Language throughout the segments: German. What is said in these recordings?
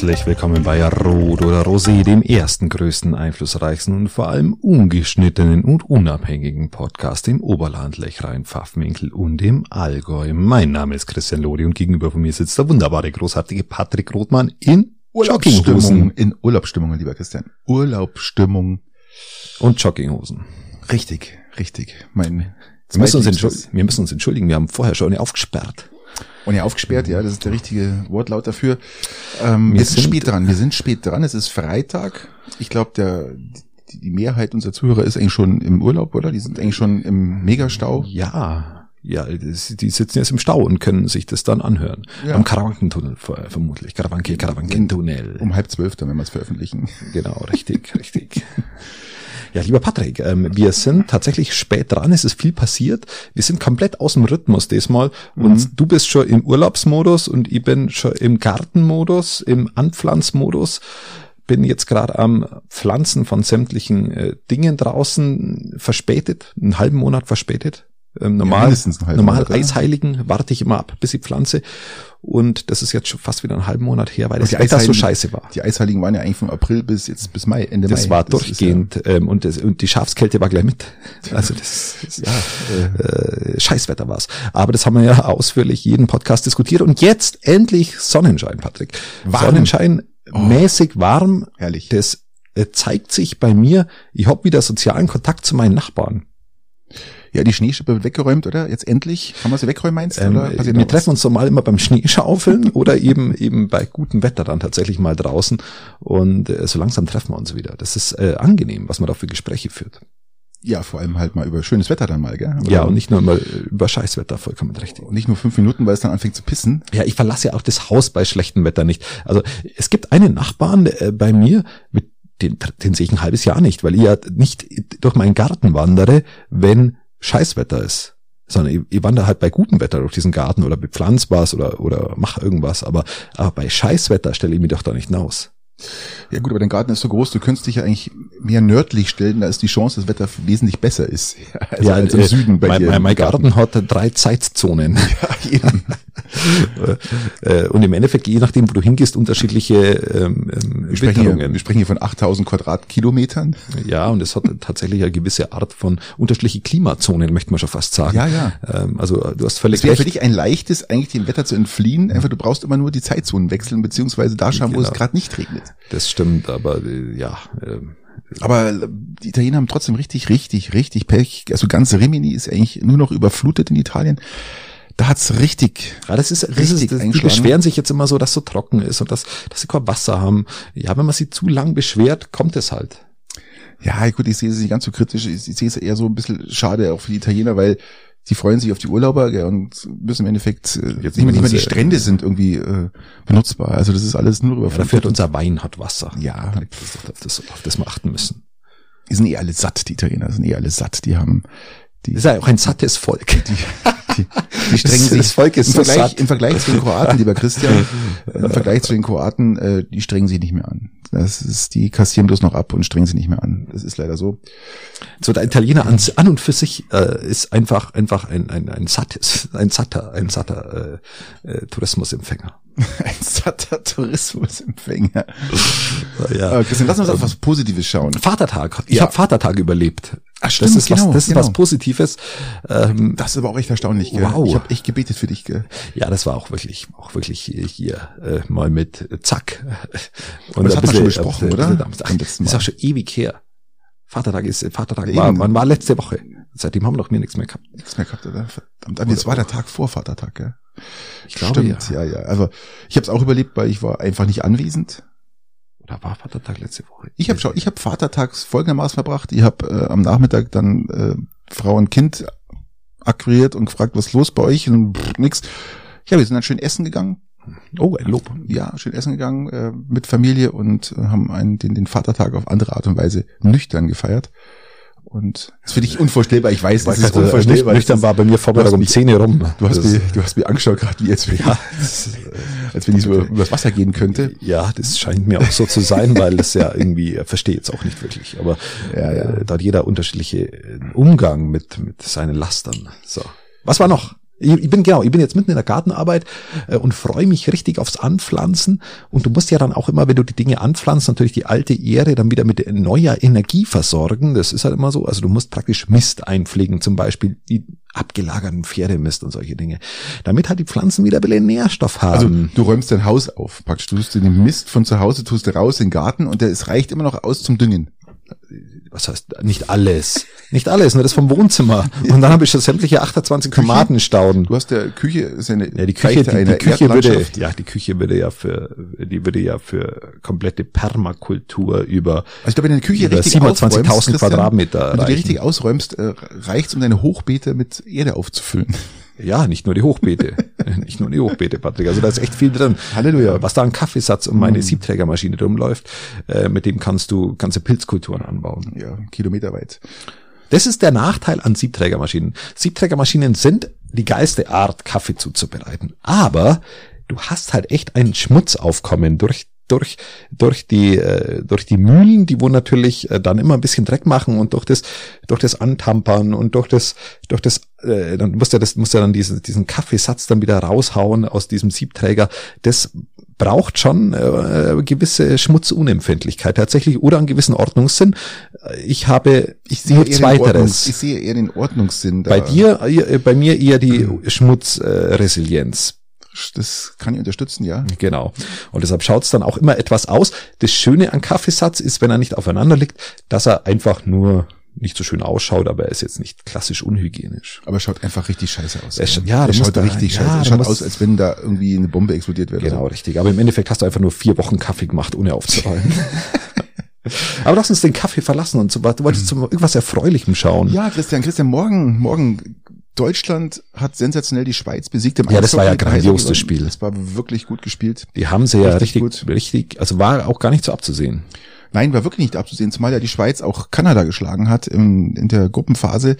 Herzlich willkommen bei Rot oder Rosé, dem ersten, größten, einflussreichsten und vor allem ungeschnittenen und unabhängigen Podcast im Oberland, Lechrein, Pfaffenwinkel und im Allgäu. Mein Name ist Christian Lodi und gegenüber von mir sitzt der wunderbare, großartige Patrick Rothmann in Urlaubsstimmung. In Urlaubsstimmung, lieber Christian. Urlaubsstimmung. Und Jogginghosen. Richtig, richtig. Mein wir müssen, uns entschuldigen, wir müssen uns entschuldigen, wir haben vorher schon eine aufgesperrt. Und ja, aufgesperrt, ja, das ist der richtige Wortlaut dafür. Ähm, wir, wir sind spät dran, wir sind spät dran, es ist Freitag. Ich glaube, der die Mehrheit unserer Zuhörer ist eigentlich schon im Urlaub, oder? Die sind eigentlich schon im Megastau. Ja, ja, die sitzen jetzt im Stau und können sich das dann anhören. Ja. Am Karawankentunnel vermutlich. Karawanke, Karawankentunnel. Um halb zwölf dann, wenn wir es veröffentlichen. Genau, richtig, richtig. Ja, lieber Patrick, ähm, wir sind tatsächlich spät dran, es ist viel passiert. Wir sind komplett aus dem Rhythmus diesmal und mhm. du bist schon im Urlaubsmodus und ich bin schon im Gartenmodus, im Anpflanzmodus bin jetzt gerade am Pflanzen von sämtlichen äh, Dingen draußen verspätet, einen halben Monat verspätet. Ähm, normal, ja, normal Eisheiligen warte ich immer ab, bis ich pflanze. Und das ist jetzt schon fast wieder einen halben Monat her, weil das Wetter so scheiße war. Die Eisheiligen waren ja eigentlich vom April bis jetzt bis Mai, Ende das Mai. War das war durchgehend ja ähm, und, das, und die Schafskälte war gleich mit. Also das, ja, äh, Scheißwetter war's. Aber das haben wir ja ausführlich jeden Podcast diskutiert. Und jetzt endlich Sonnenschein, Patrick. Warm. Sonnenschein oh. mäßig warm. Herrlich. Das äh, zeigt sich bei mir. Ich habe wieder sozialen Kontakt zu meinen Nachbarn. Ja, die Schneeschippe wird weggeräumt, oder? Jetzt endlich? Kann man sie wegräumen, meinst du? Ähm, wir treffen uns normal immer beim Schneeschaufeln oder eben eben bei gutem Wetter dann tatsächlich mal draußen. Und äh, so langsam treffen wir uns wieder. Das ist äh, angenehm, was man da für Gespräche führt. Ja, vor allem halt mal über schönes Wetter dann mal, gell? Oder ja, und nicht nur mal über Scheißwetter, vollkommen richtig. Und nicht nur fünf Minuten, weil es dann anfängt zu pissen. Ja, ich verlasse ja auch das Haus bei schlechtem Wetter nicht. Also es gibt einen Nachbarn äh, bei mir, mit den, den sehe ich ein halbes Jahr nicht, weil ich ja nicht durch meinen Garten wandere, wenn Scheißwetter ist, sondern ich, wandere halt bei gutem Wetter durch diesen Garten oder bepflanz was oder, oder mach irgendwas, aber, aber bei Scheißwetter stelle ich mich doch da nicht hinaus. Ja gut, aber dein Garten ist so groß, du könntest dich ja eigentlich mehr nördlich stellen, da ist die Chance, dass das Wetter wesentlich besser ist. Also ja, als im äh, Süden bei mein, dir. Mein Garten hat drei Zeitzonen. Ja, eben. Äh, und im Endeffekt, je nachdem, wo du hingehst, unterschiedliche ähm, ähm wir, sprechen hier, wir sprechen hier von 8000 Quadratkilometern. Ja, und es hat tatsächlich eine gewisse Art von unterschiedliche Klimazonen, möchte man schon fast sagen. Ja, ja. Ähm, also du hast völlig Es wäre für dich ein leichtes, eigentlich dem Wetter zu entfliehen. Einfach, du brauchst immer nur die Zeitzonen wechseln, beziehungsweise da schauen, genau. wo es gerade nicht regnet. Das stimmt, aber äh, ja. Äh, aber die Italiener haben trotzdem richtig, richtig, richtig Pech. Also ganz Rimini ist eigentlich nur noch überflutet in Italien da hat's richtig, ja, das ist, richtig das ist, Die beschweren sich jetzt immer so, dass so trocken ist und dass, dass sie kein Wasser haben. Ja, wenn man sie zu lang beschwert, kommt es halt. Ja, gut, ich sehe es nicht ganz so kritisch. Ich, ich sehe es eher so ein bisschen schade auch für die Italiener, weil die freuen sich auf die Urlauber gell, und müssen im Endeffekt äh, jetzt nicht mehr, nicht mehr die Strände sind irgendwie äh, benutzbar. Also das ist alles nur über. Ja, dafür hat unser Wein hat Wasser. Ja, auf das, auf das wir achten müssen. Die sind eh alle satt, die Italiener sind eh alle satt. Die haben die, das ist ja auch ein sattes Volk. Die, die, strengen sich, das Volk ist im, Vergleich, im Vergleich zu den Kroaten, lieber Christian, im Vergleich zu den Kroaten, äh, die strengen sich nicht mehr an. Das ist, die kassieren bloß noch ab und strengen sich nicht mehr an. Das ist leider so. So der Italiener an, an und für sich äh, ist einfach einfach ein ein ein sattes, ein satter, ein satter äh, äh, Tourismusempfänger. Ein satter Tourismusempfänger. ja. Äh, Christian, lass uns auf was Positives schauen. Vatertag. Ich ja. habe Vatertag überlebt. Ach stimmt, das ist genau, was, das genau. ist was Positives. Ähm, das ist aber auch echt erstaunlich. Gell? Wow. Ich habe echt gebetet für dich. Gell? Ja, das war auch wirklich, auch wirklich hier äh, mal mit Zack. Und das hat man schon besprochen, oder? Ach, das ist auch schon ewig her. Vatertag ist Vatertag ja, war, wann war letzte Woche. Seitdem haben wir noch mir nichts mehr gehabt. Nichts mehr gehabt, oder? Verdammt, aber jetzt war der Tag vor Vatertag, gell? Ich glaube Stimmt, ja. ja, ja. Also ich habe es auch überlebt, weil ich war einfach nicht anwesend. Oder war Vatertag letzte Woche? Ich habe ich habe Vatertags folgendermaßen verbracht. Ich habe äh, am Nachmittag dann äh, Frau und Kind akquiriert und gefragt, was los bei euch und pff, nix. Ja, wir sind dann schön essen gegangen. Oh, ein Lob. Ja, schön essen gegangen äh, mit Familie und äh, haben einen, den, den Vatertag auf andere Art und Weise nüchtern gefeiert. Und das finde ich unvorstellbar. Ich weiß, das ist unvorstellbar. Nüchtern war bei mir Vormittag um 10 Uhr rum. Du hast, mir, du hast mir angeschaut gerade, wie jetzt, ja, als wenn ich so übers Wasser gehen könnte. Ja, das scheint mir auch so zu sein, weil das ja irgendwie, er versteht es auch nicht wirklich. Aber ja, ja. Äh, da hat jeder unterschiedliche Umgang mit, mit seinen Lastern. So. Was war noch? Ich, ich bin genau, ich bin jetzt mitten in der Gartenarbeit äh, und freue mich richtig aufs Anpflanzen. Und du musst ja dann auch immer, wenn du die Dinge anpflanzt, natürlich die alte Ehre dann wieder mit neuer Energie versorgen. Das ist halt immer so. Also du musst praktisch Mist einpflegen, zum Beispiel die abgelagerten Pferdemist und solche Dinge. Damit halt die Pflanzen wieder ein bisschen Nährstoff haben. Also du räumst dein Haus auf, praktisch. Du den Mist von zu Hause, tust du raus in den Garten und es reicht immer noch aus zum Düngen was heißt nicht alles, nicht alles, nur das vom Wohnzimmer. Und dann habe ich schon sämtliche 28 Tomatenstauden. Du hast der Küche ist eine ja, die Küche, die, die Küche würde ja die Küche würde ja für die würde ja für komplette Permakultur über also ich glaube, wenn du Küche über 27.000 Quadratmeter wenn du die richtig ausräumst, äh, reicht's um deine Hochbeete mit Erde aufzufüllen. Ja, nicht nur die Hochbeete. nicht nur die Hochbeete, Patrick. Also da ist echt viel drin. Halleluja. Was da ein Kaffeesatz um meine mm. Siebträgermaschine rumläuft, äh, mit dem kannst du ganze Pilzkulturen anbauen. Ja, kilometerweit. Das ist der Nachteil an Siebträgermaschinen. Siebträgermaschinen sind die geilste Art, Kaffee zuzubereiten. Aber du hast halt echt ein Schmutzaufkommen durch durch, durch die, äh, durch die Mühlen, die wo natürlich äh, dann immer ein bisschen Dreck machen und durch das, durch das Antampern und durch das, durch das, äh, dann muss ja das, muss ja dann diesen, diesen Kaffeesatz dann wieder raushauen aus diesem Siebträger. Das braucht schon äh, gewisse Schmutzunempfindlichkeit tatsächlich oder einen gewissen Ordnungssinn. Ich habe ich sehe nur zweiteres. ich sehe eher den Ordnungssinn. Da. Bei dir, äh, bei mir eher die Schmutzresilienz. Das kann ich unterstützen, ja. Genau. Und deshalb schaut es dann auch immer etwas aus. Das Schöne an Kaffeesatz ist, wenn er nicht aufeinander liegt, dass er einfach nur nicht so schön ausschaut, aber er ist jetzt nicht klassisch unhygienisch. Aber er schaut einfach richtig scheiße aus. Er, ja, er schaut da richtig ja, scheiße. Er schaut aus, als wenn da irgendwie eine Bombe explodiert wäre. Genau, so. richtig. Aber im Endeffekt hast du einfach nur vier Wochen Kaffee gemacht, ohne aufzuräumen. Aber lass uns den Kaffee verlassen und. Du wolltest zu irgendwas Erfreulichem schauen. Ja, Christian, Christian, morgen, morgen Deutschland hat sensationell die Schweiz besiegt im Ja, das war ja grandios, das Spiel. Das war wirklich gut gespielt. Die haben sie ja richtig, richtig, richtig, also war auch gar nicht so abzusehen. Nein, war wirklich nicht abzusehen, zumal ja die Schweiz auch Kanada geschlagen hat in, in der Gruppenphase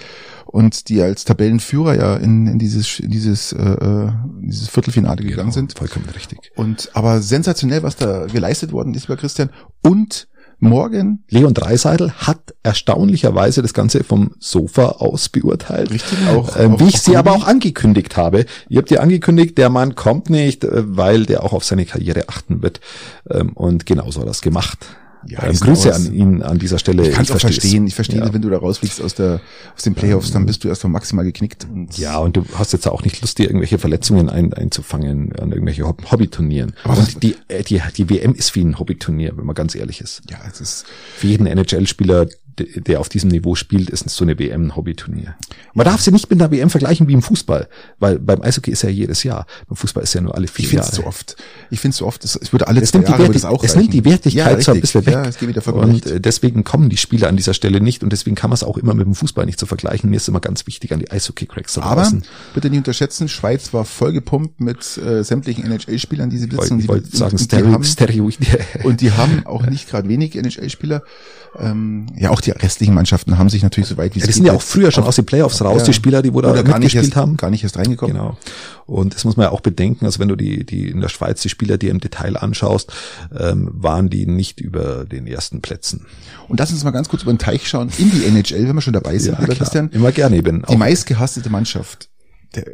und die als Tabellenführer ja in, in dieses in dieses äh, äh dieses Viertelfinale gegangen genau, sind. Vollkommen richtig. Und aber sensationell, was da geleistet worden ist bei Christian und Morgen. Leon Dreiseidel hat erstaunlicherweise das Ganze vom Sofa aus beurteilt. Richtig, auch. Ähm, wie ich sie aber auch angekündigt habe. Ihr habt ja angekündigt, der Mann kommt nicht, äh, weil der auch auf seine Karriere achten wird. Ähm, und genauso hat er es gemacht. Ja, ähm, Grüße an ihn an dieser Stelle. Ich kann es auch verstehen. Ich verstehe, ja. wenn du da rausfliegst aus der aus den Playoffs, dann bist du erstmal maximal geknickt. Und ja, und du hast jetzt auch nicht Lust, dir irgendwelche Verletzungen ein, einzufangen an irgendwelche Hobbyturnieren. Aber und die, äh, die, die WM ist wie ein Hobbyturnier, wenn man ganz ehrlich ist. Ja, es ist für jeden NHL-Spieler der auf diesem Niveau spielt, ist so eine WM ein Hobbyturnier. Man darf sie nicht mit einer WM vergleichen wie im Fußball, weil beim Eishockey ist ja jedes Jahr. Beim Fußball ist ja nur alle vier ich Jahre. Ich finde es so oft. Ich finde es so oft. Es würde alle es zwei Jahre Wertig, das auch Es nimmt die Wertigkeit ja, so ein bisschen weg. Ja, es geht wieder und recht. deswegen kommen die Spiele an dieser Stelle nicht und deswegen kann man es auch immer mit dem Fußball nicht so vergleichen. Mir ist immer ganz wichtig an die Eishockey-Cracks zu Aber bitte nicht unterschätzen, Schweiz war vollgepumpt mit äh, sämtlichen NHL-Spielern, die sie besitzen. Ich wollte sagen, Stereo, Stereo. Und die haben auch nicht gerade wenig NHL-Spieler. Ähm, ja, auch die restlichen Mannschaften haben sich natürlich so weit wie ja, Die sind ja auch früher schon aus den Playoffs raus, ja, die Spieler, die wo da gar nicht erst, haben. Gar nicht erst reingekommen. Genau. Und das muss man ja auch bedenken, also wenn du die, die in der Schweiz die Spieler dir im Detail anschaust, ähm, waren die nicht über den ersten Plätzen. Und lass uns mal ganz kurz über den Teich schauen in die NHL, wenn wir schon dabei sind, ja, klar. Christian. Immer gerne. Bin die meistgehasste Mannschaft der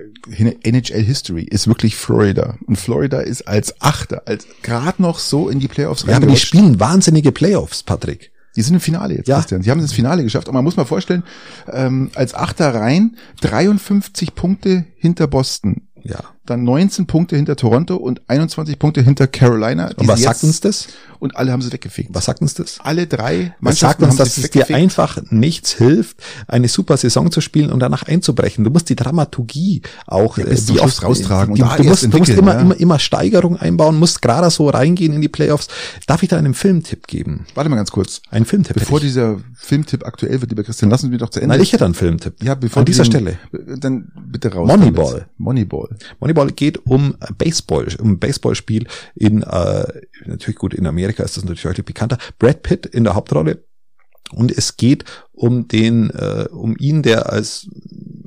NHL History ist wirklich Florida. Und Florida ist als Achter, als gerade noch so in die Playoffs rein. Ja, aber die spielen wahnsinnige Playoffs, Patrick. Die sind im Finale jetzt, ja. Christian. Sie haben das Finale geschafft. Und man muss mal vorstellen, ähm, als Achter rein 53 Punkte hinter Boston. Ja. Dann 19 Punkte hinter Toronto und 21 Punkte hinter Carolina. Und was sagt uns das? und alle haben sie weggefegt. Was sagt uns das? Alle drei Was sagt uns, dass es dir einfach nichts hilft, eine super Saison zu spielen und danach einzubrechen. Du musst die Dramaturgie auch ja, äh, die oft raustragen. Die, und du, musst, du musst immer, ja. immer, immer Steigerung einbauen, musst gerade so reingehen in die Playoffs. Darf ich da einen Filmtipp geben? Warte mal ganz kurz. Ein Filmtipp. Bevor dieser Filmtipp aktuell wird, lieber Christian, lassen wir doch zu Ende. Nein, ich hätte einen Filmtipp. Ja, bevor An dieser Stelle. Dann bitte raus. Moneyball. Moneyball. Moneyball geht um Baseball, um Baseballspiel in, äh, natürlich gut, in Amerika ist das natürlich heute bekannter. Brad Pitt in der Hauptrolle. Und es geht um den, äh, um ihn, der als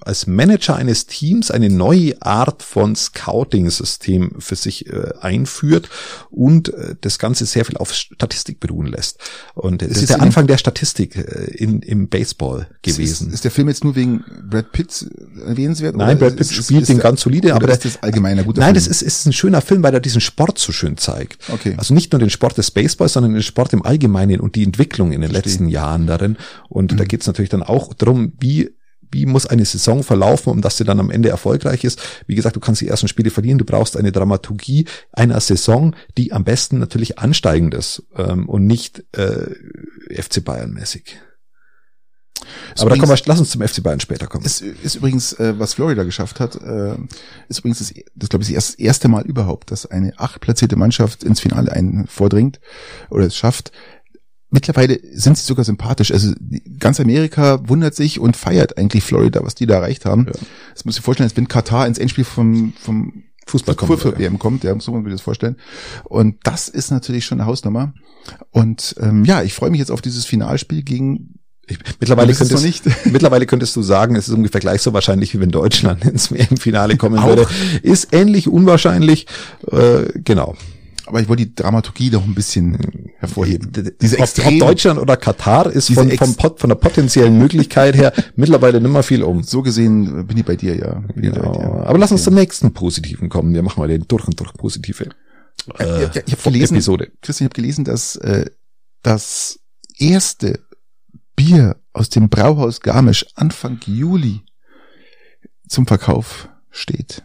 als Manager eines Teams eine neue Art von Scouting-System für sich äh, einführt und äh, das Ganze sehr viel auf Statistik beruhen lässt. Und das ist, ist der Anfang der Statistik äh, in, im Baseball gewesen. Ist, ist, der Film jetzt nur wegen Brad Pitt erwähnenswert? Nein, Brad Pitt ist, spielt den ganz solide, aber das ist allgemeiner guter Nein, Film? das ist, ist ein schöner Film, weil er diesen Sport so schön zeigt. Okay. Also nicht nur den Sport des Baseballs, sondern den Sport im Allgemeinen und die Entwicklung in den Verstehe. letzten Jahren darin. Und mhm. da geht es natürlich dann auch darum, wie wie muss eine Saison verlaufen, um dass sie dann am Ende erfolgreich ist. Wie gesagt, du kannst die ersten Spiele verlieren, du brauchst eine Dramaturgie einer Saison, die am besten natürlich ansteigend ist ähm, und nicht äh, FC Bayern mäßig. Ist Aber übrigens, da kommen wir, lass uns zum FC Bayern später kommen. Ist, ist übrigens, äh, was Florida geschafft hat, äh, ist übrigens das, das glaube ich, das erste Mal überhaupt, dass eine acht platzierte Mannschaft ins Finale ein vordringt oder es schafft. Mittlerweile sind sie sogar sympathisch. Also ganz Amerika wundert sich und feiert eigentlich Florida, was die da erreicht haben. Ja. Das muss ich vorstellen, als wenn Katar ins Endspiel vom, vom Fußball kommt, Fußball ja. kommt, ja, muss man sich das vorstellen. Und das ist natürlich schon eine Hausnummer. Und ähm, ja, ich freue mich jetzt auf dieses Finalspiel gegen ich, mittlerweile, könntest, nicht. mittlerweile könntest du sagen, es ist ungefähr gleich so wahrscheinlich, wie wenn Deutschland ins WM-Finale kommen würde. Ist ähnlich unwahrscheinlich, äh, genau. Aber ich wollte die Dramaturgie noch ein bisschen hervorheben. Diese ob, extrem, ob Deutschland oder Katar ist von, vom Pot, von der potenziellen Möglichkeit her mittlerweile nimmer viel um. So gesehen bin ich bei dir, ja. Genau. Dir. Aber lass uns zum nächsten Positiven kommen. Wir machen mal den durch und durch Positive. Äh, ja, ja, ich habe gelesen, Episode. Christian, ich habe gelesen, dass äh, das erste Bier aus dem Brauhaus Garmisch Anfang Juli zum Verkauf steht.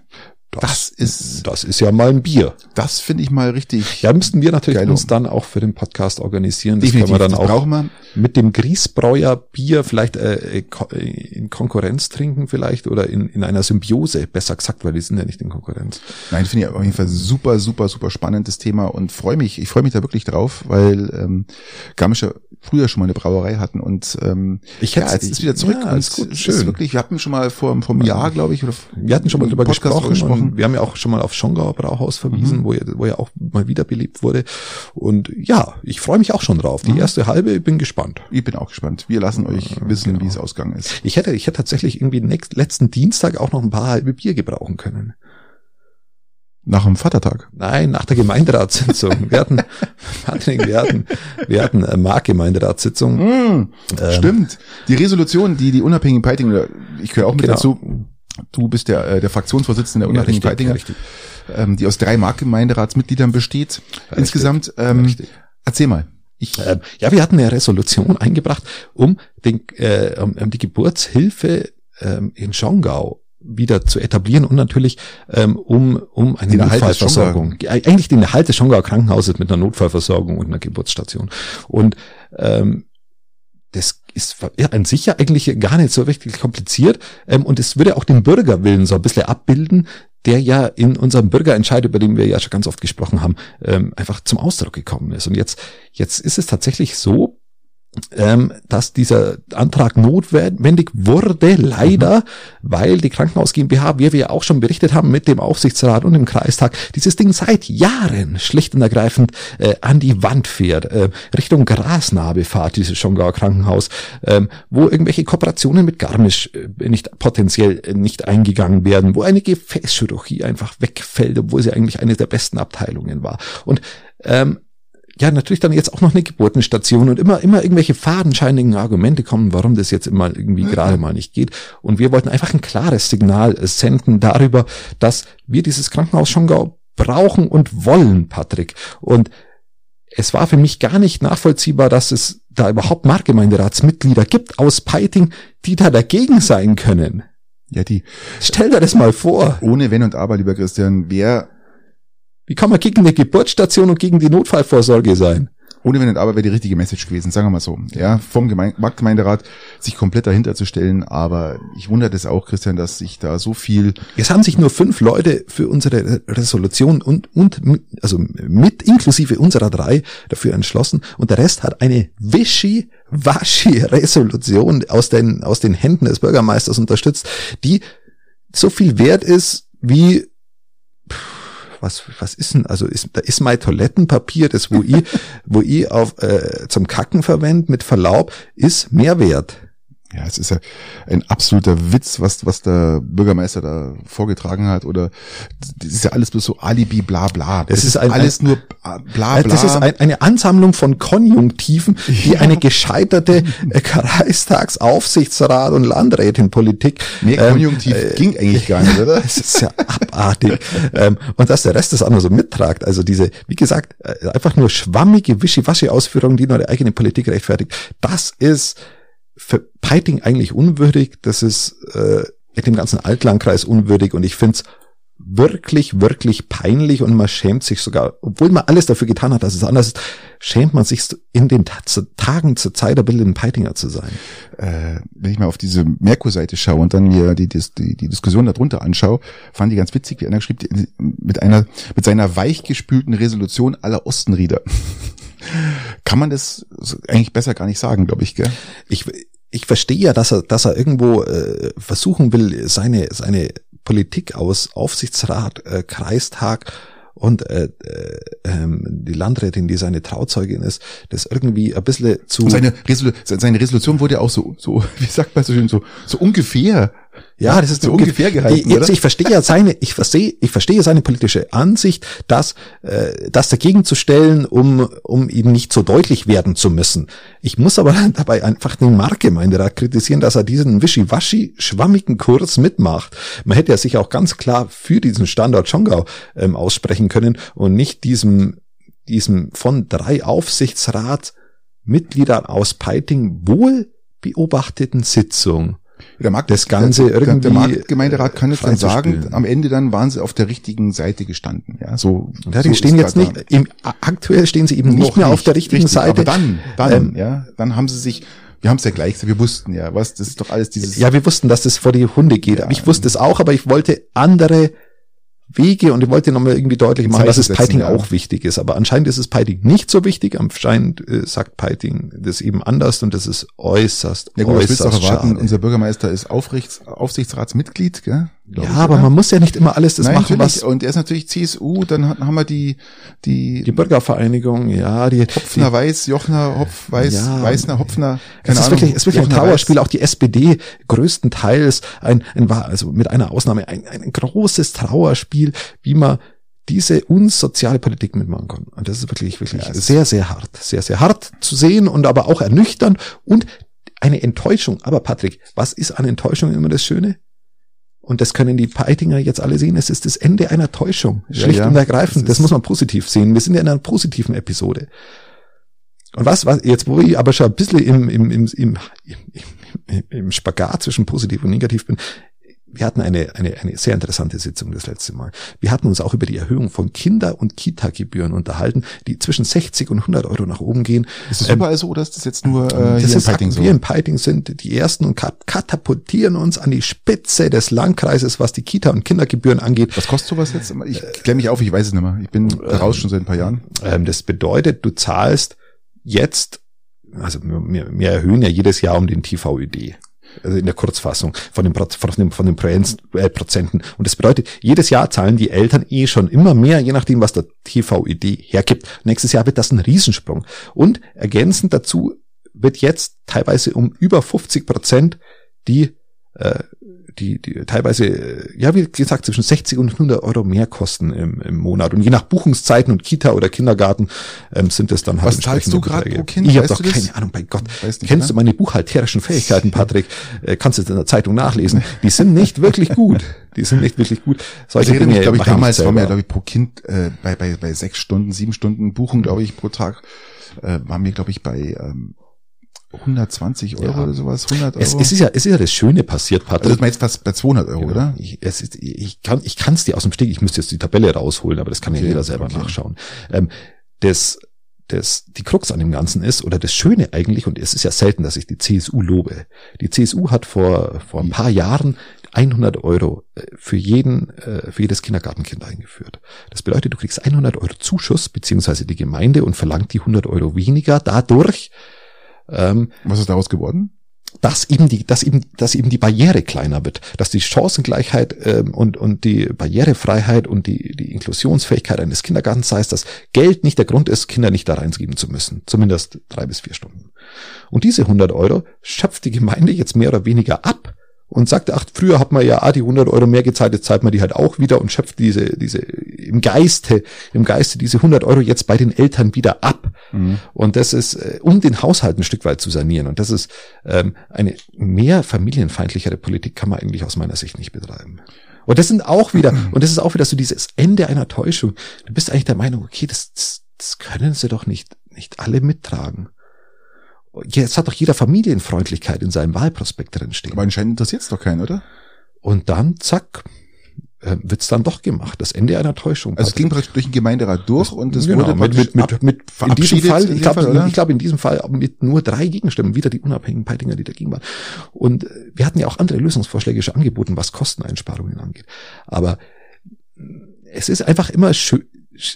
Das, das, ist, das ist ja mal ein Bier. Das finde ich mal richtig. Ja, müssten wir natürlich geil. uns dann auch für den Podcast organisieren. Das Definitiv, können wir dann auch wir. mit dem Griesbräuer Bier vielleicht äh, äh, in Konkurrenz trinken vielleicht oder in, in einer Symbiose, besser gesagt, weil die sind ja nicht in Konkurrenz. Nein, finde ich auf jeden Fall super, super, super spannendes Thema und freue mich, ich freue mich da wirklich drauf, weil ähm, Garmischer früher schon mal eine Brauerei hatten und ähm, ich hätte ja, jetzt ist wieder zurück ja, alles gut, schön. Ist wirklich, wir hatten schon mal vor vom Jahr, glaube ich, oder wir hatten schon mal drüber gesprochen, gesprochen. wir haben ja auch schon mal auf Schongauer Brauhaus verwiesen, mhm. wo, ja, wo ja auch mal wieder beliebt wurde und ja, ich freue mich auch schon drauf. Die mhm. erste halbe, ich bin gespannt. Ich bin auch gespannt. Wir lassen euch wissen, genau. wie es ausgegangen ist. Ich hätte, ich hätte tatsächlich irgendwie nächst, letzten Dienstag auch noch ein paar halbe Bier gebrauchen können. Nach dem Vatertag? Nein, nach der Gemeinderatssitzung. Wir hatten, Patrick, wir hatten, wir hatten eine Marktgemeinderatssitzung. Mm, ähm, stimmt. Die Resolution, die die unabhängigen Peitinger, ich gehöre auch mit genau. dazu, du bist der, äh, der Fraktionsvorsitzende der unabhängigen ja, Peitinger, ähm, die aus drei Marktgemeinderatsmitgliedern besteht. Richtig, Insgesamt, ähm, richtig. erzähl mal. Ich, ähm, ja, wir hatten eine Resolution eingebracht, um, den, äh, um die Geburtshilfe ähm, in Schongau wieder zu etablieren und natürlich ähm, um, um eine Notfallversorgung. Eigentlich den Erhalt des Schongauer Krankenhauses mit einer Notfallversorgung und einer Geburtsstation. Und ähm, das ist an sich ja eigentlich gar nicht so richtig kompliziert ähm, und es würde auch den Bürgerwillen so ein bisschen abbilden, der ja in unserem Bürgerentscheid, über den wir ja schon ganz oft gesprochen haben, ähm, einfach zum Ausdruck gekommen ist. Und jetzt, jetzt ist es tatsächlich so, ähm, dass dieser Antrag notwendig wurde, leider, mhm. weil die Krankenhaus GmbH, wie wir ja auch schon berichtet haben, mit dem Aufsichtsrat und dem Kreistag, dieses Ding seit Jahren schlicht und ergreifend äh, an die Wand fährt, äh, Richtung Grasnarbe fahrt, dieses Schongauer Krankenhaus, ähm, wo irgendwelche Kooperationen mit Garmisch äh, nicht potenziell äh, nicht eingegangen werden, wo eine Gefäßchirurgie einfach wegfällt, obwohl sie eigentlich eine der besten Abteilungen war. Und ähm, ja, natürlich dann jetzt auch noch eine Geburtenstation und immer, immer irgendwelche fadenscheinigen Argumente kommen, warum das jetzt immer irgendwie mhm. gerade mal nicht geht. Und wir wollten einfach ein klares Signal senden darüber, dass wir dieses Krankenhaus schon brauchen und wollen, Patrick. Und es war für mich gar nicht nachvollziehbar, dass es da überhaupt Marktgemeinderatsmitglieder gibt aus Peiting, die da dagegen sein können. Ja, die. Stell dir das mal vor. Ohne Wenn und Aber, lieber Christian, wer wie kann man gegen eine Geburtsstation und gegen die Notfallvorsorge sein? Ohne wenn nicht aber wäre die richtige Message gewesen, sagen wir mal so. Ja, vom Gemein Marktgemeinderat sich komplett dahinter zu stellen, aber ich wundere das auch, Christian, dass sich da so viel. Es haben sich nur fünf Leute für unsere Resolution und, und, also mit inklusive unserer drei dafür entschlossen und der Rest hat eine Wischi-Waschi-Resolution aus den, aus den Händen des Bürgermeisters unterstützt, die so viel wert ist wie, was, was ist denn, also ist, da ist mein Toilettenpapier, das wo ich, wo ich auf, äh, zum Kacken verwende, mit Verlaub, ist mehr wert. Ja, es ist ja ein absoluter Witz, was, was der Bürgermeister da vorgetragen hat. Oder das ist ja alles bloß so Alibi, bla bla. Das, das ist ein, alles nur bla bla. Das ist ein, eine Ansammlung von Konjunktiven, die ja. eine gescheiterte äh, Kreistagsaufsichtsrat und Landrätin-Politik. Mehr ähm, Konjunktiv ähm, ging eigentlich gar nicht, oder? Das ist ja abartig. ähm, und dass der Rest das auch nur so mittragt. Also diese, wie gesagt, äh, einfach nur schwammige, wischiwaschi Ausführungen, die nur die eigene Politik rechtfertigt. Das ist Peiting eigentlich unwürdig, das ist äh, dem ganzen Altlandkreis unwürdig und ich finde es wirklich, wirklich peinlich und man schämt sich sogar, obwohl man alles dafür getan hat, dass es anders ist, schämt man sich in den Tagen zur Zeit der bildenden Peitinger zu sein. Äh, wenn ich mal auf diese Merkur-Seite schaue und dann mir die, die, die Diskussion darunter anschaue, fand ich ganz witzig, wie einer schrieb, mit einer, mit seiner weichgespülten Resolution aller Ostenrieder. Kann man das eigentlich besser gar nicht sagen, glaube ich, gell? Ich, ich verstehe ja, dass er, dass er irgendwo äh, versuchen will, seine, seine Politik aus Aufsichtsrat, äh, Kreistag und äh, äh, ähm, die Landrätin, die seine Trauzeugin ist, das irgendwie ein bisschen zu. Seine, Resolu seine Resolution wurde ja auch so, so, wie sagt man so schön, so, so ungefähr ja, das ist so ungefähr gehalten. Jetzt, ich verstehe ja seine, ich verstehe, ich verstehe seine politische Ansicht, dass äh, das dagegen zu stellen, um um eben nicht so deutlich werden zu müssen. Ich muss aber dabei einfach den Marktgemeinderat kritisieren, dass er diesen wischiwaschi schwammigen Kurs mitmacht. Man hätte ja sich auch ganz klar für diesen Standort Schongau ähm, aussprechen können und nicht diesem diesem von drei Aufsichtsratmitgliedern aus Peiting wohl beobachteten Sitzung der Markt, das Ganze der, irgendwie. Der Marktgemeinderat kann jetzt dann sagen, am Ende dann waren sie auf der richtigen Seite gestanden. Ja, so. Ja, die so stehen jetzt nicht, im, aktuell stehen sie eben nicht mehr nicht, auf der richtigen richtig, Seite. Aber dann, dann, ähm, ja, dann haben sie sich, wir haben es ja gleich gesagt, wir wussten ja, was, das ist doch alles dieses. Ja, wir wussten, dass das vor die Hunde geht. Ja, ich wusste es auch, aber ich wollte andere Wege und ich wollte nochmal irgendwie deutlich machen, dass es Piting ja. auch wichtig ist. Aber anscheinend ist es Piting nicht so wichtig. Anscheinend äh, sagt Piting das eben anders und das ist äußerst, ja, gut, äußerst auch erwarten, schade. Unser Bürgermeister ist Aufrichts, Aufsichtsratsmitglied, gell? Ja, ich, aber man muss ja nicht immer alles das Nein, machen, was. Und er ist natürlich CSU, dann haben wir die, die. Die Bürgervereinigung, ja, die. Hopfner die, Weiß, Jochner, Hopf, Weiß, ja, Weißner, Hopfner. Keine es ist Ahnung, wirklich, es ist wirklich ein Trauerspiel, auch die SPD größtenteils ein, ein, also mit einer Ausnahme ein, ein großes Trauerspiel, wie man diese unsoziale Politik mitmachen kann. Und das ist wirklich, wirklich ja, sehr, sehr hart. Sehr, sehr hart zu sehen und aber auch ernüchternd und eine Enttäuschung. Aber Patrick, was ist an Enttäuschung immer das Schöne? Und das können die Peitinger jetzt alle sehen. Es ist das Ende einer Täuschung. Schlicht ja, ja. und ergreifend. Das, das muss man positiv sehen. Wir sind ja in einer positiven Episode. Und was, was, jetzt wo ich aber schon ein bisschen im, im, im, im, im, im Spagat zwischen positiv und negativ bin, wir hatten eine, eine, eine sehr interessante Sitzung das letzte Mal. Wir hatten uns auch über die Erhöhung von Kinder- und Kita-Gebühren unterhalten, die zwischen 60 und 100 Euro nach oben gehen. Ist das überall so oder ist das jetzt nur äh, das hier ist, in Peiting so? Wir in Peiting sind die Ersten und katapultieren uns an die Spitze des Landkreises, was die Kita- und Kindergebühren angeht. Was kostet sowas jetzt? Ich klemme mich auf, ich weiß es nicht mehr. Ich bin ähm, raus schon seit ein paar Jahren. Ähm, das bedeutet, du zahlst jetzt also wir, wir erhöhen ja jedes Jahr um den TVÖD also in der Kurzfassung von den, von den, von den äh, Prozenten. Und das bedeutet, jedes Jahr zahlen die Eltern eh schon immer mehr, je nachdem, was der TVED hergibt. Nächstes Jahr wird das ein Riesensprung. Und ergänzend dazu wird jetzt teilweise um über 50 Prozent die äh, die, die teilweise, ja, wie gesagt, zwischen 60 und 100 Euro mehr kosten im, im Monat. Und je nach Buchungszeiten und Kita oder Kindergarten ähm, sind es dann halt Was zahlst du gerade pro Kind? Ich habe doch keine Ahnung, bei Gott. Nicht, Kennst ne? du meine buchhalterischen Fähigkeiten, Patrick? Äh, kannst du es in der Zeitung nachlesen. Die sind nicht wirklich gut. Die sind nicht wirklich gut. Solche ich Dinge, glaube ich, damals war mir, glaube ich, pro Kind äh, bei, bei, bei sechs Stunden, sieben Stunden Buchung, glaube ich, pro Tag, äh, war mir, glaube ich, bei ähm, 120 Euro ja. oder sowas, 100 Euro. Es, es, ist ja, es ist ja das Schöne passiert, Patrick. Also jetzt fast bei 200 Euro, genau. oder? Ich, es ist, ich kann, ich kann es dir aus dem Steg, ich müsste jetzt die Tabelle rausholen, aber das kann okay, ja jeder selber okay. nachschauen. Ähm, das, das, die Krux an dem Ganzen ist, oder das Schöne eigentlich, und es ist ja selten, dass ich die CSU lobe. Die CSU hat vor, vor ein paar Jahren 100 Euro äh, für jeden, äh, für jedes Kindergartenkind eingeführt. Das bedeutet, du kriegst 100 Euro Zuschuss, beziehungsweise die Gemeinde und verlangt die 100 Euro weniger dadurch, ähm, Was ist daraus geworden? dass eben die, dass eben, dass eben die Barriere kleiner wird, dass die Chancengleichheit ähm, und und die Barrierefreiheit und die die Inklusionsfähigkeit eines Kindergartens heißt, dass Geld nicht der Grund ist, Kinder nicht da reingeben zu müssen, zumindest drei bis vier Stunden. Und diese 100 Euro schöpft die Gemeinde jetzt mehr oder weniger ab und sagt, ach, früher hat man ja ah, die 100 Euro mehr gezahlt, jetzt zahlt man die halt auch wieder und schöpft diese, diese, im Geiste, im Geiste diese 100 Euro jetzt bei den Eltern wieder ab. Mhm. Und das ist, äh, um den Haushalt ein Stück weit zu sanieren. Und das ist ähm, eine mehr familienfeindlichere Politik kann man eigentlich aus meiner Sicht nicht betreiben. Und das sind auch wieder, und das ist auch wieder so dieses Ende einer Täuschung. Du bist eigentlich der Meinung, okay, das, das, das können sie doch nicht, nicht alle mittragen. Jetzt hat doch jeder Familienfreundlichkeit in seinem Wahlprospekt drinstehen. Aber anscheinend interessiert es doch keinen, oder? Und dann, zack, äh, wird's dann doch gemacht. Das Ende einer Täuschung. Also es ging praktisch durch den Gemeinderat durch und es genau, wurde mit, mit, mit, mit in diesem Fall, ich glaube, ich glaube in diesem Fall mit nur drei Gegenstimmen, wieder die unabhängigen Peitinger, die dagegen waren. Und äh, wir hatten ja auch andere Lösungsvorschläge schon angeboten, was Kosteneinsparungen angeht. Aber es ist einfach immer schön,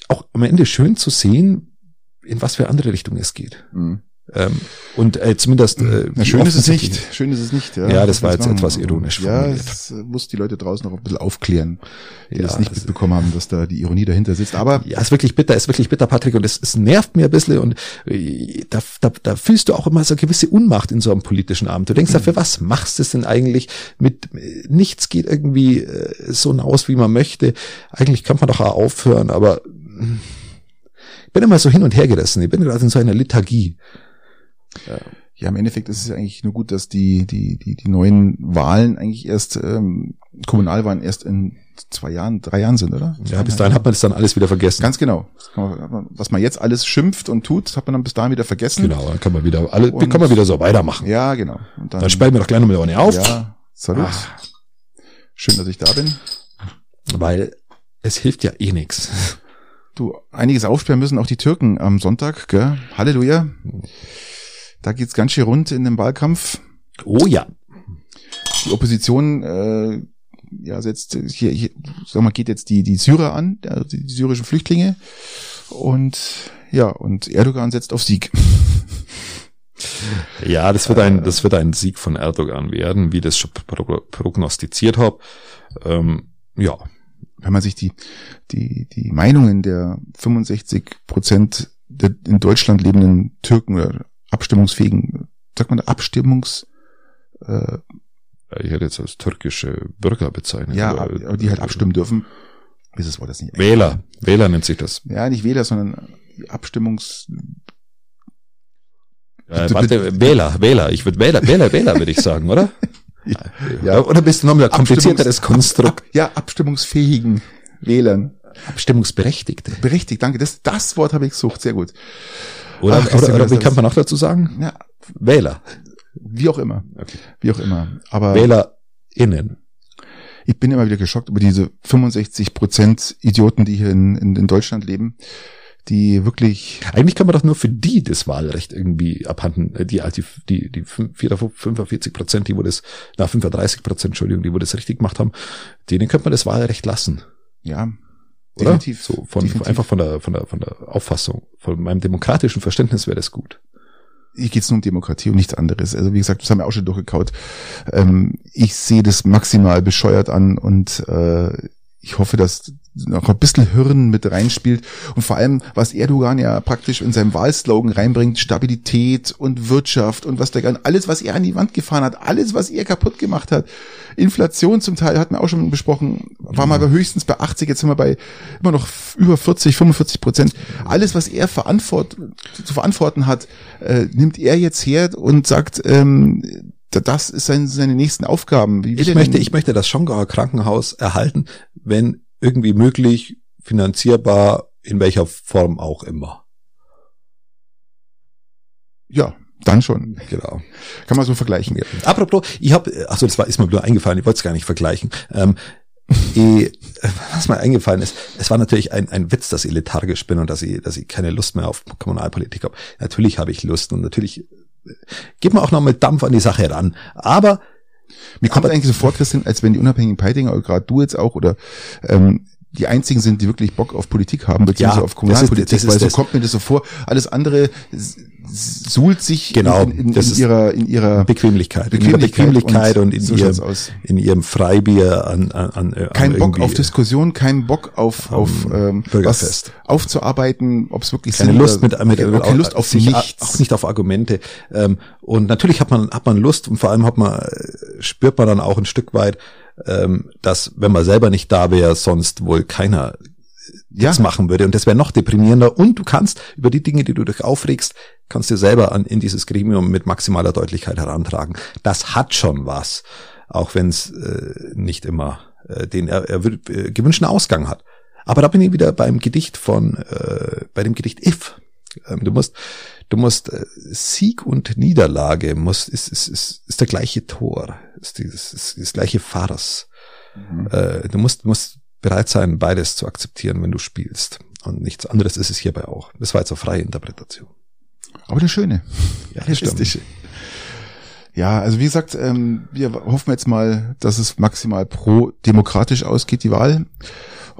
auch am Ende schön zu sehen, in was für andere Richtungen es geht. Mhm. Ähm, und äh, zumindest äh, Na, schön ist es nicht. Schön ist es nicht. Ja, ja das war jetzt etwas ironisch. Ja, es muss die Leute draußen noch ein bisschen aufklären, die ja, das nicht das mitbekommen haben, dass da die Ironie dahinter sitzt. Aber ja, ist wirklich bitter, ist wirklich bitter, Patrick, und es, es nervt mir ein bisschen und äh, da, da, da fühlst du auch immer so eine gewisse Unmacht in so einem politischen Abend. Du denkst mhm. dafür, was machst du denn eigentlich? Mit nichts geht irgendwie äh, so hinaus, wie man möchte. Eigentlich kann man doch auch aufhören, aber hm, ich bin immer so hin und her gerissen. Ich bin gerade in so einer Lethargie. Ja. im Endeffekt ist es ja eigentlich nur gut, dass die, die, die, die neuen Wahlen eigentlich erst, ähm, Kommunalwahlen erst in zwei Jahren, drei Jahren sind, oder? Ja, bis dahin hat man das dann alles wieder vergessen. Ganz genau. Was man jetzt alles schimpft und tut, hat man dann bis dahin wieder vergessen. Genau, dann kann man wieder alle, und, kann man wieder so weitermachen. Ja, genau. Und dann, dann sperren wir doch gleich nochmal auf. Ja, salut. Ach. Schön, dass ich da bin. Weil es hilft ja eh nix. Du, einiges aufsperren müssen auch die Türken am Sonntag, gell? Halleluja. Da geht's ganz schön rund in dem Wahlkampf. Oh ja. Die Opposition äh, ja setzt hier, hier sag mal, geht jetzt die die Syrer an, also die, die syrischen Flüchtlinge und ja und Erdogan setzt auf Sieg. Ja, das wird ein das wird ein Sieg von Erdogan werden, wie das schon prognostiziert habe. Ähm, ja, wenn man sich die die die Meinungen der 65 Prozent der in Deutschland lebenden Türken oder abstimmungsfähigen, sagt man Abstimmungs äh, ich hätte jetzt als türkische Bürger bezeichnet. Ja, aber, die halt abstimmen dürfen. Ist das Wort das nicht? Wähler. Wähler nennt sich das. Ja, nicht Wähler, sondern Abstimmungs... Äh, warte, Wähler, Wähler. Ich würde Wähler, Wähler, Wähler würde ich sagen, oder? ja. Oder bist du noch ein komplizierteres Konstrukt? Ab, ja, abstimmungsfähigen Wählern. Abstimmungsberechtigte. Berechtigt, danke. Das, das Wort habe ich gesucht. Sehr gut. Oder, Ach, oder, oder wie kann man noch dazu sagen? Ja, Wähler. Wie auch immer. Okay. Wie auch immer. Aber WählerInnen. Ich bin immer wieder geschockt über diese 65 Prozent Idioten, die hier in, in, in Deutschland leben die wirklich. Eigentlich kann man doch nur für die das Wahlrecht irgendwie abhanden, äh, die, die, die, die 45 Prozent, die wo das, na 35 Prozent, Entschuldigung, die wo das richtig gemacht haben, denen könnte man das Wahlrecht lassen. Ja, oder? Definitiv. So von, Definitiv. einfach von der, von der, von der Auffassung, von meinem demokratischen Verständnis wäre das gut. Hier geht es nur um Demokratie und nichts anderes. Also wie gesagt, das haben wir auch schon durchgekaut. Ähm, ich sehe das maximal bescheuert an und äh, ich hoffe, dass noch ein bisschen Hirn mit reinspielt und vor allem, was Erdogan ja praktisch in seinem Wahlslogan reinbringt, Stabilität und Wirtschaft und was der kann, alles, was er an die Wand gefahren hat, alles, was er kaputt gemacht hat. Inflation zum Teil hatten wir auch schon besprochen, war mal höchstens bei 80, jetzt sind wir bei immer noch über 40, 45 Prozent. Alles, was er verantwort, zu verantworten hat, äh, nimmt er jetzt her und sagt, ähm, das ist seine, seine nächsten Aufgaben. ich möchte, ich möchte das Schongauer Krankenhaus erhalten, wenn irgendwie möglich, finanzierbar, in welcher Form auch immer. Ja, dann schon. Genau. Kann man so vergleichen. Ja. Apropos, ich habe, also das war ist mir nur eingefallen, ich wollte es gar nicht vergleichen. Ähm, ich, was mir eingefallen ist, es war natürlich ein, ein Witz, dass ich lethargisch bin und dass ich, dass ich keine Lust mehr auf Kommunalpolitik habe. Natürlich habe ich Lust und natürlich gibt man auch noch mit Dampf an die Sache ran. Aber mir kommt eigentlich so vor, Christian, als wenn die unabhängigen Peitinger, oder gerade du jetzt auch, oder ähm, die einzigen sind, die wirklich Bock auf Politik haben, beziehungsweise ja, auf Kommunalpolitik, das ist, das weil so kommt mir das so vor. Alles andere suhlt sich genau, in, in, in ihrer, in ihrer Bequemlichkeit, Bequemlichkeit, in Bequemlichkeit und, und in, so ihrem, in ihrem Freibier an, an, an kein an Bock auf Diskussion, kein Bock auf, auf ähm, was aufzuarbeiten, ob es wirklich keine Lust mit, mit, mit keine Lust auf nichts. auch nicht auf Argumente. Ähm, und natürlich hat man hat man Lust und vor allem hat man spürt man dann auch ein Stück weit, ähm, dass wenn man selber nicht da wäre, sonst wohl keiner ja. das machen würde. Und das wäre noch deprimierender. Und du kannst über die Dinge, die du dich aufregst, kannst dir selber an, in dieses Gremium mit maximaler Deutlichkeit herantragen. Das hat schon was, auch wenn es äh, nicht immer äh, den er, er, äh, gewünschten Ausgang hat. Aber da bin ich wieder beim Gedicht von, äh, bei dem Gedicht If. Ähm, du musst, du musst äh, Sieg und Niederlage muss ist, ist, ist, ist der gleiche Tor, ist dieses ist das gleiche Farce. Mhm. Äh, du musst musst bereit sein, beides zu akzeptieren, wenn du spielst. Und nichts anderes ist es hierbei auch. Das war jetzt eine freie Interpretation. Aber eine schöne. Ja, realistische. Ja, also wie gesagt, ähm, wir hoffen jetzt mal, dass es maximal pro-demokratisch ausgeht, die Wahl.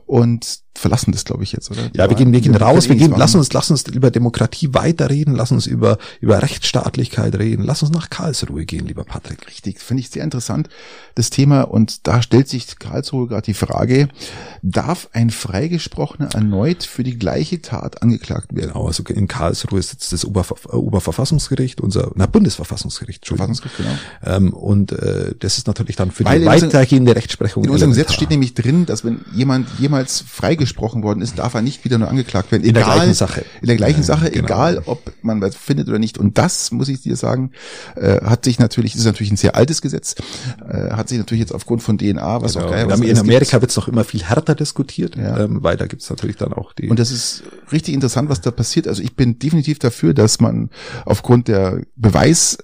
Und verlassen das, glaube ich, jetzt, oder? Ja, wir gehen, wir gehen raus, wir gehen, lass uns, lass uns über Demokratie weiterreden, lass uns über, über Rechtsstaatlichkeit reden, lass uns nach Karlsruhe gehen, lieber Patrick. Richtig, finde ich sehr interessant, das Thema. Und da stellt sich Karlsruhe gerade die Frage, darf ein Freigesprochener erneut für die gleiche Tat angeklagt werden? Genau, also in Karlsruhe sitzt das Oberver Oberverfassungsgericht, unser, na, Bundesverfassungsgericht, Verfassungsgericht, genau. Ähm, und äh, das ist natürlich dann für Weil die weitergehende Rechtsprechung. In unserem Gesetz steht nämlich drin, dass wenn jemand jemals freigesprochen gesprochen worden ist, darf er nicht wieder nur angeklagt werden. Egal, in der gleichen Sache. In der gleichen Sache, genau. egal ob man was findet oder nicht. Und das, muss ich dir sagen, äh, hat sich natürlich, ist natürlich ein sehr altes Gesetz, äh, hat sich natürlich jetzt aufgrund von DNA, was genau. auch geil was In Amerika wird es noch immer viel härter diskutiert, ja. ähm, weil da gibt es natürlich dann auch die. Und das ist richtig interessant, was da passiert. Also ich bin definitiv dafür, dass man aufgrund der Beweis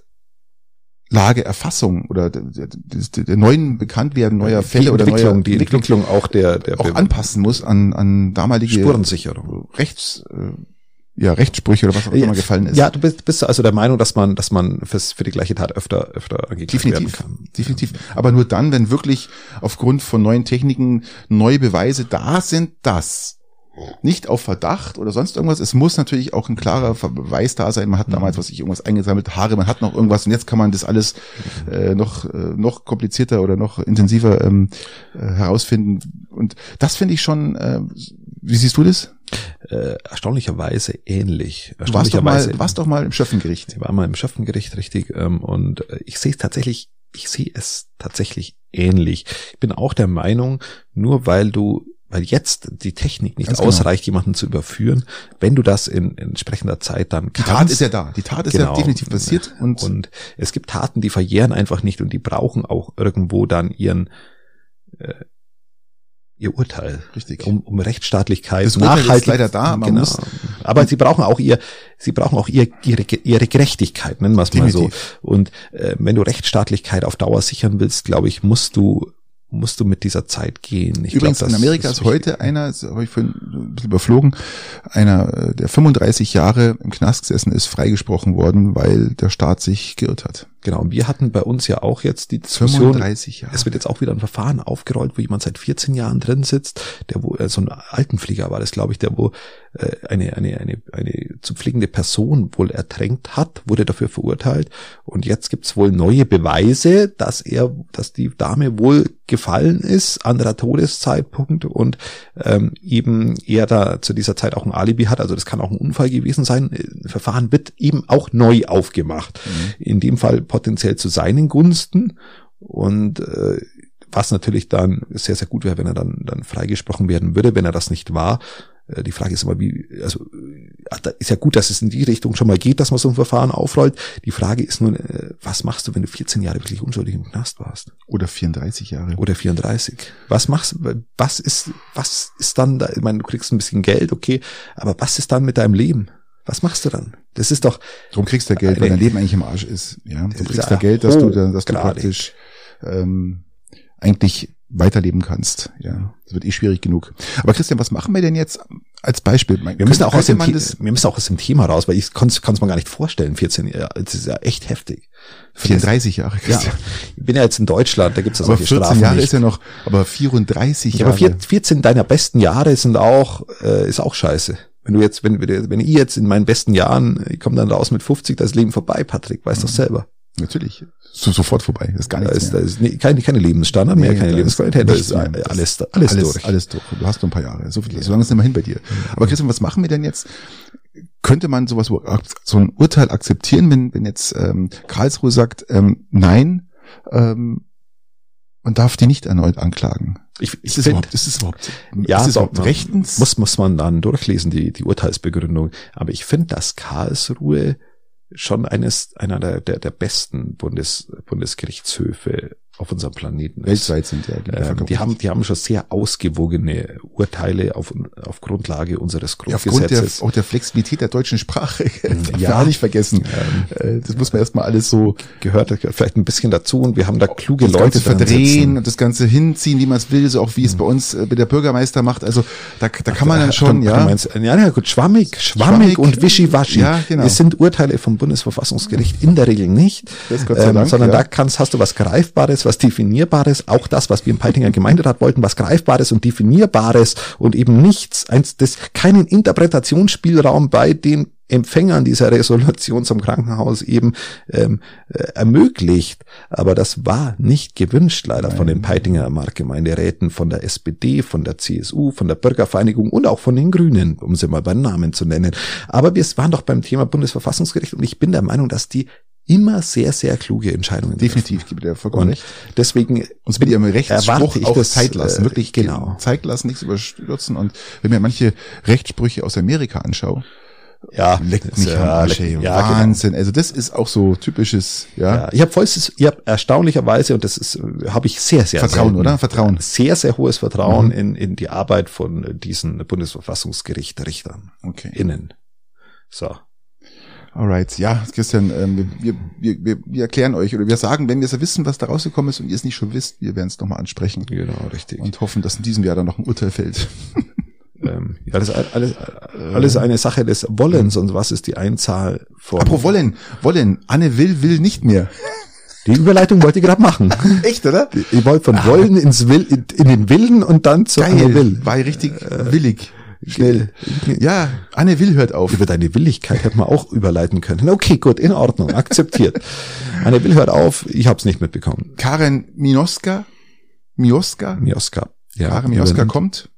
Lageerfassung oder der, der, der neuen Bekanntwerden neuer Fälle oder neuer die Entwicklung auch der, der auch anpassen muss an, an damalige Spurensicherung. Rechts, äh, ja, Rechtssprüche oder was auch immer gefallen ist. Ja, du bist, bist also der Meinung, dass man, dass man fürs, für die gleiche Tat öfter, öfter angeklagt werden kann. Definitiv. Aber nur dann, wenn wirklich aufgrund von neuen Techniken neue Beweise da sind, dass nicht auf Verdacht oder sonst irgendwas. Es muss natürlich auch ein klarer Beweis da sein. Man hat damals, was ich irgendwas eingesammelt, Haare, man hat noch irgendwas und jetzt kann man das alles äh, noch äh, noch komplizierter oder noch intensiver ähm, äh, herausfinden. Und das finde ich schon. Äh, wie siehst du das? Äh, erstaunlicherweise ähnlich. Du warst doch mal, du warst doch mal im Schöffengericht. Ich war mal im Schöffengericht, richtig. Ähm, und äh, ich sehe es tatsächlich, ich sehe es tatsächlich ähnlich. Ich bin auch der Meinung, nur weil du weil jetzt die Technik nicht Ganz genau. ausreicht, genau. jemanden zu überführen, wenn du das in, entsprechender Zeit dann kannst. Die Tat ist ja da. Die Tat ist genau. ja definitiv passiert. Und, und es gibt Taten, die verjähren einfach nicht und die brauchen auch irgendwo dann ihren äh, ihr Urteil. Richtig. Um, um Rechtsstaatlichkeit das nachhaltig. Ist leider da. Man genau. muss Aber sie brauchen auch ihr, sie brauchen auch ihr, ihre, ihre Gerechtigkeit, nennen wir es mal so. Und äh, wenn du Rechtsstaatlichkeit auf Dauer sichern willst, glaube ich, musst du musst du mit dieser Zeit gehen. Ich Übrigens, glaub, in Amerika ist, ist heute einer, das habe ich vorhin ein bisschen überflogen, einer, der 35 Jahre im Knast gesessen ist, freigesprochen worden, weil der Staat sich geirrt hat. Genau, und wir hatten bei uns ja auch jetzt die Diskussion. 35 Jahre. Es wird jetzt auch wieder ein Verfahren aufgerollt, wo jemand seit 14 Jahren drin sitzt, der wo, äh, so ein Altenflieger war das, glaube ich, der wo äh, eine, eine, eine, eine zu pflegende Person wohl ertränkt hat, wurde dafür verurteilt. Und jetzt gibt's wohl neue Beweise, dass er, dass die Dame wohl gefallen ist, anderer Todeszeitpunkt und ähm, eben er da zu dieser Zeit auch ein Alibi hat. Also das kann auch ein Unfall gewesen sein. Verfahren wird eben auch neu aufgemacht. Mhm. In dem Fall potenziell zu seinen Gunsten und äh, was natürlich dann sehr, sehr gut wäre, wenn er dann, dann freigesprochen werden würde, wenn er das nicht war. Äh, die Frage ist immer, wie, also äh, ist ja gut, dass es in die Richtung schon mal geht, dass man so ein Verfahren aufrollt. Die Frage ist nur, äh, was machst du, wenn du 14 Jahre wirklich unschuldig im Knast warst? Oder 34 Jahre. Oder 34. Was machst du, was ist, was ist dann da, ich meine, du kriegst ein bisschen Geld, okay, aber was ist dann mit deinem Leben? Was machst du dann? Das ist doch. Drum kriegst du Geld, weil dein Leben eigentlich im Arsch ist. Ja, du kriegst da Geld, dass du, dass du praktisch ähm, eigentlich weiterleben kannst. Ja, das wird eh schwierig genug. Aber Christian, was machen wir denn jetzt als Beispiel? Wir müssen auch aus dem, das, wir müssen auch aus dem Thema raus, weil ich kann es mir gar nicht vorstellen. 14 Jahre, das ist ja echt heftig. 34 Jahre. Christian. Ja, ich bin ja jetzt in Deutschland, da gibt es ja solche 14 Strafen Jahre nicht. ist ja noch, aber 34 Jahre. Ja, aber 14 deiner besten Jahre sind auch, äh, ist auch scheiße wenn du jetzt, wenn, wenn ich jetzt in meinen besten Jahren, ich komme dann raus mit 50, das Leben vorbei, Patrick, weißt mhm. doch selber. Natürlich. So, sofort vorbei. Das ist gar nichts da ist, mehr. Da ist nee, keine, keine Lebensstandard nee, mehr, keine Lebensqualität. Da ist alles, alles, alles, durch. Alles durch. Du hast noch ein paar Jahre. So, viel, so lange ist immer hin bei dir. Aber Christian, was machen wir denn jetzt? Könnte man sowas, so ein Urteil akzeptieren, wenn, wenn jetzt ähm, Karlsruhe sagt, ähm, nein, ähm, man darf die nicht erneut anklagen. Ich, ich ist, es überhaupt, ist es überhaupt, ja, ist es überhaupt rechtens? Muss, muss man dann durchlesen, die, die Urteilsbegründung. Aber ich finde, dass Karlsruhe schon eines, einer der, der, der besten Bundes, Bundesgerichtshöfe auf unserem Planeten Weltweit sind ja. Die, ähm, die haben, die haben schon sehr ausgewogene Urteile auf, auf Grundlage unseres Grundgesetzes. Ja, aufgrund der, auch der Flexibilität der deutschen Sprache. ja, nicht vergessen. Ähm, das muss man erstmal alles so. Gehört vielleicht ein bisschen dazu und wir haben da kluge das Leute verdrehen und das Ganze hinziehen, wie man es will, so auch wie es mhm. bei uns äh, der Bürgermeister macht. Also da, da kann man dann schon, ja. Meinst, ja, ja, gut, schwammig, schwammig, schwammig und wischiwaschi. Ja, genau. Es sind Urteile vom Bundesverfassungsgericht in der Regel nicht, ähm, Dank, sondern ja. da kannst, hast du was Greifbares, was Definierbares, auch das, was wir im Peitinger Gemeinderat wollten, was Greifbares und Definierbares und eben nichts, eins, das, keinen Interpretationsspielraum bei den Empfängern dieser Resolution zum Krankenhaus eben ähm, äh, ermöglicht. Aber das war nicht gewünscht, leider Nein. von den Peitinger Marktgemeinderäten, von der SPD, von der CSU, von der Bürgervereinigung und auch von den Grünen, um sie mal beim Namen zu nennen. Aber wir waren doch beim Thema Bundesverfassungsgericht und ich bin der Meinung, dass die immer sehr, sehr kluge Entscheidungen. Definitiv, gebe dir vollkommen recht. Deswegen uns mit ihrem Rechtsspruch ich auch das, Zeit lassen, äh, wirklich genau. Zeit lassen, nichts überstürzen. Und wenn mir manche Rechtssprüche aus Amerika anschaue, ja, leckt mich ja, am ja, genau. Wahnsinn. Genau. Also das ist auch so typisches, ja. ja ich habe vollstes, ich habe erstaunlicherweise und das ist, habe ich sehr, sehr Vertrauen, selten, oder? Vertrauen. Sehr, sehr hohes Vertrauen mhm. in, in die Arbeit von diesen Bundesverfassungsgericht Richtern. Okay. Innen. So. Alright, ja, Christian, ähm, wir, wir, wir, wir erklären euch oder wir sagen, wenn wir es wissen, was da rausgekommen ist und ihr es nicht schon wisst, wir werden es nochmal ansprechen. Genau, richtig. Und hoffen, dass in diesem Jahr dann noch ein Urteil fällt. ähm, ja, das ist alles, alles eine Sache des Wollens und was ist die Einzahl von. Apropos Wollen, Wollen, Anne will, will nicht mehr. Die Überleitung wollte ich gerade machen. Echt, oder? Ich wollte von ah. Wollen ins Will, in, in den Willen und dann zu Geil, Anne Will. War richtig äh, willig. Schnell. Ja, Anne Will hört auf. Über deine Willigkeit hätte man auch überleiten können. Okay, gut, in Ordnung, akzeptiert. Anne Will hört auf, ich habe es nicht mitbekommen. Karen Minoska? Mioska? Mioska. Ja, Karen Mioska kommt.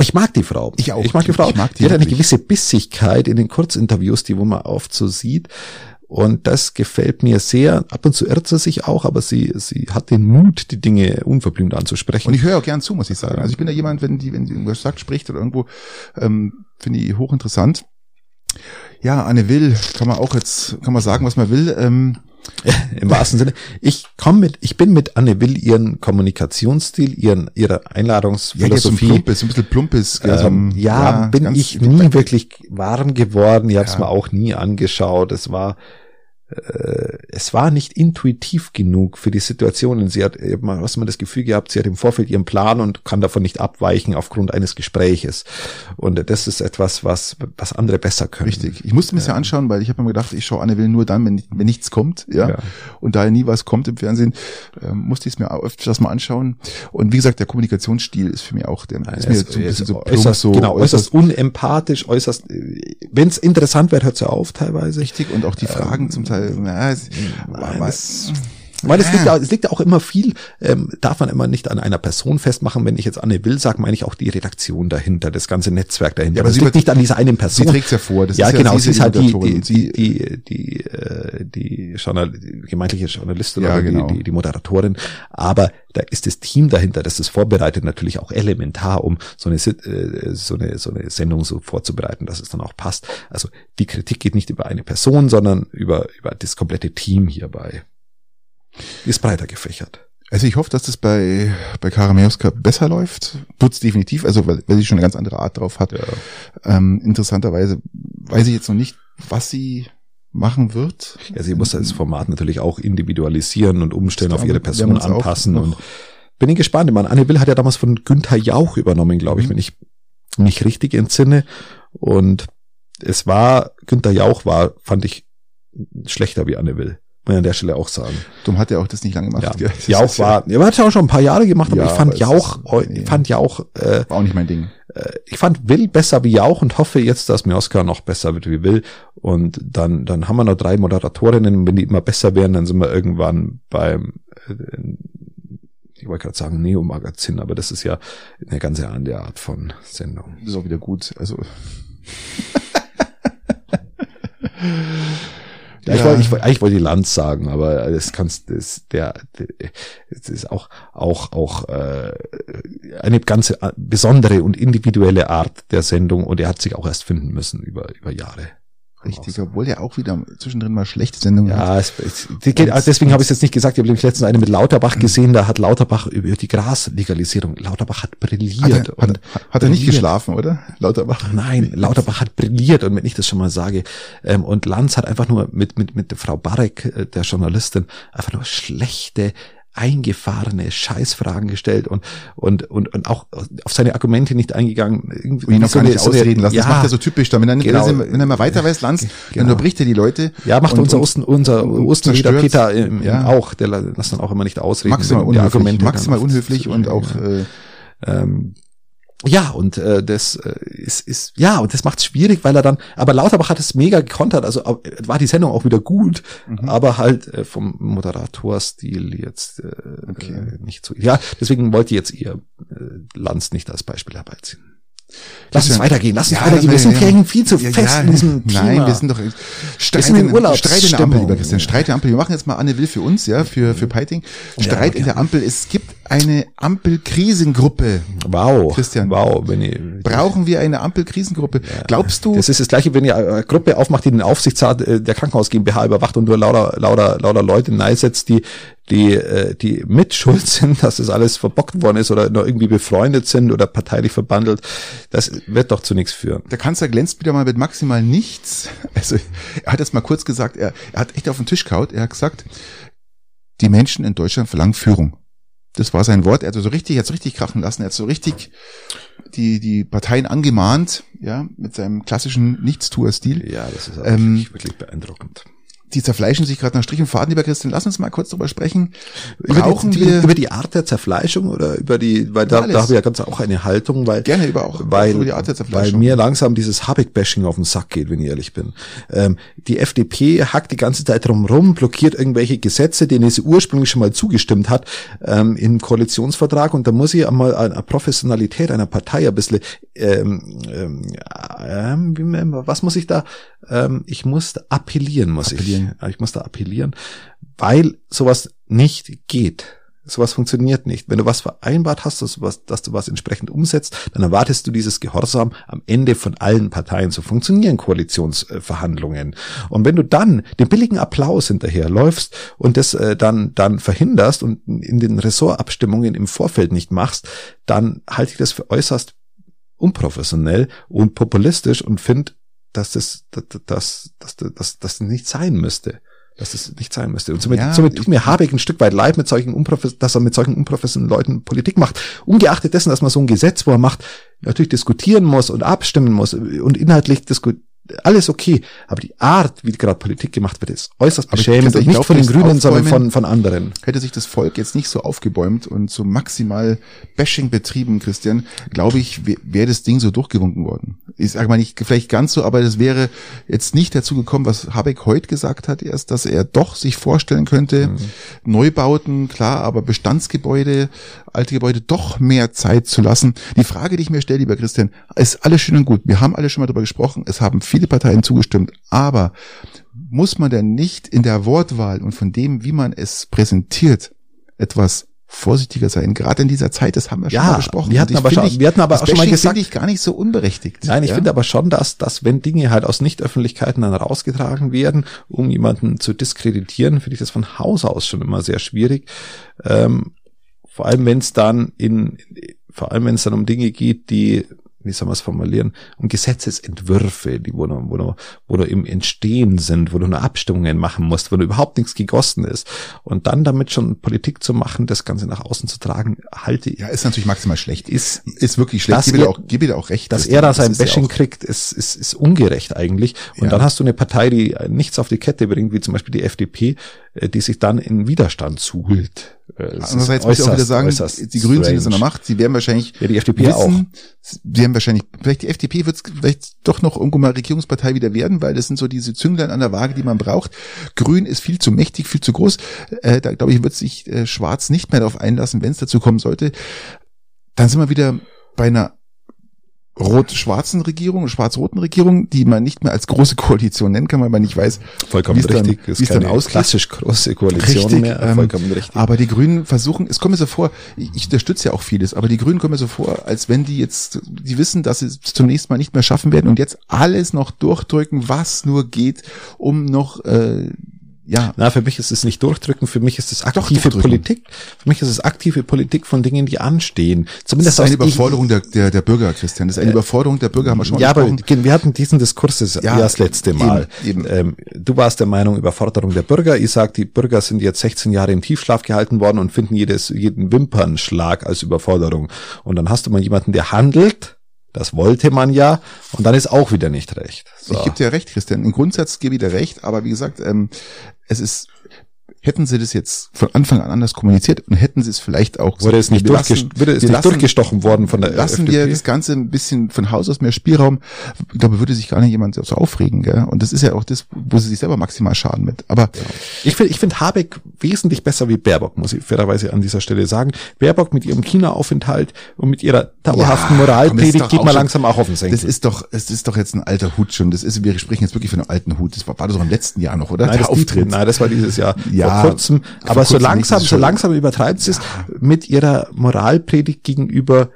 Ich mag die Frau. Ich auch. Ich mag die Frau. Ich mag die, die hat eine gewisse Bissigkeit in den Kurzinterviews, die wo man oft so sieht. Und das gefällt mir sehr. Ab und zu irrt sie sich auch, aber sie, sie hat den Mut, die Dinge unverblümt anzusprechen. Und ich höre auch gern zu, muss ich sagen. Also ich bin da jemand, wenn die, wenn sie irgendwas sagt, spricht oder irgendwo, ähm, finde ich hochinteressant. Ja, Anne Will, kann man auch jetzt, kann man sagen, was man will. Ähm, Im wahrsten Sinne. Ich komme mit, ich bin mit Anne Will ihren Kommunikationsstil, ihren, ihre Einladungsphilosophie. Ja, so plumpes, ein bisschen plumpes. Ähm, ja, ja, bin ich nie wirklich warm geworden. Ich habe es ja. mir auch nie angeschaut. Es war, es war nicht intuitiv genug für die Situation. Sie hat, was man das Gefühl gehabt, sie hat im Vorfeld ihren Plan und kann davon nicht abweichen aufgrund eines Gespräches. Und das ist etwas, was, was andere besser können. Richtig. Ich musste mir das ja anschauen, weil ich habe mir gedacht, ich schaue Anne Will nur dann, wenn, wenn nichts kommt, ja? ja. Und da ja nie was kommt im Fernsehen, äh, musste ich es mir öfters mal anschauen. Und wie gesagt, der Kommunikationsstil ist für mich auch, der ist mir so ein bisschen so, äußerst, so genau, äußerst, äußerst unempathisch, äußerst, wenn es interessant wird, hört sie auf teilweise. Richtig. Und auch die Fragen ähm, zum Teil na, es, weil es liegt, ja, es liegt ja auch immer viel, ähm, darf man immer nicht an einer Person festmachen. Wenn ich jetzt Anne Will sage, meine ich auch die Redaktion dahinter, das ganze Netzwerk dahinter. Ja, aber sie liegt nicht an dieser einen Person. Sie trägt ja vor. Das ja, ist genau, ja, sie ist halt die, die, die, die, die, äh, die, Journal gemeintliche Journalistin ja, oder genau. die, die, die Moderatorin. Aber da ist das Team dahinter, das ist vorbereitet, natürlich auch elementar, um so eine, äh, so eine, so eine Sendung so vorzubereiten, dass es dann auch passt. Also die Kritik geht nicht über eine Person, sondern über, über das komplette Team hierbei ist breiter gefächert. Also ich hoffe, dass das bei, bei Karameuska besser läuft. Tut's definitiv, also weil, weil sie schon eine ganz andere Art drauf hat. Ja. Ähm, interessanterweise weiß ich jetzt noch nicht, was sie machen wird. Ja, sie muss das Format natürlich auch individualisieren und umstellen, auf ihre Person anpassen. Und bin ich gespannt. Ich meine, Anne Will hat ja damals von Günther Jauch übernommen, glaube ich, mhm. wenn ich mich richtig entsinne. Und es war, Günther Jauch war, fand ich, schlechter wie Anne Will man an der Stelle auch sagen. Dumm hat er auch das nicht lange gemacht. Ja. Jauch war, er hat ja auch schon ein paar Jahre gemacht, aber ja, ich fand Jauch, nee. fand Jauch, äh, war auch nicht mein Ding. äh, ich fand Will besser wie Jauch und hoffe jetzt, dass Mioska noch besser wird wie Will. Und dann, dann haben wir noch drei Moderatorinnen und wenn die immer besser werden, dann sind wir irgendwann beim, äh, ich wollte gerade sagen Neo-Magazin, aber das ist ja eine ganze andere Art von Sendung. Das ist auch wieder gut. Also Ja, ich wollte, ich, eigentlich wollte die Lanz sagen, aber das kannst, das, der, das ist auch, auch, auch äh, eine ganze äh, besondere und individuelle Art der Sendung und er hat sich auch erst finden müssen über, über Jahre. Richtig, obwohl er auch wieder zwischendrin mal schlechte Sendungen ja, hat. Es, es, deswegen habe ich es jetzt nicht gesagt. Ich habe nämlich letztens eine mit Lauterbach mhm. gesehen, da hat Lauterbach über die Graslegalisierung, Lauterbach hat brilliert. Hat er, hat, hat er nicht geschlafen, oder? Lauterbach? Nein, Lauterbach hat brilliert und wenn ich das schon mal sage. Ähm, und Lanz hat einfach nur mit, mit, mit Frau Barek, äh, der Journalistin, einfach nur schlechte eingefahrene Scheißfragen gestellt und, und, und, und auch auf seine Argumente nicht eingegangen. Irgendwie und ihn noch so gar nicht so ausreden lassen. Ja, das macht er so typisch dann. Wenn er, genau. wenn er mal weiter weiß, Lanz, genau. dann unterbricht er die Leute. Ja, macht und, unser Osten, unser Ostenrieder Peter im, ja. auch, der lässt dann auch immer nicht ausreden. Maximal unhöflich, Argumente maximal unhöflich und auch, äh, ähm, ja, und äh, das äh, ist, ist, ja, und das macht es schwierig, weil er dann, aber Lauterbach hat es mega gekontert, also äh, war die Sendung auch wieder gut, mhm. aber halt äh, vom Moderatorstil jetzt äh, okay. äh, nicht so. Ja, deswegen wollte jetzt ihr äh, Lanz nicht als Beispiel herbeiziehen. Lass uns weitergehen, lass uns ja, weitergehen. Wir sind ja, viel zu fest in diesem Thema. Nein, wir sind doch Streit, sind in Urlaub. Streit in der Ampel, lieber Christian. Streit in der Ampel. Wir machen jetzt mal Anne Will für uns, ja, für, für Piting. Streit in der Ampel. Es gibt eine Ampelkrisengruppe. Wow. Christian. Wow. Ich, Brauchen wir eine Ampelkrisengruppe? Glaubst du? Das ist das gleiche, wenn ihr eine Gruppe aufmacht, die den Aufsichtsrat äh, der Krankenhaus GmbH überwacht und nur lauter, lauter, lauter Leute neisetzt, die die, äh, die mit schuld sind, dass das alles verbockt worden ist oder nur irgendwie befreundet sind oder parteilich verbandelt, das wird doch zu nichts führen. Der Kanzler glänzt wieder mal mit maximal nichts. Also er hat jetzt mal kurz gesagt, er, er hat echt auf den Tisch kaut. Er hat gesagt, die Menschen in Deutschland verlangen Führung. Das war sein Wort. Er hat so richtig, er hat so richtig krachen lassen. Er hat so richtig die, die Parteien angemahnt, ja, mit seinem klassischen Nichtstuer-Stil. Ja, das ist ähm, wirklich beeindruckend die zerfleischen sich gerade nach Strich und Faden, lieber Christian. Lass uns mal kurz drüber sprechen. Über die, wir über die Art der Zerfleischung oder über die, weil da, da habe ich ja ganz auch eine Haltung, weil gerne über auch weil, über die Art der Zerfleischung. weil mir langsam dieses Habeck-Bashing auf den Sack geht, wenn ich ehrlich bin. Ähm, die FDP hackt die ganze Zeit drumrum, blockiert irgendwelche Gesetze, denen sie ursprünglich schon mal zugestimmt hat ähm, im Koalitionsvertrag und da muss ich einmal eine Professionalität einer Partei ein bisschen ähm, ähm, ähm, was muss ich da? Ähm, ich muss appellieren, muss appellieren. ich. Ich muss da appellieren, weil sowas nicht geht. Sowas funktioniert nicht. Wenn du was vereinbart hast, dass du was, dass du was entsprechend umsetzt, dann erwartest du dieses Gehorsam am Ende von allen Parteien. So funktionieren Koalitionsverhandlungen. Und wenn du dann den billigen Applaus hinterherläufst und das äh, dann, dann verhinderst und in den Ressortabstimmungen im Vorfeld nicht machst, dann halte ich das für äußerst unprofessionell und populistisch und finde, dass das, dass, dass, dass, dass, das nicht sein müsste. Dass das nicht sein müsste. Und somit, ja, somit tut mir Habeck ein Stück weit leid, mit solchen unprofes dass er mit solchen unprofessionellen Leuten Politik macht. Ungeachtet dessen, dass man so ein Gesetz, wo er macht, natürlich diskutieren muss und abstimmen muss und inhaltlich diskutieren alles okay, aber die Art, wie gerade Politik gemacht wird, ist äußerst beschämend und nicht glaub, von den Grünen, sondern von, von anderen. Hätte sich das Volk jetzt nicht so aufgebäumt und so maximal Bashing betrieben, Christian, glaube ich, wäre das Ding so durchgewunken worden. Ich sage mal nicht vielleicht ganz so, aber das wäre jetzt nicht dazu gekommen, was Habeck heute gesagt hat erst, dass er doch sich vorstellen könnte, mhm. Neubauten, klar, aber Bestandsgebäude, alte Gebäude doch mehr Zeit zu lassen. Die Frage, die ich mir stelle, lieber Christian, ist alles schön und gut. Wir haben alle schon mal darüber gesprochen. Es haben viele Parteien zugestimmt. Aber muss man denn nicht in der Wortwahl und von dem, wie man es präsentiert, etwas vorsichtiger sein, gerade in dieser Zeit, das haben wir ja, schon mal besprochen. Wir hatten aber schon, ich, wir hatten aber auch schon mal gesagt, ich gar nicht so unberechtigt. Nein, ich ja? finde aber schon, dass, dass wenn Dinge halt aus Nichtöffentlichkeiten dann rausgetragen werden, um jemanden zu diskreditieren, finde ich das von Haus aus schon immer sehr schwierig. Ähm, vor allem, wenn es dann in, vor allem wenn es dann um Dinge geht, die wie soll man es formulieren, um Gesetzesentwürfe, die wo du, wo du, wo du im Entstehen sind, wo du nur Abstimmungen machen musst, wo du überhaupt nichts gegossen ist. Und dann damit schon Politik zu machen, das Ganze nach außen zu tragen, halte ich. Ja, ist natürlich maximal schlecht. Ist, ist wirklich schlecht. Gebe dir auch, gebe dir auch recht. Dass er da sein Bashing ja kriegt, ist, ist, ist ungerecht eigentlich. Und ja. dann hast du eine Partei, die nichts auf die Kette bringt, wie zum Beispiel die FDP, die sich dann in Widerstand suhlt. Äh, Andererseits muss ich auch wieder sagen, die Grünen sind jetzt in der Macht, sie werden wahrscheinlich ja, die FDP wissen, auch. sie werden wahrscheinlich, vielleicht die FDP wird vielleicht doch noch irgendwo mal Regierungspartei wieder werden, weil das sind so diese Zünglein an der Waage, die man braucht. Grün ist viel zu mächtig, viel zu groß. Äh, da glaube ich, wird sich äh, Schwarz nicht mehr darauf einlassen, wenn es dazu kommen sollte. Dann sind wir wieder bei einer rot-schwarzen Regierung, schwarz-roten Regierung, die man nicht mehr als große Koalition nennen kann, weil man nicht weiß, vollkommen wie richtig, dann, wie es dann ausgeht. klassisch große Koalition richtig, mehr, ähm, vollkommen richtig. Aber die Grünen versuchen, es kommt mir so vor, ich unterstütze ja auch vieles, aber die Grünen kommen mir so vor, als wenn die jetzt, die wissen, dass sie es zunächst mal nicht mehr schaffen werden und jetzt alles noch durchdrücken, was nur geht, um noch äh, ja. Na, für mich ist es nicht durchdrücken, für mich ist es aktive Politik. Für mich ist es aktive Politik von Dingen, die anstehen. Zumindest das ist eine Überforderung der, der, der Bürger, Christian. Das ist eine äh, Überforderung der Bürger, haben wir schon Ja, aber wir hatten diesen Diskurs ja, ja das letzte Mal. Eben, eben. Ähm, du warst der Meinung, Überforderung der Bürger. Ich sag, die Bürger sind jetzt 16 Jahre im Tiefschlaf gehalten worden und finden jedes, jeden Wimpernschlag als Überforderung. Und dann hast du mal jemanden, der handelt, das wollte man ja und dann ist auch wieder nicht recht. So. Ich gebe dir recht, Christian. Im Grundsatz gebe ich dir recht, aber wie gesagt, ähm, es ist hätten sie das jetzt von Anfang an anders kommuniziert und hätten sie es vielleicht auch wurde es nicht, lassen, würde es nicht lassen, durchgestochen worden von der lassen FDP? wir das Ganze ein bisschen von Haus aus mehr Spielraum ich glaube würde sich gar nicht jemand so aufregen gell? und das ist ja auch das wo sie sich selber maximal schaden mit aber ja. ich finde ich finde Habeck wesentlich besser wie Baerbock muss ich fairerweise an dieser Stelle sagen Baerbock mit ihrem China-Aufenthalt und mit ihrer dauerhaften ja, Moralpredigt geht man langsam auch auf den Senkel das ist doch es ist doch jetzt ein alter Hut schon das ist wir sprechen jetzt wirklich von einem alten Hut das war, war das auch im letzten Jahr noch oder nein, das, Auftritt. nein das war dieses Jahr ja, kurzem. Aber so langsam, so langsam übertreibt sie es mit ihrer Moralpredigt gegenüber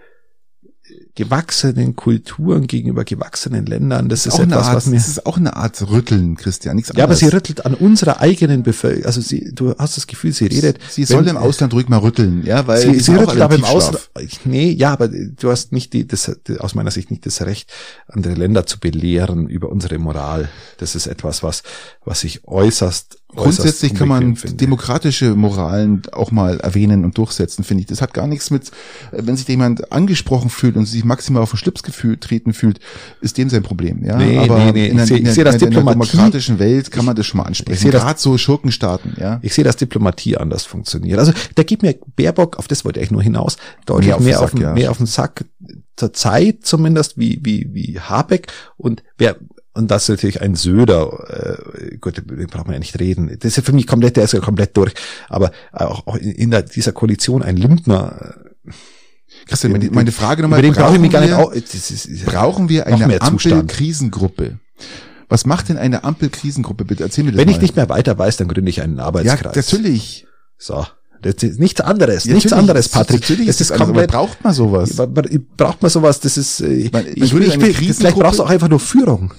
gewachsenen Kulturen gegenüber gewachsenen Ländern. Das ist, ist etwas, Art, was mir. Das ist auch eine Art Rütteln, Christian. Nichts ja, aber sie rüttelt an unserer eigenen Bevölkerung. Also sie, du hast das Gefühl, sie redet. Sie, sie soll im Ausland ruhig mal rütteln, ja, weil sie, sie rüttelt aber im Ausland. Nee, ja, aber du hast nicht die, das, aus meiner Sicht nicht das Recht, andere Länder zu belehren über unsere Moral. Das ist etwas, was, was ich äußerst Grundsätzlich kann man demokratische Moralen auch mal erwähnen und durchsetzen, finde ich. Das hat gar nichts mit, äh, wenn sich jemand angesprochen fühlt und sich maximal auf den Schlips gefühlt, treten fühlt, ist dem sein Problem. Ja, nee, aber nee, nee. in, einer, in, in, in, in einer demokratischen Welt kann man das schon mal ansprechen. Gerade so Schurkenstaaten. Ja, ich sehe, dass Diplomatie anders funktioniert. Also da gibt mir Baerbock, auf das wollte ich nur hinaus, deutlich mehr, auf, mehr, Sack, auf, den, ja. mehr auf den Sack zur Zeit zumindest wie wie wie Habeck und wer und das ist natürlich ein Söder, äh, gut, den braucht man ja nicht reden. Das ist ja für mich komplett, der ist ja komplett durch. Aber auch, auch in der, dieser Koalition ein Lindner. Äh, Christian, meine, meine Frage nochmal, brauchen, wir, auch, ist, brauchen wir eine Ampel-Krisengruppe? Was macht denn eine Ampel-Krisengruppe? Bitte erzähl mir das Wenn mal. ich nicht mehr weiter weiß, dann gründe ich einen Arbeitskreis. Ja, natürlich. So. Das ist nichts anderes, ja, nichts anderes, Patrick. Natürlich das ist, ist komplett, braucht man sowas. Braucht man sowas, das ist, äh, ich, ich, ich, ich, vielleicht brauchst du auch einfach nur Führung.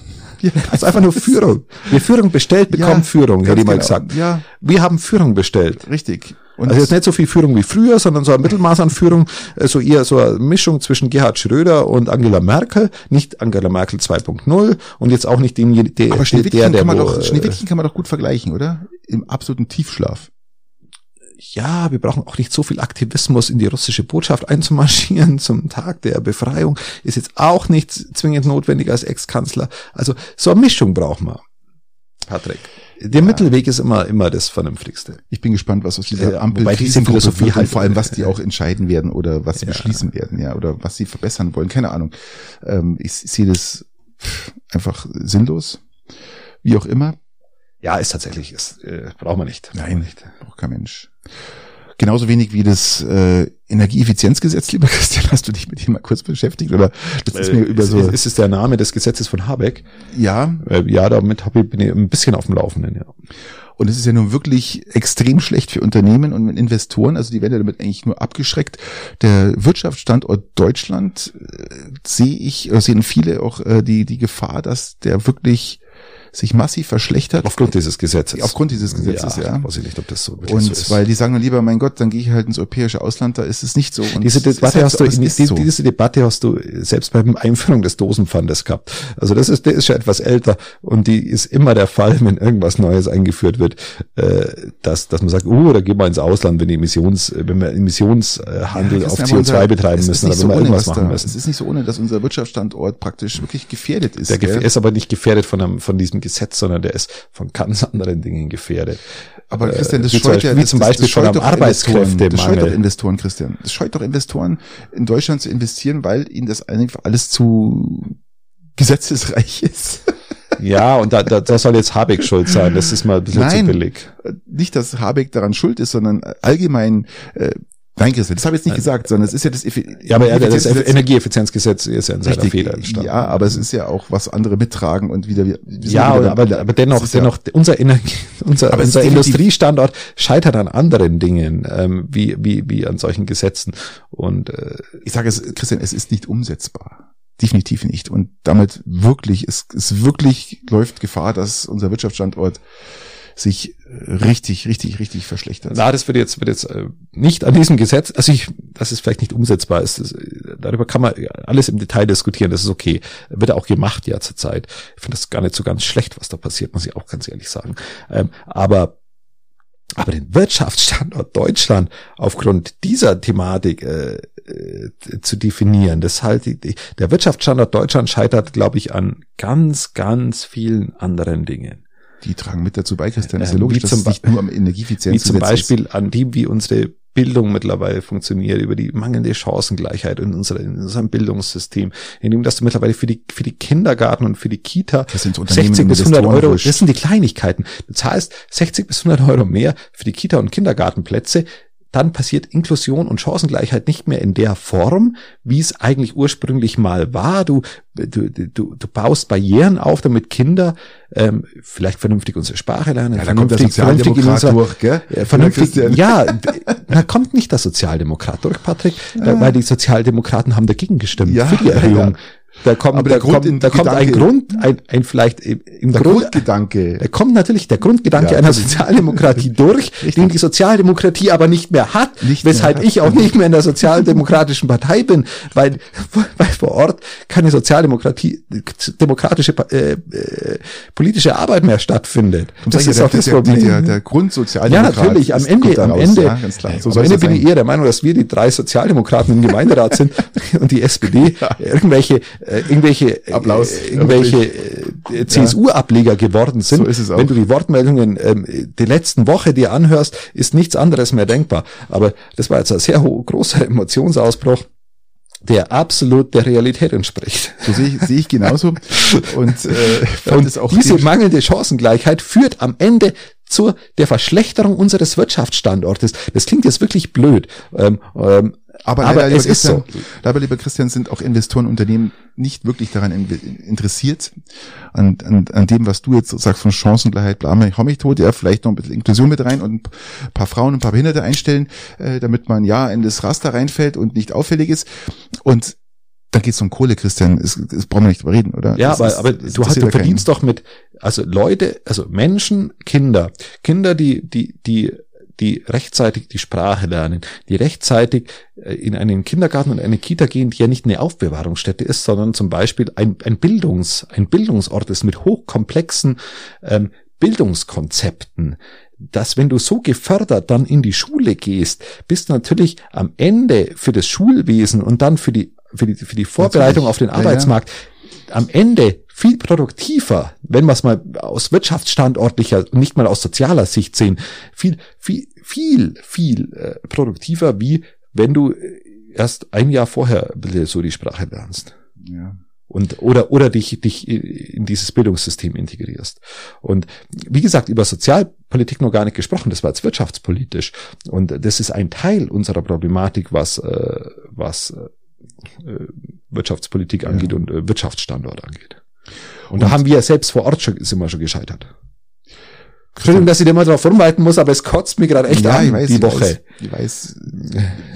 Ja, das ist einfach nur Führung. Wer Führung bestellt, bekommt ja, Führung, hätte ich mal genau. gesagt. Ja. Wir haben Führung bestellt. Richtig. Und also jetzt nicht so viel Führung wie früher, sondern so ein Mittelmaß an Führung, äh, so eher so eine Mischung zwischen Gerhard Schröder und Angela Merkel, nicht Angela Merkel 2.0 und jetzt auch nicht dem, der, Aber Schneewittchen der, der, kann man doch, Schneewittchen kann man doch gut vergleichen, oder? Im absoluten Tiefschlaf ja, wir brauchen auch nicht so viel Aktivismus in die russische Botschaft einzumarschieren zum Tag der Befreiung, ist jetzt auch nicht zwingend notwendig als Ex-Kanzler. Also so eine Mischung brauchen wir, Patrick. Der ja. Mittelweg ist immer, immer das Vernünftigste. Ich bin gespannt, was aus dieser ja, Ampel Wobei diese Philosophie halt, vor allem, was die auch entscheiden werden oder was sie ja. beschließen werden, ja, oder was sie verbessern wollen. Keine Ahnung. Ähm, ich, sehe das einfach sinnlos. Wie auch immer. Ja, ist tatsächlich, ist, äh, braucht man nicht. Nein, nicht. braucht kein Mensch. Genauso wenig wie das äh, Energieeffizienzgesetz, lieber Christian, hast du dich mit dem mal kurz beschäftigt? Oder das ist mir äh, über so. Ist, ist es der Name des Gesetzes von Habeck? Ja. Äh, ja, damit hab ich, bin ich ein bisschen auf dem Laufenden, ja. Und es ist ja nun wirklich extrem schlecht für Unternehmen und Investoren. Also die werden ja damit eigentlich nur abgeschreckt. Der Wirtschaftsstandort Deutschland äh, sehe ich, äh, sehen viele auch äh, die, die Gefahr, dass der wirklich sich massiv verschlechtert. Aufgrund dieses Gesetzes. Aufgrund dieses Gesetzes, ja. ja. Weiß ich nicht, ob das so wirklich Und so ist. weil die sagen dann lieber, mein Gott, dann gehe ich halt ins europäische Ausland, da ist es nicht so. Und diese Debatte halt hast so, du, die, so. diese Debatte hast du selbst beim Einführung des Dosenpfandes gehabt. Also das ist, der ist schon etwas älter und die ist immer der Fall, wenn irgendwas Neues eingeführt wird, äh, dass, dass man sagt, oh, da gehen wir ins Ausland, wenn die Emissions, wenn wir Emissionshandel ja, auf CO2 unser, betreiben müssen, oder wenn wir irgendwas machen müssen. Es ist nicht so ohne, dass unser Wirtschaftsstandort praktisch wirklich gefährdet ist. Der gell? ist aber nicht gefährdet von, einem, von diesem Gesetz, sondern der ist von ganz anderen Dingen gefährdet. Aber Christian, das scheut ja, wie zum Beispiel doch einem Arbeitskräftemangel. Das scheut doch Investoren, Christian. Das scheut doch Investoren, in Deutschland zu investieren, weil ihnen das einfach alles zu gesetzesreich ist. Ja, und da, da, da soll jetzt Habeck schuld sein. Das ist mal ein bisschen Nein, zu billig. Nicht, dass Habeck daran schuld ist, sondern allgemein, äh, nein, Christian, das habe ich jetzt nicht gesagt, sondern es ist ja das, Effi- Ja, aber ja, das Effizienzgesetz- Energieeffizienzgesetz ist ja in seiner Feder entstanden. ja, aber es ist ja auch, was andere mittragen und wieder, wir Ja, wieder aber, aber dennoch, ist ja- dennoch, unser Energie, unser, Aber unser Industriestandort scheitert an anderen Dingen, ähm, wie, wie, wie an solchen Gesetzen. Und äh, ich sage es, Christian, es ist nicht umsetzbar. Definitiv nicht. Und damit wirklich, es, es wirklich läuft Gefahr, dass unser Wirtschaftsstandort sich richtig, richtig, richtig verschlechtert. na, das wird jetzt, wird jetzt äh, nicht an diesem Gesetz, also ich, das ist vielleicht nicht umsetzbar ist, das, darüber kann man alles im Detail diskutieren, das ist okay. Wird auch gemacht ja zurzeit. Ich finde das gar nicht so ganz schlecht, was da passiert, muss ich auch ganz ehrlich sagen. Ähm, aber aber den Wirtschaftsstandort Deutschland aufgrund dieser Thematik äh, äh, zu definieren, das halte ich, der Wirtschaftsstandort Deutschland scheitert, glaube ich, an ganz, ganz vielen anderen Dingen. Die tragen mit dazu bei, Christian. Das ist ja Ähm, logisch, wie dass es nicht nur am Wie Energieeffizienz zum Beispiel an dem, wie unsere Bildung mittlerweile funktioniert, über die mangelnde Chancengleichheit in, unserer, in unserem Bildungssystem, indem dass du mittlerweile für die, für die Kindergarten und für die Kita Das sind Unternehmen 60 bis 100 Investoren Euro, das sind die Kleinigkeiten. Du zahlst 60 bis 100 Euro mehr für die Kita- und Kindergartenplätze, dann passiert Inklusion und Chancengleichheit nicht mehr in der Form, wie es eigentlich ursprünglich mal war. Du, du, du, du baust Barrieren auf, damit Kinder ähm, vielleicht vernünftig unsere Sprache lernen, Ja, da kommt der Sozialdemokrat unserer, durch, gell? äh, vernünftig, ja, da kommt nicht der Sozialdemokrat durch, Patrick, da, weil die Sozialdemokraten haben dagegen gestimmt Ja, für die Erhöhung. Ja. Da kommt, Aber da der Grund- kommt, da kommt ein Grund, ein, ein vielleicht im Der Grund, Grundgedanke. da kommt natürlich der Grundgedanke Ja, einer. Sozialdemokratie durch, den die Sozialdemokratie aber nicht mehr hat, Nicht mehr weshalb hat. ich auch nicht mehr in der sozialdemokratischen Partei bin, weil, weil vor Ort keine Sozialdemokratie, demokratische äh, äh, politische Arbeit mehr stattfindet. Und Das ist ja, auch das der, der, Problem. der, der ja, Grundsozialdemokrat. natürlich, am Ende, da am raus, Ende, Ja. So am Ende bin ich eher der Meinung, dass wir die drei Sozialdemokraten im Gemeinderat sind und die SPD irgendwelche, äh, irgendwelche, äh, Applaus. irgendwelche äh, CSU-Ableger geworden sind. So ist es auch. Wenn du die Wortmeldungen ähm, der letzten Woche dir anhörst, ist nichts anderes mehr denkbar. Aber das war jetzt ein sehr großer Emotionsausbruch, der absolut der Realität entspricht. So sehe ich, sehe ich genauso. Und, äh, Und auch diese mangelnde Chancengleichheit führt am Ende zur der Verschlechterung unseres Wirtschaftsstandortes. Das klingt jetzt wirklich blöd. Ähm, ähm, Aber, aber leider, es ist so. Christian, Leider, lieber Christian, sind auch Investoren, Unternehmen nicht wirklich daran in, interessiert, an, an, an dem, was du jetzt sagst von Chancengleichheit, bla, hau mich tot, ja, vielleicht noch ein bisschen Inklusion mit rein und ein paar Frauen und ein paar Behinderte einstellen, äh, damit man ja in das Raster reinfällt und nicht auffällig ist. Und dann geht's um Kohle, Christian. Das, das brauchen wir nicht drüber reden, oder? Ja, Das aber, ist- aber das du, hast, du ja keinen. verdienst doch mit, also Leute, also Menschen, Kinder, Kinder, die, die, die, die rechtzeitig die Sprache lernen, die rechtzeitig äh, in einen Kindergarten und eine Kita gehen, die ja nicht eine Aufbewahrungsstätte ist, sondern zum Beispiel ein, ein Bildungs, ein Bildungsort ist mit hochkomplexen ähm, Bildungskonzepten, dass wenn du so gefördert dann in die Schule gehst, bist du natürlich am Ende für das Schulwesen und dann für die, für die, für die Vorbereitung Natürlich. auf den Ja, ja. Arbeitsmarkt am Ende viel produktiver, wenn wir es mal aus wirtschaftsstandortlicher nicht mal aus sozialer Sicht sehen, viel, viel, viel, viel äh, produktiver, wie wenn du äh, erst ein Jahr vorher so die Sprache lernst Ja. und oder oder dich dich in dieses Bildungssystem integrierst. Und wie gesagt, über Sozialpolitik noch gar nicht gesprochen, das war jetzt wirtschaftspolitisch und das ist ein Teil unserer Problematik, was äh, was äh, Wirtschaftspolitik angeht und äh, Wirtschaftsstandort angeht. Und, da haben wir selbst vor Ort schon sind wir schon gescheitert. Entschuldigung, dass ich dir mal darauf rumleiten muss, aber es kotzt mir gerade echt ja, an ich weiß, die ich Woche. Weiß, ich weiß,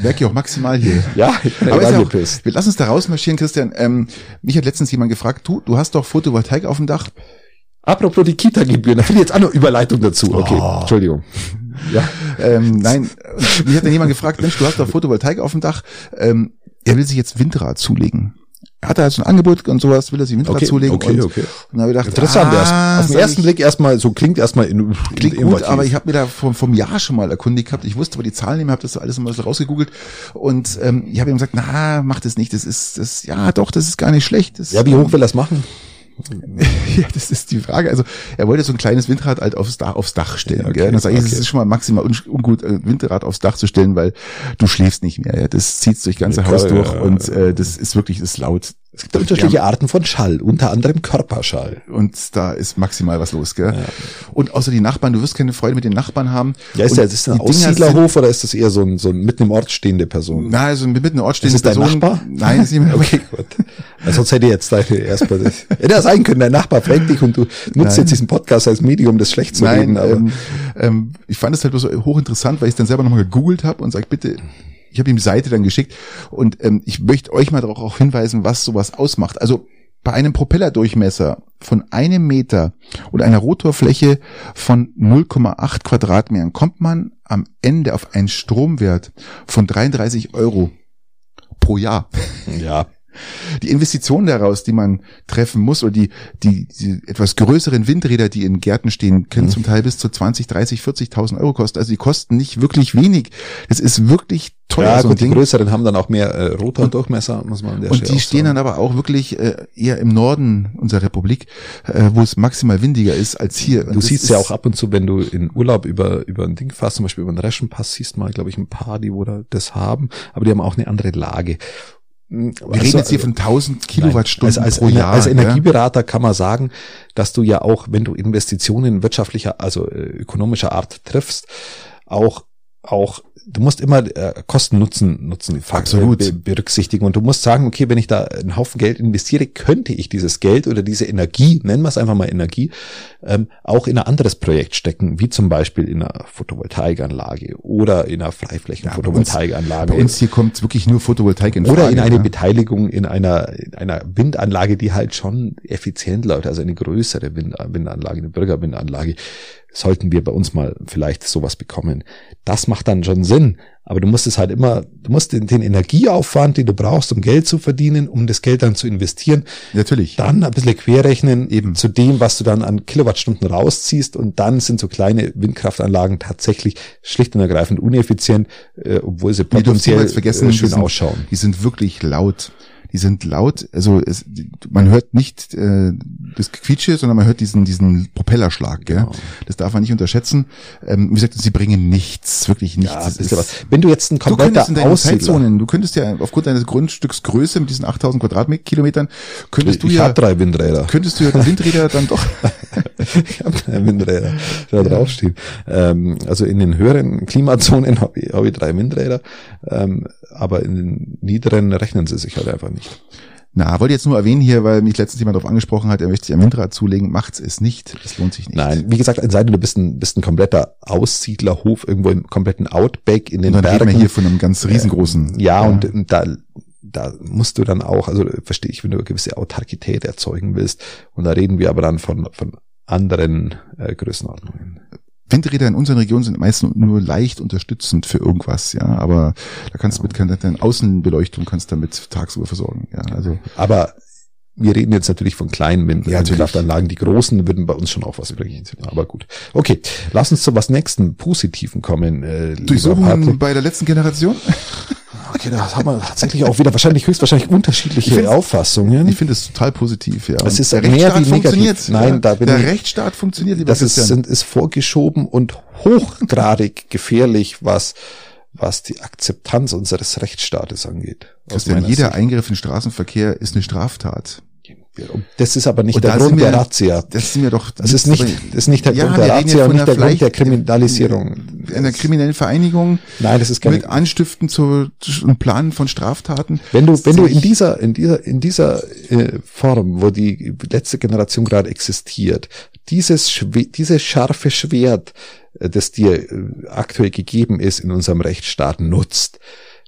merke ich auch maximal hier. Ja, ich Aber ist ja auch, wir lassen uns da rausmarschieren, Christian. Ähm, mich hat letztens jemand gefragt, du, du hast doch Photovoltaik auf dem Dach. Apropos die Kita-Gebühren, da finde ich jetzt auch noch Überleitung dazu. Okay, Oh. Entschuldigung. Ja. Ähm, nein, und mich hat dann jemand gefragt, Mensch, du hast doch Photovoltaik auf dem Dach. Ähm, er will sich jetzt Windrad zulegen. Er hat da jetzt ein Angebot und sowas, will er sich Windrad Okay, zulegen. okay, und, okay. Und dann habe ich gedacht, Interessant erst. ah, Auf den ersten ich, Blick erstmal, so klingt erstmal in, Klingt gut, innovativ. aber ich habe mir da vom, vom Jahr schon mal erkundigt gehabt. Ich wusste aber die Zahlen nicht mehr, habe das so alles mal so rausgegoogelt. Und ähm, ich habe ihm gesagt, na, mach das nicht. Das ist, das, ja doch, das ist gar nicht schlecht. Das, Ja, wie hoch will er das machen? ja, das ist die Frage. Also er wollte so ein kleines Windrad halt aufs Dach, aufs Dach stellen. Ja, okay, gell? Dann sage ich, okay. es ist schon mal maximal ungut, ein Windrad aufs Dach zu stellen, weil du schläfst nicht mehr. Ja? Das zieht durch ganze ja, Haus durch und äh, das ist wirklich das ist laut. Es gibt unterschiedliche Arten von Schall, unter anderem Körperschall. Und da ist maximal was los, gell? Ja. Und außer die Nachbarn, du wirst keine Freude mit den Nachbarn haben. Ja, ist, ja, ist das ein Aussiedlerhof oder ist das eher so ein, so ein mitten im Ort stehende Person? Nein, also mitten im Ort stehende ist das Person. Dein Nachbar? Nein, ist nicht mehr. okay, gut. Also sonst hätte ich jetzt deine erstmal das. Hätte ja sein können, dein Nachbar fragt dich und du nutzt Nein. jetzt diesen Podcast als Medium, das schlecht zu Nein, reden. Aber ähm, ähm, ich fand es halt so hochinteressant, weil ich dann selber nochmal gegoogelt habe und sag, bitte, ich habe ihm die Seite dann geschickt und ähm, ich möchte euch mal darauf hinweisen, was sowas ausmacht. Also bei einem Propellerdurchmesser von einem Meter und einer Rotorfläche von 0,8 Quadratmetern kommt man am Ende auf einen Stromwert von 33 Euro pro Jahr. Ja. Die Investitionen daraus, die man treffen muss, oder die, die, die etwas größeren Windräder, die in Gärten stehen, können mhm. zum Teil bis zu 20, 30, 40.000 Euro kosten. Also die kosten nicht wirklich wenig. Es ist wirklich teuer. Ja, so gut, die größeren haben dann auch mehr äh, Rotordurchmesser, muss man an der Und Stelle die stehen sagen. dann aber auch wirklich äh, eher im Norden unserer Republik, äh, wo es maximal windiger ist als hier. Du siehst ja auch ab und zu, wenn du in Urlaub über über ein Ding fährst, zum Beispiel über den Reschenpass, siehst mal, glaube ich, ein paar, die wo da das haben, aber die haben auch eine andere Lage. Wir also, reden jetzt hier von 1000 Kilowattstunden nein, als, als, pro Jahr. Als Energieberater ja? kann man sagen, dass du ja auch, wenn du Investitionen wirtschaftlicher, also äh, ökonomischer Art triffst, auch auch du musst immer äh, Kosten Nutzen Nutzen Absolut. Be berücksichtigen und du musst sagen, okay, wenn ich da einen Haufen Geld investiere, könnte ich dieses Geld oder diese Energie, nennen wir es einfach mal Energie, ähm, auch in ein anderes Projekt stecken, wie zum Beispiel in einer Photovoltaikanlage oder in einer Freiflächen-Photovoltaikanlage. Bei, uns hier kommt wirklich nur Photovoltaik in Frage, Oder in eine ja. Beteiligung in einer, in einer Windanlage, die halt schon effizient läuft, also eine größere Wind Windanlage, eine Bürgerwindanlage sollten wir bei uns mal vielleicht sowas bekommen. Das macht dann schon Sinn. Aber du musst es halt immer, du musst den, den, Energieaufwand, den du brauchst, um Geld zu verdienen, um das Geld dann zu investieren. Natürlich. Dann ein bisschen querrechnen eben zu dem, was du dann an Kilowattstunden rausziehst. Und dann sind so kleine Windkraftanlagen tatsächlich schlicht und ergreifend uneffizient, äh, obwohl sie potenziell vergessen, äh, schön die sind, ausschauen. Die sind wirklich laut die sind laut, also es, man hört nicht äh, das Quietsche, sondern man hört diesen diesen Propellerschlag. Gell? Genau. Das darf man nicht unterschätzen. Ähm, wie gesagt, sie bringen nichts, wirklich nichts. Ja, ist, was. Wenn du jetzt ein kompletter du Zeitzonen, du könntest ja aufgrund deines Grundstücksgröße mit diesen 8000 Quadratkilometern, könntest du ich ja... Ich drei Windräder. Könntest du ja Windräder dann doch... ich habe drei Windräder, da draufstehen. Ähm, also in den höheren Klimazonen habe ich, hab ich drei Windräder, ähm, aber in den niederen rechnen sie sich halt einfach nicht nicht. Na, wollte jetzt nur erwähnen hier, weil mich letztens jemand darauf angesprochen hat, er möchte sich ein Windrad zulegen, macht's es nicht. Das lohnt sich nicht. Nein, wie gesagt, sei du bist ein, bist ein kompletter Aussiedlerhof irgendwo im kompletten Outback in den und dann Bergen. Reden wir hier von einem ganz riesengroßen. Äh, ja, ja, und da, da musst du dann auch, also verstehe ich, wenn du eine gewisse Autarkität erzeugen willst. Und da reden wir aber dann von, von anderen äh, Größenordnungen. Windräder in unseren Regionen sind meistens nur leicht unterstützend für irgendwas, ja, aber da kannst du mit keiner Außenbeleuchtung kannst damit tagsüber versorgen, ja, also. Aber wir reden jetzt natürlich von kleinen Windkraftanlagen. Die großen würden bei uns schon auch was bringen. Aber gut. Okay, lass uns zu was nächsten Positiven kommen. Äh, Durchsuchen bei der letzten Generation? Okay, da haben wir tatsächlich auch wieder wahrscheinlich höchstwahrscheinlich unterschiedliche ich Auffassungen. Ich finde es total positiv, ja. Es ist der mehr wie negativ. Nein, ja, da bin der ich, Rechtsstaat funktioniert. Lieber das ist, sind, ist vorgeschoben und hochgradig gefährlich, was was die Akzeptanz unseres Rechtsstaates angeht. Christian, jeder Sicht. Eingriff in Straßenverkehr ist eine Straftat. Das ist aber nicht der Grund der Razzia. Das ist mir doch. Das ist nicht, das ist nicht der ja, Grund der Razzia und nicht der Grund der Kriminalisierung. Einer kriminellen Vereinigung. Nein, das ist keine. Mit Anstiften zu, zu Planen von Straftaten. Wenn du, wenn du in dieser, in dieser, in dieser äh, Form, wo die letzte Generation gerade existiert, dieses, dieses scharfe Schwert, äh, das dir äh, aktuell gegeben ist in unserem Rechtsstaat nutzt,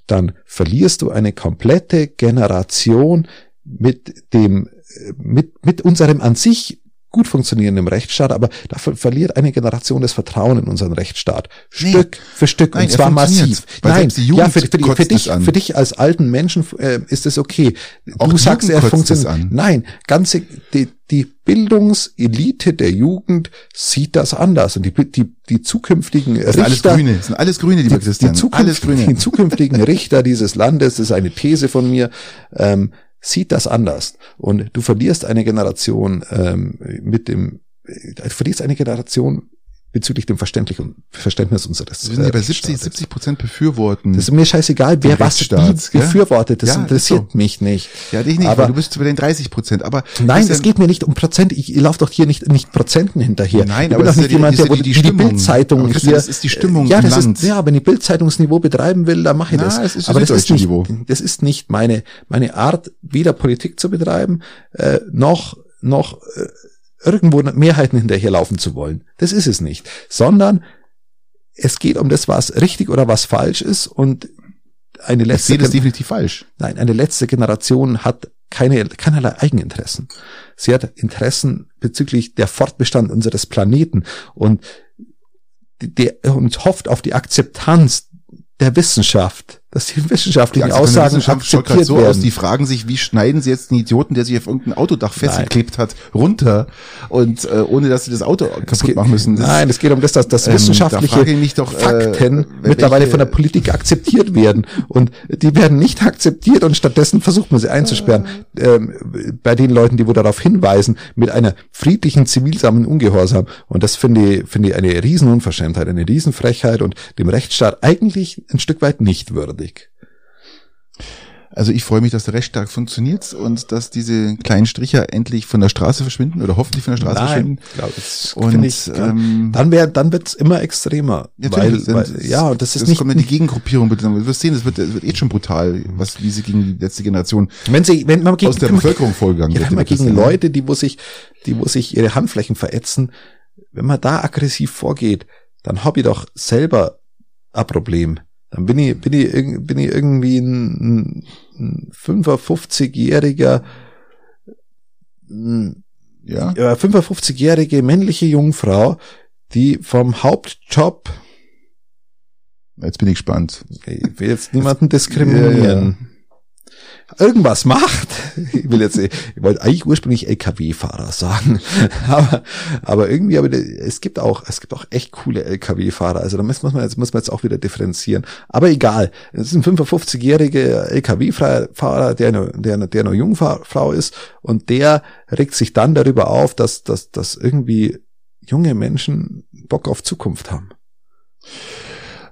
dann verlierst du eine komplette Generation mit dem mit, mit unserem an sich gut funktionierenden Rechtsstaat, aber da verliert eine Generation das Vertrauen in unseren Rechtsstaat. Stück nee. für Stück Nein, und zwar massiv. Nein, ja, für, für, für dich, für dich als alten Menschen äh, ist es okay. Auch du sagst, er funktioniert. Nein, ganze die, die Bildungselite der Jugend sieht das anders und die die die zukünftigen das sind Richter, alles Grüne, das sind alles Grüne, die, die, die, Zukunft, die zukünftigen Richter dieses Landes, das ist eine These von mir. Ähm, sieht das anders. Und du verlierst eine Generation ähm, mit dem, äh, du verlierst eine Generation bezüglich dem Verständnis unseres. Wir sind ja bei 70, 70 Prozent befürworten. Das ist mir scheißegal, wer was wie befürwortet. Das ja, interessiert so. mich nicht. Ja, dich nicht, aber du bist bei den 30 Prozent. Aber nein, es geht mir nicht um Prozent. Ich, ich laufe doch hier nicht nicht Prozenten hinterher. Nein, ich aber bin doch nicht ja jemand, der die, die, die, die Bildzeitung hier. Das ist die Stimmung ja, das Ist, ja, wenn ich Bildzeitungsniveau betreiben will, dann mache ich Na, das. das ist aber das ist nicht, Niveau. das ist nicht meine meine Art, weder Politik zu betreiben äh, noch noch äh, irgendwo Mehrheiten hinterherlaufen zu wollen. Das ist es nicht. Sondern es geht um das, was richtig oder was falsch ist und eine letzte. Ich sehe das definitiv falsch. Nein, eine letzte Generation hat keine, keinerlei Eigeninteressen. Sie hat Interessen bezüglich der Fortbestand unseres Planeten und der, und hofft auf die Akzeptanz der Wissenschaft dass die wissenschaftlichen die Aussagen Wissenschaft akzeptiert so werden. Aus, die fragen sich, wie schneiden sie jetzt einen Idioten, der sich auf irgendein Autodach festgeklebt hat, runter und äh, ohne dass sie das Auto kaputt geht, machen müssen. Das, nein, es geht um das, dass, dass ähm, wissenschaftliche da doch, äh, Fakten äh, mittlerweile von der Politik akzeptiert werden und die werden nicht akzeptiert und stattdessen versucht man sie einzusperren. Ähm, bei den Leuten, die wo darauf hinweisen, mit einer friedlichen, zivilsamen Ungehorsam. Und das finde ich, finde ich eine Riesenunverschämtheit, eine Riesenfrechheit und dem Rechtsstaat eigentlich ein Stück weit nicht würdig würdig. Also ich freue mich, dass der Rechtsstaat funktioniert und dass diese kleinen Stricher endlich von der Straße verschwinden oder hoffentlich von der Straße Nein, verschwinden. Glaub, das und ich, ähm, dann wäre, dann wird's immer extremer. Weil, weil, ja, das ist das nicht. kommt die Gegengruppierung. Du wirst sehen, das wird, das wird eh schon brutal, was wie sie gegen die letzte Generation wenn sie, wenn man gegen, aus der Bevölkerung vorgegangen ja, wird. Wenn man gegen Leute, die wo sich, die wo sich ihre Handflächen verätzen, wenn man da aggressiv vorgeht, dann hab ich doch selber ein Problem. Dann bin ich, bin ich, bin ich irgendwie ein, ein 55-jähriger, ja, 55-jährige männliche Jungfrau, die vom Hauptjob Jetzt bin ich gespannt. Ich will jetzt niemanden diskriminieren. Irgendwas macht. Ich will jetzt, ich wollte eigentlich ursprünglich LKW-Fahrer sagen, aber, aber irgendwie, aber es gibt auch, es gibt auch echt coole LKW-Fahrer. Also da muss man jetzt, muss man jetzt auch wieder differenzieren. Aber egal. Es ist ein 55-jähriger LKW-Fahrer, der der, der nur Jungfrau ist und der regt sich dann darüber auf, dass, dass, dass irgendwie junge Menschen Bock auf Zukunft haben.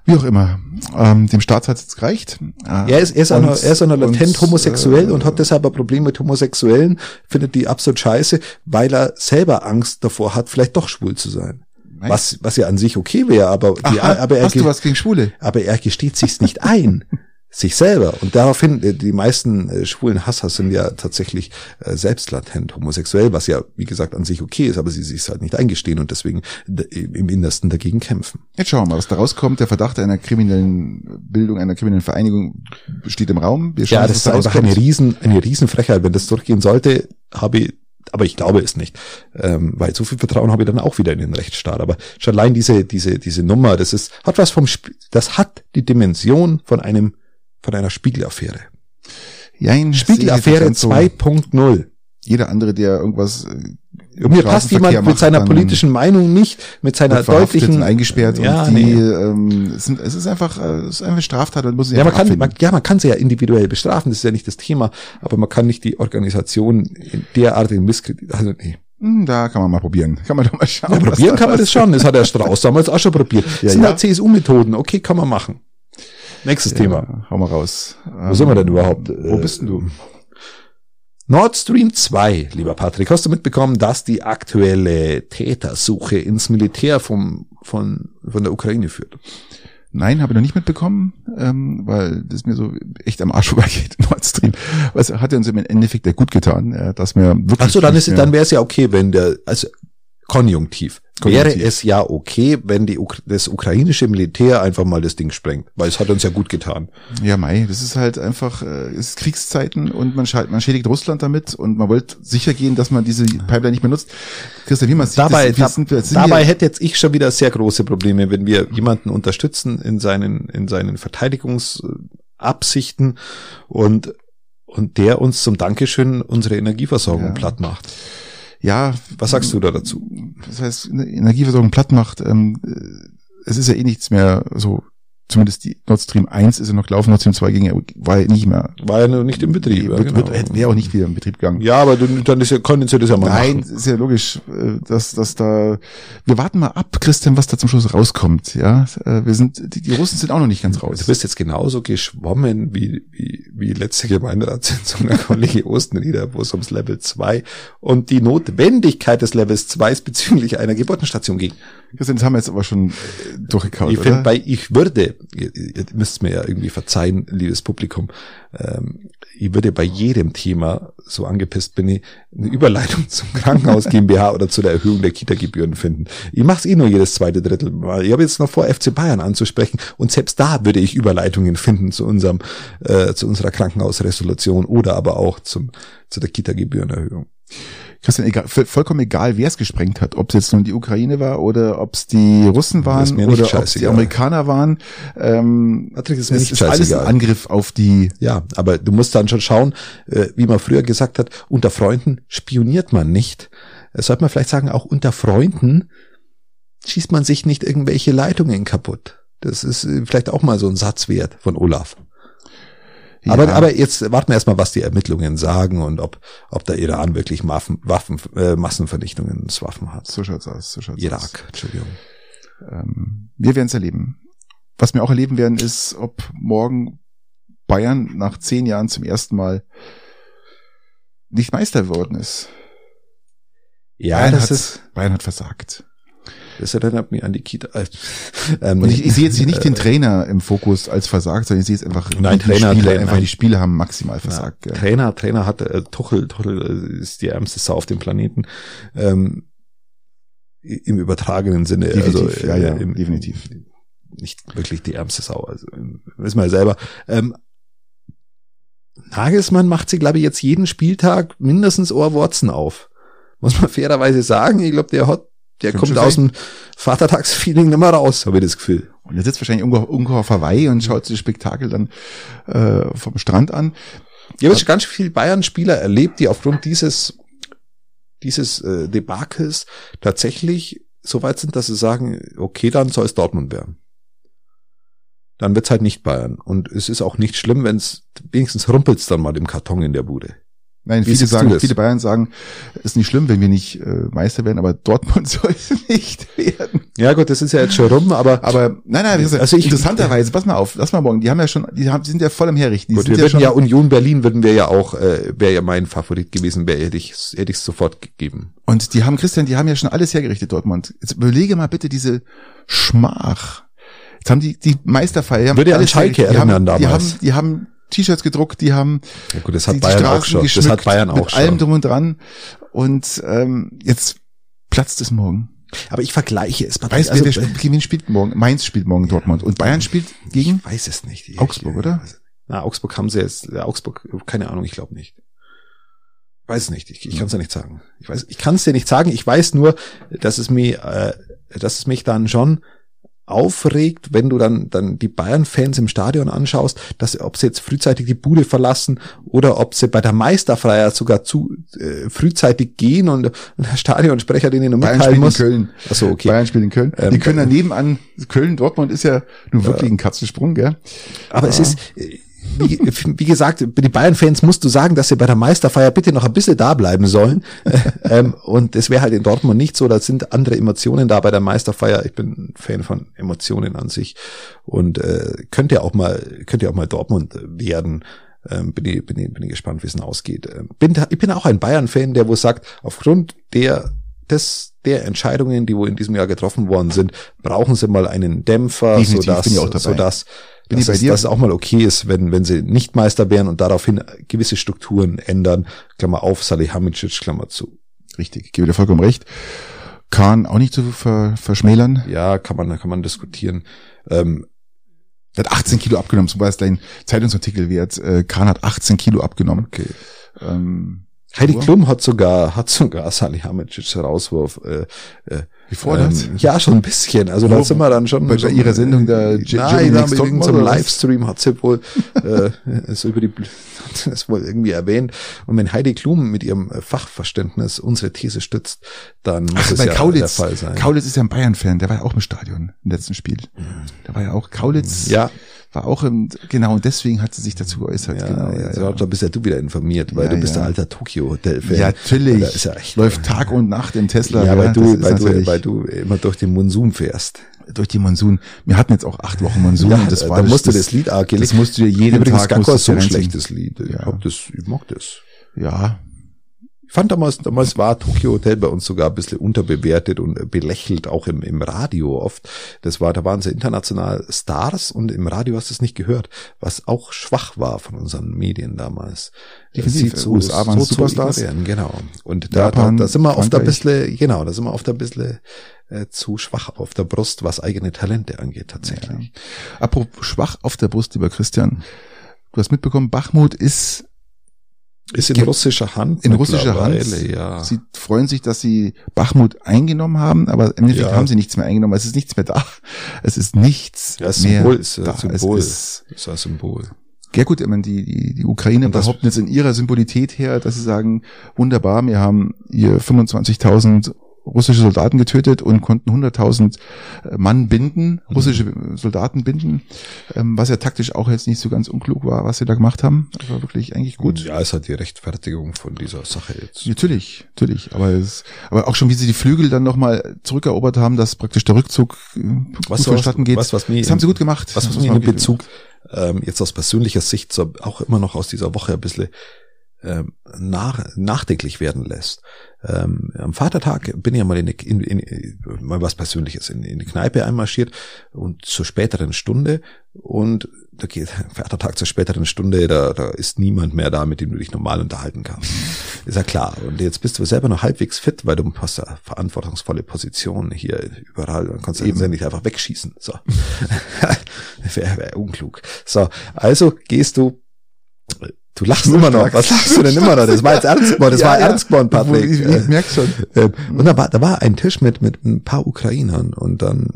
Wie auch immer. Ähm, dem Staat hat es jetzt gereicht. Äh, er ist, er ist, und, einer, er ist einer latent und, homosexuell äh, und hat deshalb ein Problem mit Homosexuellen, findet die absolut scheiße, weil er selber Angst davor hat, vielleicht doch schwul zu sein. Was, was ja an sich okay wäre, aber, die, Aha, aber er, hast du was gegen Schwule? Aber er gesteht sich's nicht ein. Sich selber. Und daraufhin, äh, die meisten äh, schwulen Hasser sind ja tatsächlich äh, selbst latent homosexuell, was ja, wie gesagt, an sich okay ist, aber sie sich halt nicht eingestehen und deswegen im Innersten dagegen kämpfen. Jetzt schauen wir mal, was da rauskommt. Der Verdacht einer kriminellen Bildung, einer kriminellen Vereinigung steht im Raum. Wir schauen, ja, das ist einfach eine riesen, eine Riesenfrechheit. Wenn das durchgehen sollte, habe ich aber ich glaube es nicht, ähm, weil so viel Vertrauen habe ich dann auch wieder in den Rechtsstaat. Aber schon allein diese diese diese Nummer, das ist hat was vom Sp das hat die Dimension von einem von einer Spiegelaffäre. Ja, Spiegelaffäre 2.0. Jeder andere, der irgendwas äh, mir passt jemand mit seiner politischen Meinung nicht, mit seiner deutlichen eingesperrt ja, und die nee. ähm, es, sind, es ist einfach äh, es ist einfach Straftat und muss ja man kann man, ja man kann sie ja individuell bestrafen, das ist ja nicht das Thema, aber man kann nicht die Organisation in derart in Misskredit also nee. Hm, da kann man mal probieren. Kann man doch mal schauen. Ja, probieren kann man das schon. Das hat der Strauß damals auch schon probiert. Ja, das sind ja. halt CSU-Methoden. Okay, kann man machen. Nächstes ja, Thema. Hau mal raus. Wo ähm, sind wir denn überhaupt? Wo bist denn du? Nord Stream 2, lieber Patrick, hast du mitbekommen, dass die aktuelle Tätersuche ins Militär vom, von, von der Ukraine führt? Nein, habe ich noch nicht mitbekommen, ähm, weil das mir so echt am Arsch vorbeigeht, Nord Stream. Was hat uns im Endeffekt ja gut getan, äh, dass wir wirklich. Ach so, dann ist dann wäre es ja okay, wenn der, also Konjunktiv. Wäre es ja okay, wenn die, das ukrainische Militär einfach mal das Ding sprengt, weil es hat uns ja gut getan. Ja, Mai, das ist halt einfach, äh, es ist Kriegszeiten und man, man schädigt Russland damit und man wollte sicher gehen, dass man diese Pipeline nicht mehr nutzt. Christian, wie man sieht, dabei, das, sind, sind dabei hätte jetzt ich schon wieder sehr große Probleme, wenn wir jemanden unterstützen in seinen, in seinen Verteidigungsabsichten und und der uns zum Dankeschön unsere Energieversorgung ja. platt macht ja. Was sagst du da dazu? Das heißt, Energieversorgung platt macht, ähm, es ist ja eh nichts mehr so zumindest die Nord Stream 1 ist ja noch gelaufen, Nord Stream 2 ging ja, war ja nicht mehr. War ja nicht im Betrieb. Ja, wird, genau. wird, wäre auch nicht wieder im Betrieb gegangen. Ja, aber dann ist ja, können Sie das ja mal Nein, machen. ist ja logisch, äh, dass, dass da, wir warten mal ab, Christian, was da zum Schluss rauskommt, ja. Äh, wir sind, die, die Russen sind auch noch nicht ganz raus. Du bist jetzt genauso geschwommen wie, wie, wie letzte Gemeinderatssitzung der Kollege Ostenrieder, wo es ums Level 2 und die Notwendigkeit des Levels 2 bezüglich einer Geburtenstation ging. Christian, das haben wir jetzt aber schon äh, durchgekaut, Ich finde, bei Ich würde, ihr, ihr müsst mir ja irgendwie verzeihen, liebes Publikum, ähm, ich würde bei jedem Thema, so angepisst bin ich, eine Überleitung zum Krankenhaus GmbH oder zu der Erhöhung der Kita-Gebühren finden. Ich mache es eh nur jedes zweite Drittel Mal. Ich habe jetzt noch vor, FC Bayern anzusprechen und selbst da würde ich Überleitungen finden zu unserem, äh, zu unserer Krankenhausresolution oder aber auch zum, zu der Kita-Gebührenerhöhung. Christian, egal, vollkommen egal, wer es gesprengt hat, ob es jetzt nun die Ukraine war oder ob es die Russen waren oder ob es die Amerikaner waren. Ähm, Patrick, ist, es ist alles ein Angriff auf die. Ja, aber du musst dann schon schauen, äh, wie man früher gesagt hat, unter Freunden spioniert man nicht. Das sollte man vielleicht sagen, auch unter Freunden schießt man sich nicht irgendwelche Leitungen kaputt. Das ist äh, vielleicht auch mal so ein Satz wert von Olaf. Ja. Aber, aber jetzt warten wir erstmal, was die Ermittlungen sagen und ob, ob der Iran wirklich Waffen, Waffen äh, Massenvernichtungswaffen hat. So schaut's aus. So schaut's Irak, aus. Entschuldigung. Ähm, wir werden es erleben. Was wir auch erleben werden, ist, ob morgen Bayern nach zehn Jahren zum ersten Mal nicht Meister geworden ist. Ja, Bayern das hat, ist Bayern hat versagt. Das erinnert mich an die Kita. Ähm, ich, ich sehe jetzt hier nicht den Trainer im Fokus als versagt, sondern ich sehe jetzt einfach nein, Trainer, Spieler, Trainer, einfach nein. die Spiele haben maximal versagt. Ja, Trainer, Trainer hat äh, Tuchel, Tuchel äh, ist die ärmste Sau auf dem Planeten. Ähm, Im übertragenen Sinne. Definitiv, also, ja, ja, äh, im, definitiv. Nicht wirklich die ärmste Sau, also wissen wir ja selber. Ähm, Nagelsmann macht sie, glaube ich, jetzt jeden Spieltag mindestens Ohrwurzen auf. Muss man fairerweise sagen. Ich glaube, der hat der kommt aus dem Vatertagsfeeling mehr raus, habe ich das Gefühl. Und er sitzt wahrscheinlich irgendwo auf Hawaii und schaut sich das Spektakel dann äh, vom Strand an. Ich habe ganz viele Bayern-Spieler erlebt, die aufgrund dieses dieses äh, Debakels tatsächlich so weit sind, dass sie sagen, okay, dann soll es Dortmund werden. Dann wird's halt nicht Bayern. Und es ist auch nicht schlimm, wenn es wenigstens rumpelt's dann mal im Karton in der Bude. Nein, viele sagen, viele Bayern sagen, ist nicht schlimm, wenn wir nicht äh, Meister werden, aber Dortmund soll es nicht werden. Ja gut, das ist ja jetzt schon rum, aber aber nein, nein, das ist also ich, interessanterweise, pass mal auf, lass mal morgen, die haben ja schon, die haben, die sind ja voll im Herrichten. Gut, wir ja würden ja Union Berlin würden wir ja auch, äh, wäre ja mein Favorit gewesen, wäre hätte ich hätte ich sofort gegeben. Und die haben Christian, die haben ja schon alles hergerichtet Dortmund. Jetzt überlege mal bitte diese Schmach. Jetzt haben die die Meisterfeier, würde ja an Schalke erinnern haben, damals. Die haben, die haben T-Shirts gedruckt, die haben ja gut, das hat die, Bayern auch schon. Das hat Bayern auch mit schon. allem drum und dran. Und ähm, jetzt platzt es morgen. Aber ich vergleiche es. Weißt du, also, wer spielt, wen spielt morgen? Mainz spielt morgen Dortmund und Bayern spielt gegen? Ich weiß es nicht. Ich, Augsburg, oder? Na, Augsburg haben sie jetzt. Augsburg, keine Ahnung, ich glaube nicht. Weiß es nicht. Ich, ich kann es ja nicht sagen. Ich weiß, ich kann es dir nicht sagen. Ich weiß nur, dass es mir, äh, dass es mich dann schon aufregt, wenn du dann dann die Bayern-Fans im Stadion anschaust, dass ob sie jetzt frühzeitig die Bude verlassen oder ob sie bei der Meisterfreiheit sogar zu äh, frühzeitig gehen und, der Stadionsprecher denen nur Bayern mitteilen muss. in Köln. Achso, okay. Bayern spielt in Köln. Ähm, die können daneben an Köln, Dortmund ist ja nun wirklich ein Katzensprung, gell? Aber es ist äh, wie, wie gesagt, den Bayern-Fans musst du sagen, dass sie bei der Meisterfeier bitte noch ein bisschen da bleiben sollen. ähm, und es wäre halt in Dortmund nicht so. Da sind andere Emotionen da bei der Meisterfeier. Ich bin Fan von Emotionen an sich und äh, könnte ja auch mal, könnte ja auch mal Dortmund werden. Ähm, bin, ich, bin, ich, bin ich gespannt, wie es ausgeht. Ähm, bin, ich bin auch ein Bayern-Fan, der wo sagt, aufgrund der des der Entscheidungen, die wo in diesem Jahr getroffen worden sind, brauchen sie mal einen Dämpfer, Definitiv, sodass, sodass Bin dass, ich bei es, dir? dass es auch mal okay ist, wenn, wenn sie nicht Meister wären und daraufhin gewisse Strukturen ändern. Klammer auf, Salihamidzic, Klammer zu. Richtig, ich gebe dir vollkommen recht. Kahn auch nicht zu ver verschmälern. Ja, kann man, kann man diskutieren. Ähm, Er hat 18 Kilo abgenommen, zum Beispiel dein Zeitungsartikel wert. Äh, Kahn hat 18 Kilo abgenommen. okay. Ähm, Heidi Klum hat sogar, hat sogar Salihamidzic Rauswurf, äh, äh, gefordert. Ähm, ja, schon ein bisschen. Also Wo, da sind wir dann schon. Bei, schon, ihrer Sendung der J Nein, da mit zum Livestream hat sie wohl, äh, so über die, das wohl irgendwie erwähnt. Und wenn Heidi Klum mit ihrem Fachverständnis unsere These stützt, dann muss Ach, es ja Kaulitz, der Fall sein. Kaulitz ist ja ein Bayern-Fan, der war ja auch im Stadion im letzten Spiel. Mhm. Da war ja auch Kaulitz. Ja war auch im, genau, und deswegen hat sie sich dazu geäußert. Ja, genau, ja, ja. Da bist ja du wieder informiert, weil ja, du bist ja. der alter Tokio-Hotel-Fan. Ja, natürlich. Ist ja echt, Läuft Tag und Nacht im Tesla. Ja, weil du, weil du, weil du immer durch den Monsun fährst. Durch die Monsun. Wir hatten jetzt auch acht Wochen Monsun. Ja, das war da musst das, du das Lied auch Das musst du dir jeden Übrigens Tag. Übrigens gar so ein schlechtes Lied. Ich hab das, ich mag das. Ja, ich fand damals, damals war Tokyo Hotel bei uns sogar ein bisschen unterbewertet und belächelt, auch im, im Radio oft. Das war, da waren sie international Stars und im Radio hast du es nicht gehört, was auch schwach war von unseren Medien damals. Definitiv, so, USA waren so Superstars. Genau. Und da, Japan, da, da sind wir oft ein bisschen, genau, da sind wir oft ein bisschen äh, zu schwach auf der Brust, was eigene Talente angeht, tatsächlich. Ja. Apropos schwach auf der Brust, lieber Christian. Du hast mitbekommen, Bachmut ist ist in russischer Hand. In russischer Hand. Ja. Sie freuen sich, dass sie Bachmut eingenommen haben, aber im Endeffekt ja. haben sie nichts mehr eingenommen. Es ist nichts mehr da. Es ist nichts ja, Symbol mehr ist, da. Symbol. Es ist, ist ein Symbol. Ja gut, ich meine, die, die, die Ukraine behaupten jetzt in ihrer Symbolität her, dass sie sagen, wunderbar, wir haben hier 25.000 russische Soldaten getötet und konnten 100.000 äh, Mann binden, mhm. russische Soldaten binden, ähm, was ja taktisch auch jetzt nicht so ganz unklug war, was sie da gemacht haben. Das war wirklich eigentlich gut. Ja, es hat die Rechtfertigung von dieser Sache jetzt. Natürlich, natürlich. Aber es, aber auch schon, wie sie die Flügel dann nochmal zurückerobert haben, dass praktisch der Rückzug äh, was vonstatten geht. Was, was mir das haben sie gut gemacht. Was, was mir in Bezug ähm, jetzt aus persönlicher Sicht so auch immer noch aus dieser Woche ein bisschen ähm, nach, nachdenklich werden lässt. Ähm, am Vatertag bin ich ja mal in, in, in, mal was Persönliches in, in die Kneipe einmarschiert und zur späteren Stunde und da geht Vatertag zur späteren Stunde, da, da ist niemand mehr da, mit dem du dich normal unterhalten kannst. ist ja klar. Und jetzt bist du selber noch halbwegs fit, weil du hast ja verantwortungsvolle Position hier überall. Dann kannst du eben nicht einfach wegschießen. So. wäre wär unklug. So, also gehst du Du lachst immer noch. Was lachst du denn immer noch? Das war jetzt ernst geworden. Das ja, war ja. ernst geworden, Patrick. Ich, ich, merke schon. Ähm, und da war, da war ein Tisch mit, mit ein paar Ukrainern und dann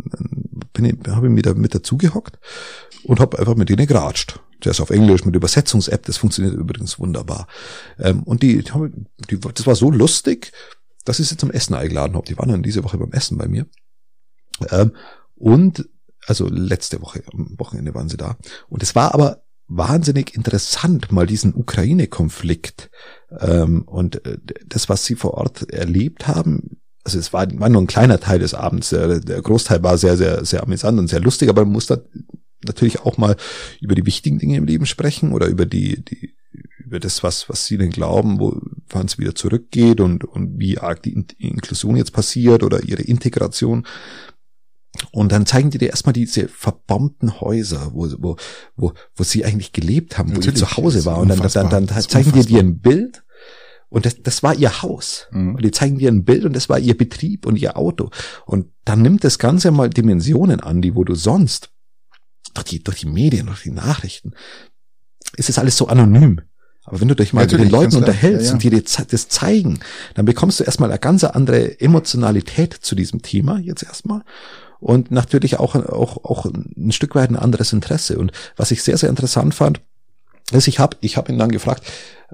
bin ich, habe ich wieder mit dazugehockt und habe einfach mit denen geratscht. Zuerst auf Englisch mit Übersetzungs-App, das funktioniert übrigens wunderbar. Ähm, und die, die, das war so lustig, dass ich sie zum Essen eingeladen habe. Die waren dann diese Woche beim Essen bei mir. Ähm, und also letzte Woche, am Wochenende waren sie da. Und es war aber wahnsinnig interessant, mal diesen Ukraine-Konflikt ähm, und äh, das, was sie vor Ort erlebt haben. Also es war, war nur ein kleiner Teil des Abends. Der, der Großteil war sehr, sehr, sehr amüsant und sehr lustig, aber man muss da natürlich auch mal über die wichtigen Dinge im Leben sprechen oder über die, die über das, was, was sie denn glauben, wo, wann es wieder zurückgeht und, und wie arg die Inklusion jetzt passiert oder ihre Integration. Und dann zeigen die dir erstmal diese verbombten Häuser, wo, wo, wo, wo sie eigentlich gelebt haben, Natürlich, wo sie zu Hause war. Und dann, dann, dann, dann zeigen die dir ein Bild und das, das war ihr Haus. Mhm. Und die zeigen dir ein Bild und das war ihr Betrieb und ihr Auto. Und dann nimmt das Ganze mal Dimensionen an, die wo du sonst durch die, durch die Medien, durch die Nachrichten, ist es alles so anonym. Aber wenn du dich mal Natürlich, mit den Leuten unterhältst ja, ja. und dir das zeigen, dann bekommst du erstmal eine ganz andere Emotionalität zu diesem Thema jetzt erstmal und natürlich auch, auch, auch ein Stück weit ein anderes Interesse. Und was ich sehr, sehr interessant fand, ist, ich habe ich hab ihn dann gefragt,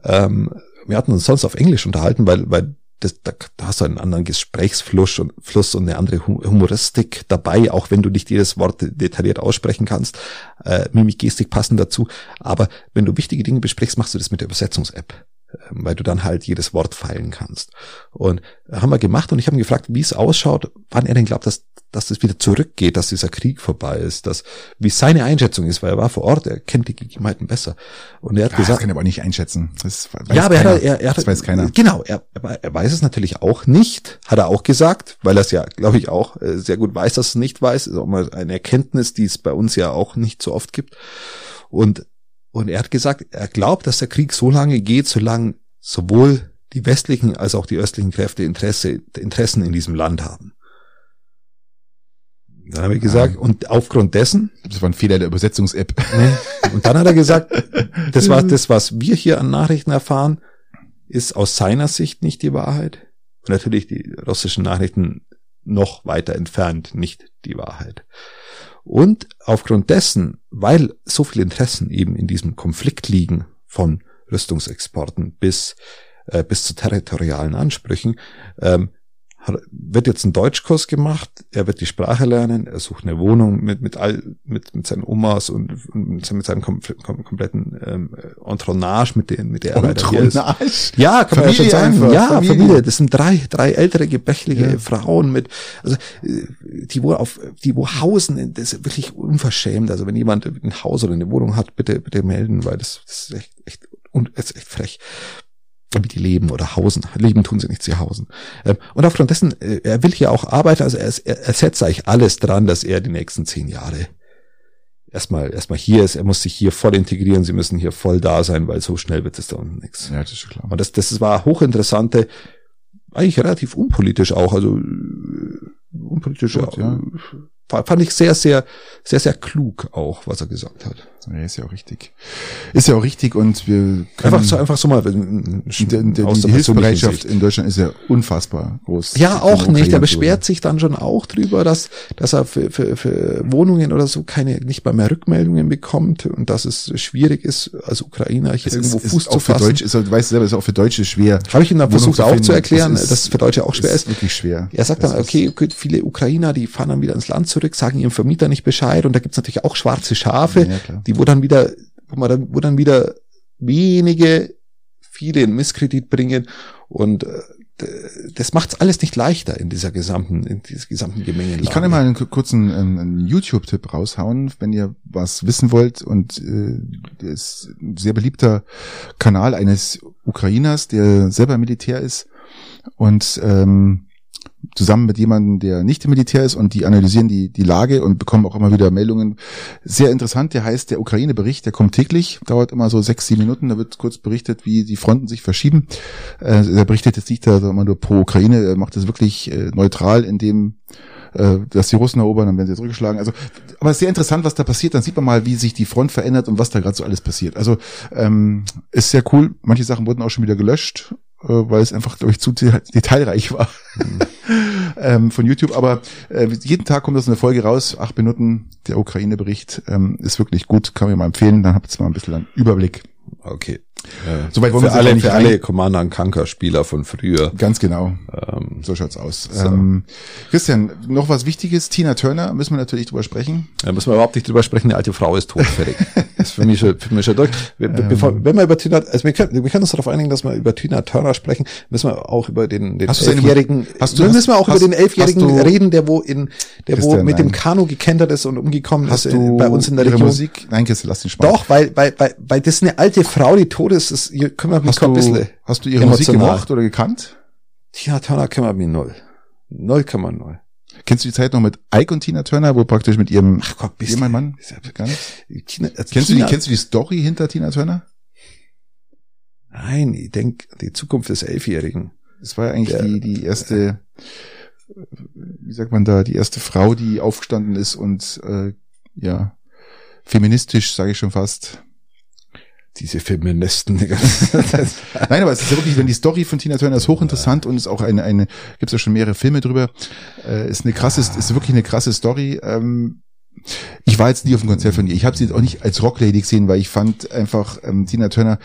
ähm, wir hatten uns sonst auf Englisch unterhalten, weil, weil das, da, da hast du einen anderen Gesprächsfluss und, Fluss und eine andere Humoristik dabei, auch wenn du nicht jedes Wort detailliert aussprechen kannst. Äh, Mimik, Gestik passen dazu. Aber wenn du wichtige Dinge besprichst, machst du das mit der Übersetzungs-App. Ähm, weil du dann halt jedes Wort feilen kannst. Und haben wir gemacht und ich habe ihn gefragt, wie es ausschaut, wann er denn glaubt, dass, dass das wieder zurückgeht, dass dieser Krieg vorbei ist, dass, wie seine Einschätzung ist, weil er war vor Ort, er kennt die Gegebenheiten besser. Und er hat ja, gesagt. Das kann er aber nicht einschätzen. Das weiß ja, aber keiner. Er, er, er, das weiß keiner. Genau, er, er weiß es natürlich auch nicht, hat er auch gesagt, weil er es ja, glaube ich, auch äh, sehr gut weiß, dass es nicht weiß. Ist auch mal eine Erkenntnis, die es bei uns ja auch nicht so oft gibt. Und und er hat gesagt, er glaubt, dass der Krieg so lange geht, solange sowohl die westlichen als auch die östlichen Kräfte Interesse, Interessen in diesem Land haben. Dann habe ich gesagt, ja. und aufgrund dessen. Das war ein Fehler der Übersetzungs-App. Und dann hat er gesagt, das war das, was wir hier an Nachrichten erfahren, ist aus seiner Sicht nicht die Wahrheit. Und natürlich die russischen Nachrichten noch weiter entfernt nicht die Wahrheit. Und aufgrund dessen, weil so viele Interessen eben in diesem Konflikt liegen, von Rüstungsexporten bis, äh, bis zu territorialen Ansprüchen, ähm, wird jetzt ein Deutschkurs gemacht, er wird die Sprache lernen, er sucht eine Wohnung mit, mit all, mit, mit seinen Omas und, und mit seinem kom kom kompletten ähm, Entronage, mit, denen, mit der er hier ist. Ja, kann Familie man ja schon sagen. Ja, Familie. Familie. Das sind drei, drei ältere, gebächliche ja. Frauen mit, also, die wo auf, die wo hausen, das ist wirklich unverschämt. Also wenn jemand ein Haus oder eine Wohnung hat, bitte, bitte melden, weil das, das ist echt, echt, und, das ist echt frech damit die leben oder hausen. Leben tun sie nicht, sie hausen. Ähm, und aufgrund dessen, äh, er will hier auch arbeiten, also er, er setzt eigentlich alles dran, dass er die nächsten zehn Jahre erstmal erstmal hier ist, er muss sich hier voll integrieren, sie müssen hier voll da sein, weil so schnell wird es da unten nichts. Ja, das ist klar. Und das, das war hochinteressante, eigentlich relativ unpolitisch auch, also äh, unpolitisch, Gut, ja fand ich sehr, sehr, sehr, sehr klug auch, was er gesagt hat. Ja, ist ja auch richtig. Ist ja auch richtig und wir können einfach so, einfach so mal, die, die, die Hilfsbereitschaft in Deutschland ist ja unfassbar groß. Ja, auch nicht. Er beschwert sich dann schon auch drüber, dass, dass er für, für, für Wohnungen oder so keine, nicht mal mehr Rückmeldungen bekommt und dass es schwierig ist, als Ukrainer hier es irgendwo ist, Fuß ist zu fassen. Deutsch, ist, du weißt selber, ist auch für Deutsche schwer. Habe ich ihm dann versucht auch zu erklären, das ist, dass es für Deutsche auch schwer ist. Wirklich schwer. Er sagt dann, okay, viele Ukrainer, die fahren dann wieder ins Land zurück, sagen ihrem Vermieter nicht Bescheid und da gibt's natürlich auch schwarze Schafe, ja, die wo dann wieder, man dann, wo dann wieder wenige, viele in Misskredit bringen und äh, das macht's alles nicht leichter in dieser gesamten, in dieser gesamten Gemengelage. Ich kann mal einen kurzen ähm, YouTube-Tipp raushauen, wenn ihr was wissen wollt. Und äh, das ist ein sehr beliebter Kanal eines Ukrainers, der selber Militär ist und ähm, zusammen mit jemandem, der nicht im Militär ist und die analysieren die, die Lage und bekommen auch immer wieder Meldungen. Sehr interessant, der heißt der Ukraine-Bericht, der kommt täglich, dauert immer so sechs, sieben Minuten, da wird kurz berichtet, wie die Fronten sich verschieben. Äh, er berichtet jetzt nicht da immer nur pro Ukraine, er macht das wirklich äh, neutral, indem äh, dass die Russen erobern, dann werden sie zurückgeschlagen. Also, aber sehr interessant, was da passiert. Dann sieht man mal, wie sich die Front verändert und was da gerade so alles passiert. Also ähm, ist sehr cool. Manche Sachen wurden auch schon wieder gelöscht weil es einfach, glaube ich, zu detailreich war mhm. ähm, von YouTube. Aber äh, jeden Tag kommt das eine Folge raus, acht Minuten, der Ukraine-Bericht ähm, ist wirklich gut, kann mir mal empfehlen, dann habt ihr mal ein bisschen einen Überblick. Okay. Äh, Soweit wollen für wir alle, für alle Commander Kanker Spieler von früher. Ganz genau. Ähm, so schaut's aus. So. Ähm, Christian, noch was Wichtiges. Tina Turner müssen wir natürlich drüber sprechen. Da müssen wir überhaupt nicht drüber sprechen. Die alte Frau ist das ist für mich schon, für mich schon durch. Ähm. Bevor, wenn wir über Tina, also wir können, wir können uns darauf einigen, dass wir über Tina Turner sprechen, müssen wir auch über den, den elfjährigen, hast du, müssen wir auch hast, über den elfjährigen reden, der wo in, der Christian, wo mit nein. dem Kanu gekentert ist und umgekommen hast ist du bei uns in der Region. Musik? Nein, Christian, lass den Spaß. Doch, weil, weil, weil, weil das ist eine alte Frau, die tot ist. Das kümmert mich hast ein bisschen. Hast du ihre Musik gemacht oder gekannt? Tina Turner kümmert mich null. Null man null. Kennst du die Zeit noch mit Ike und Tina Turner, wo praktisch mit ihrem Ach Gott, bist mein Mann? Tina, also kennst Tina, du die kennst du die Story hinter Tina Turner? Nein, ich denk die Zukunft des Elfjährigen. Das war ja eigentlich Der, die die erste wie sagt man da, die erste Frau, die aufgestanden ist und äh, ja feministisch, sage ich schon fast, diese Feministen. Nein, aber es ist ja wirklich, wenn die Story von Tina Turner ist hochinteressant ja. und ist auch eine, eine, gibt es ja schon mehrere Filme drüber, äh, ist eine krasse, ja. ist wirklich eine krasse Story. Ähm, ich war jetzt nie auf dem Konzert von ihr. Ich habe sie jetzt auch nicht als Rocklady gesehen, weil ich fand einfach, ähm, Tina Turner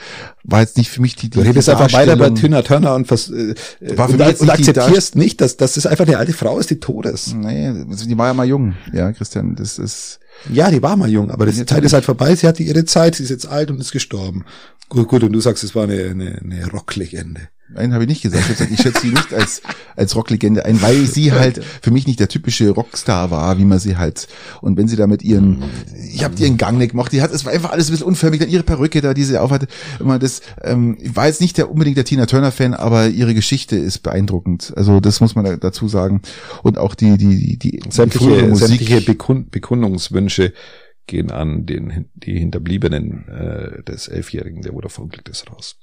war jetzt nicht für mich die, die Du redest einfach weiter bei Tina Turner und, was, äh, war für und, mich und akzeptierst nicht, dass, das einfach eine alte Frau ist, die tot ist. Nee, die war ja mal jung, ja, Christian. Das ist ja, die war mal jung, aber die Zeit ist halt vorbei. Sie hatte ihre Zeit, sie ist jetzt alt und ist gestorben. Gut, gut, und du sagst, es war eine, eine, eine Rocklegende. Nein, habe ich nicht gesagt. Ich, gesagt, ich schätze sie nicht als, als Rocklegende ein, weil sie halt für mich nicht der typische Rockstar war, wie man sie halt. Und wenn sie da mit ihren, ich habe ihren Gang nicht gemacht, die hat, es war einfach alles ein bisschen unförmig, dann ihre Perücke da, die sie aufhatte. Immer das, ähm, ich war jetzt nicht der unbedingt der Tina Turner Fan, aber ihre Geschichte ist beeindruckend. Also das muss man da, dazu sagen. Und auch die, die, die, die sämtliche, Musik. sämtliche Bekund, Bekundungswünsche gehen an den, die Hinterbliebenen äh, des Elfjährigen, der wurde verunglückt ist, raus.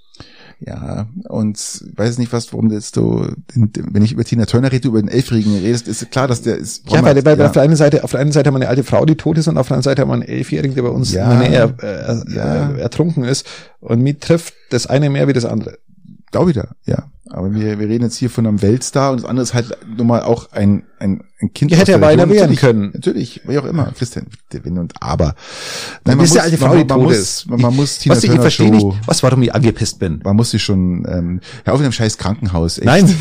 Ja, und weiß nicht was, warum das so, wenn ich über Tina Turner rede, über den Elfjährigen redest, ist klar, dass der ist. Ja, weil, weil ja. auf der einen Seite, auf der einen Seite haben wir eine alte Frau, die tot ist, und auf der anderen Seite haben wir einen Elfjährigen, der bei uns ja, er, äh, ja. äh, ertrunken ist. Und mich trifft das eine mehr wie das andere. Auch wieder, ja. Aber wir, wir reden jetzt hier von einem Weltstar und das andere ist halt nochmal auch ein, ein, ein Kind. Ja, hätte ja beinahe werden können. Natürlich, wie auch immer. Christian, der Wenn und Aber. Nein, man muss, der alte Frau, die man, muss, man, man muss Tina was, ich verstehe nicht, was, warum ich angepisst bin. Man muss sich schon, ähm, hör auf in einem scheiß Krankenhaus, echt. Nein.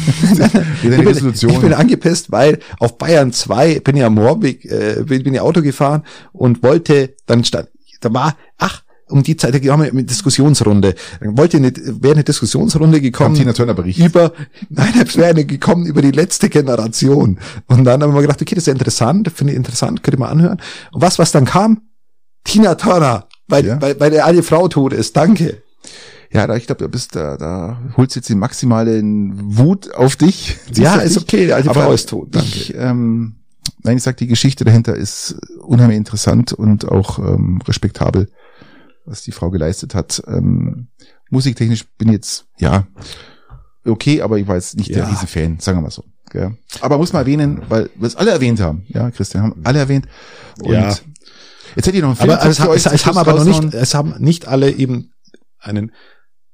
ich, bin, ich bin angepisst, weil auf Bayern 2 bin ich am Morbig, äh, bin, bin ich Auto gefahren und wollte, dann stand, da war, ach, um die Zeit, da haben wir eine Diskussionsrunde. Dann wollte eine, wäre eine Diskussionsrunde gekommen. Tina Turner Bericht. Über, nein, es wäre eine gekommen über die letzte Generation. Und dann haben wir gedacht, okay, das ist ja interessant, finde ich interessant, könnte mal anhören. Und was, was dann kam? Tina Turner, weil, ja. weil, weil der alte Frau tot ist. Danke. Ja, da, ich glaube, du bist da, da holst jetzt die maximale Wut auf dich. Ja, ist okay, der alte Frau ist tot. Danke. Ich, ähm, nein, ich sag, die Geschichte dahinter ist unheimlich interessant und auch ähm, respektabel was die Frau geleistet hat. Ähm, musiktechnisch bin jetzt, ja, okay, aber ich war jetzt nicht ja. der Riesenfan, sagen wir mal so. Gell? Aber muss man erwähnen, weil wir es alle erwähnt haben. Ja, Christian, haben alle erwähnt. Und ja. jetzt hätte ich noch einen Film. Aber es, es, es haben aber noch nicht, es haben nicht alle eben einen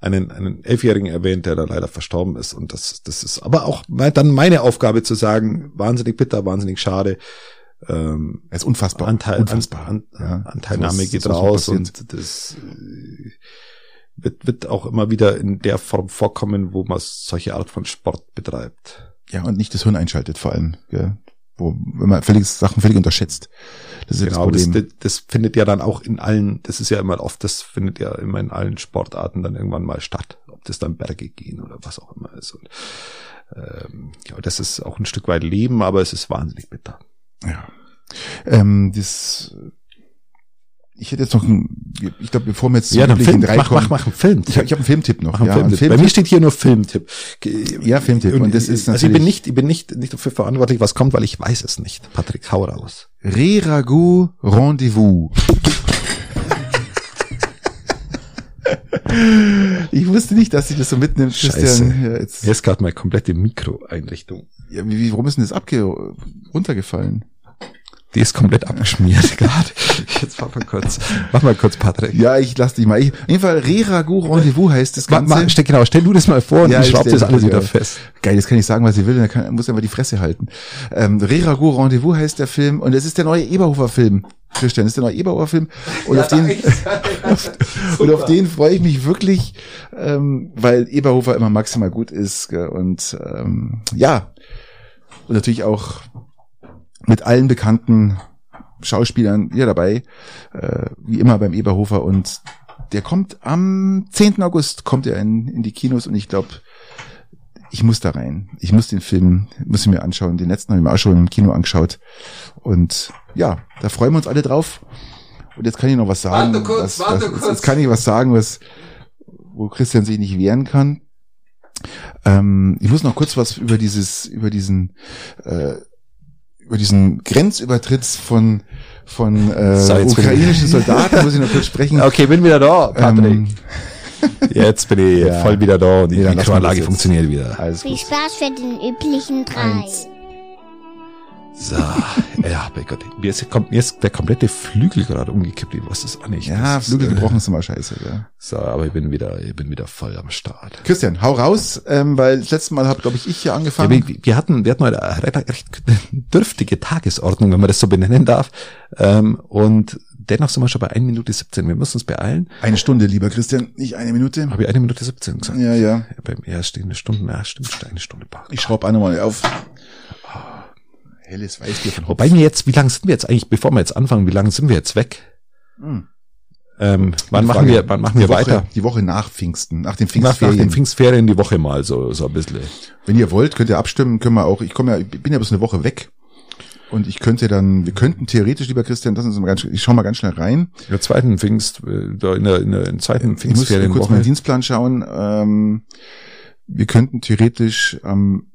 einen, einen Elfjährigen erwähnt, der da leider verstorben ist. Und das, das ist aber auch dann meine Aufgabe zu sagen, wahnsinnig bitter, wahnsinnig schade. Ähm, es ist unfassbar. Anteil, unfassbar. An, an, ja. Anteilnahme was, geht raus und das äh, wird, wird auch immer wieder in der Form vorkommen, wo man solche Art von Sport betreibt. Ja, und nicht das Hirn einschaltet vor allem, gell? wo wenn man völlig Sachen völlig unterschätzt. Das ist genau, das, das, das, findet ja dann auch in allen, das ist ja immer oft, das findet ja immer in allen Sportarten dann irgendwann mal statt, ob das dann Berge gehen oder was auch immer ist. Und ähm, ja, das ist auch ein Stück weit Leben, aber es ist wahnsinnig bitter. Ja. Ähm, das, ich hätte jetzt noch ein, ich glaube, bevor wir jetzt ja, dann Film, mach, mach, mach einen Filmtipp. Ich, ich habe einen Filmtipp noch. Mach ja, Filmtipp. Filmtipp. Bei mir steht hier nur Filmtipp. Ja, Filmtipp. Und, und das ist natürlich also ich bin nicht, ich bin nicht, nicht dafür verantwortlich, was kommt, weil ich weiß es nicht. Patrick, hau raus. Re-Ragout Rendezvous. ich wusste nicht, dass sie das so mitnimmt. Scheiße. Ja, jetzt. Hier ist gerade mal komplette Mikroeinrichtung. Ja, wie, warum ist denn das abge runtergefallen? Die ist komplett abgeschmiert gerade. Jetzt mach mal kurz, mach mal kurz, Patrick. Ja, ich lass dich mal. Ich, auf jeden Fall Re-Ragout Rendezvous heißt das Ganze. Ma, ma, stell, genau, stell du das mal vor und ja, ich schraub das alles wieder fest. Geil, das kann ich sagen, was ich will, dann kann, muss einfach die Fresse halten. Ähm, Re-Ragout Rendezvous heißt der Film und es ist der neue Eberhofer-Film. Christian, das ist der neue Eberhofer-Film. Und, ja, auf den, und auf den freue ich mich wirklich, ähm, weil Eberhofer immer maximal gut ist. Gell, und ähm, ja, und natürlich auch mit allen bekannten Schauspielern hier dabei, äh, wie immer beim Eberhofer. Und der kommt am 10. August, kommt er in, in die Kinos und ich glaube, ich muss da rein. Ich muss den Film, muss ich mir anschauen. Den letzten habe ich mir auch schon im Kino angeschaut. Und ja, da freuen wir uns alle drauf. Und jetzt kann ich noch was sagen. Warte kurz, was, warte was, kurz. Jetzt kann ich was sagen, was, wo Christian sich nicht wehren kann. Ähm, ich muss noch kurz was über dieses, über diesen, äh, über diesen Grenzübertritt von von äh, so, ukrainischen Soldaten muss ich noch kurz sprechen. Okay, bin wieder da, Patrick. Ähm, jetzt bin ich ja. voll wieder da und die Mikroanlage funktioniert wieder. Alles Viel Spaß für den üblichen drei. Eins. So, ja, bei Gott, mir ist, mir ist der komplette Flügel gerade umgekippt. Was ist das eigentlich? Ja, das Flügel ist, gebrochen ist immer scheiße, ja. So, aber ich bin wieder, ich bin wieder voll am Start. Christian, hau raus, ähm, weil das letzte Mal habe, glaube ich, ich hier angefangen. Ja, wir, wir, hatten, wir hatten heute eine recht dürftige Tagesordnung, wenn man das so benennen darf. Ähm, und dennoch sind wir schon bei 1 Minute 17. Wir müssen uns beeilen. Eine Stunde, lieber Christian, nicht eine Minute. Habe ich eine Minute 17 gesagt? Ja, ja. ja beim erst steht eine Stunde, ja, stimmt, eine Stunde. Ich schraube auch nochmal auf helles Weißbier von Hopf. Wobei mir jetzt, wie lange sind wir jetzt eigentlich, bevor wir jetzt anfangen, wie lange sind wir jetzt weg? Hm. Ähm, wann machen wir, wann machen wir Woche, weiter? Die Woche nach Pfingsten, nach den Pfingstferien. Nach, den Pfingstferien die Woche mal, so, so ein bisschen. Wenn ihr wollt, könnt ihr abstimmen, können wir auch, ich komme ja, ich bin ja bis eine Woche weg. Und ich könnte dann, wir könnten theoretisch, lieber Christian, das ist mal ganz, ich schau mal ganz schnell rein. In der zweiten Pfingst, äh, da in der, in der, in der zweiten Pfingstferien. Ich muss kurz meinen Dienstplan schauen. Ähm, wir könnten theoretisch am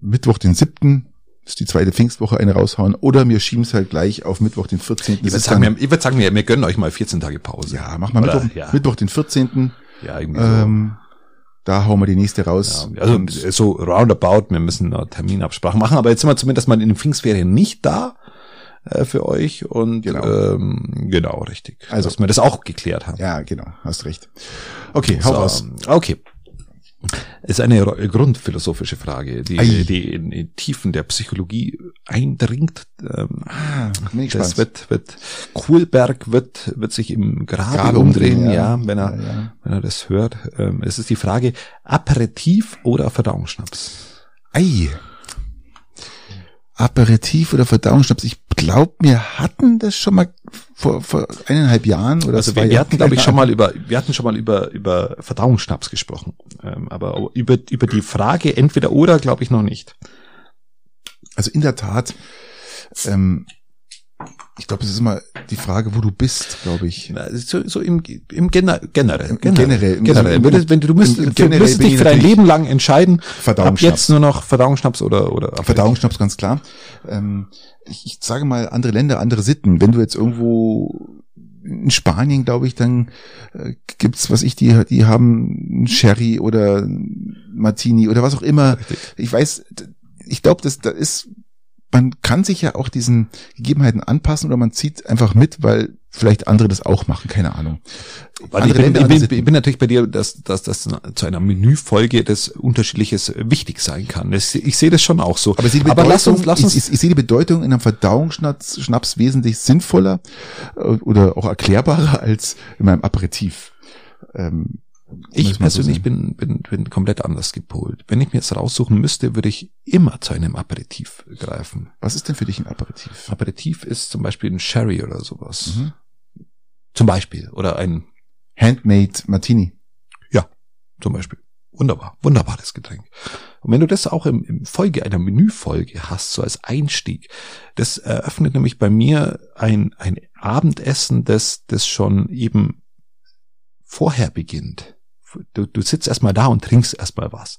Mittwoch, den siebten die zweite Pfingstwoche eine raushauen oder wir schieben es halt gleich auf Mittwoch, den 14. Ich würde sagen, wir, ich würd sagen wir, wir gönnen euch mal 14 Tage Pause. Ja, mach mal oder, Mittwoch, ja. Mittwoch, den 14. Ja, irgendwie so. Ähm, da hauen wir die nächste raus. Ja, also so roundabout, wir müssen eine Terminabsprache machen, aber jetzt sind wir zumindest mal in den Pfingstferien nicht da äh, für euch und genau, ähm, genau richtig. Also, dass wir das auch geklärt haben. Ja, genau, hast recht. Okay, hau so, raus. Okay. Ist eine grundphilosophische Frage, die, die in, in Tiefen der Psychologie eindringt. Ähm, ah, das wird, wird, Kohlberg wird, wird sich im Grabe, Grabe umdrehen, ja, ja, wenn er, ja, ja. wenn er das hört. Ähm, es ist die Frage, Aperitif oder Verdauungsschnaps? Ei. Aperitif oder Verdauungsschnaps. Ich glaube, wir hatten das schon mal vor, vor eineinhalb Jahren oder also wir, wir hatten, glaube ich, schon mal über, wir hatten schon mal über, über Verdauungsschnaps gesprochen. Ähm, aber über, über die Frage entweder oder, glaube ich, noch nicht. Also in der Tat, ähm, ich glaube, es ist immer die Frage, wo du bist, glaube ich. So, so im, im Gener generell. Im generell. generell. Im, im, wenn du, du musst, im, du musst dich für dein Leben lang entscheiden, ab jetzt nur noch Verdauungsschnaps oder, oder Verdauungsschnaps, ganz klar. Ähm, ich, ich sage mal, andere Länder, andere Sitten. Wenn du jetzt irgendwo in Spanien, glaube ich, dann äh, gibt's, was ich, die, die haben Sherry oder Martini oder was auch immer. Richtig. Ich weiß, ich glaube, das, da ist man kann sich ja auch diesen Gegebenheiten anpassen oder man zieht einfach mit, weil vielleicht andere das auch machen, keine Ahnung. Ich, bin, ich, bin, ich bin natürlich bei dir, dass, dass, dass zu einer Menüfolge das Unterschiedliches wichtig sein kann. Das, ich sehe das schon auch so. Aber, ich, Aber lass uns, lass uns ich, ich, ich sehe die Bedeutung in einem Verdauungsschnaps Schnaps wesentlich sinnvoller äh, oder auch erklärbarer als in meinem Aperitif. Ähm, ich persönlich so bin, bin, bin komplett anders gepolt. Wenn ich mir jetzt raussuchen müsste, würde ich immer zu einem Aperitif greifen. Was ist denn für dich ein Aperitif? Aperitif ist zum Beispiel ein Sherry oder sowas. Mhm. Zum Beispiel. Oder ein Handmade Martini. Ja, zum Beispiel. Wunderbar. Wunderbares Getränk. Und wenn du das auch im, im Folge einer Menüfolge hast, so als Einstieg, das eröffnet nämlich bei mir ein, ein Abendessen, das, das schon eben vorher beginnt du, du sitzt erstmal da und trinkst erstmal was.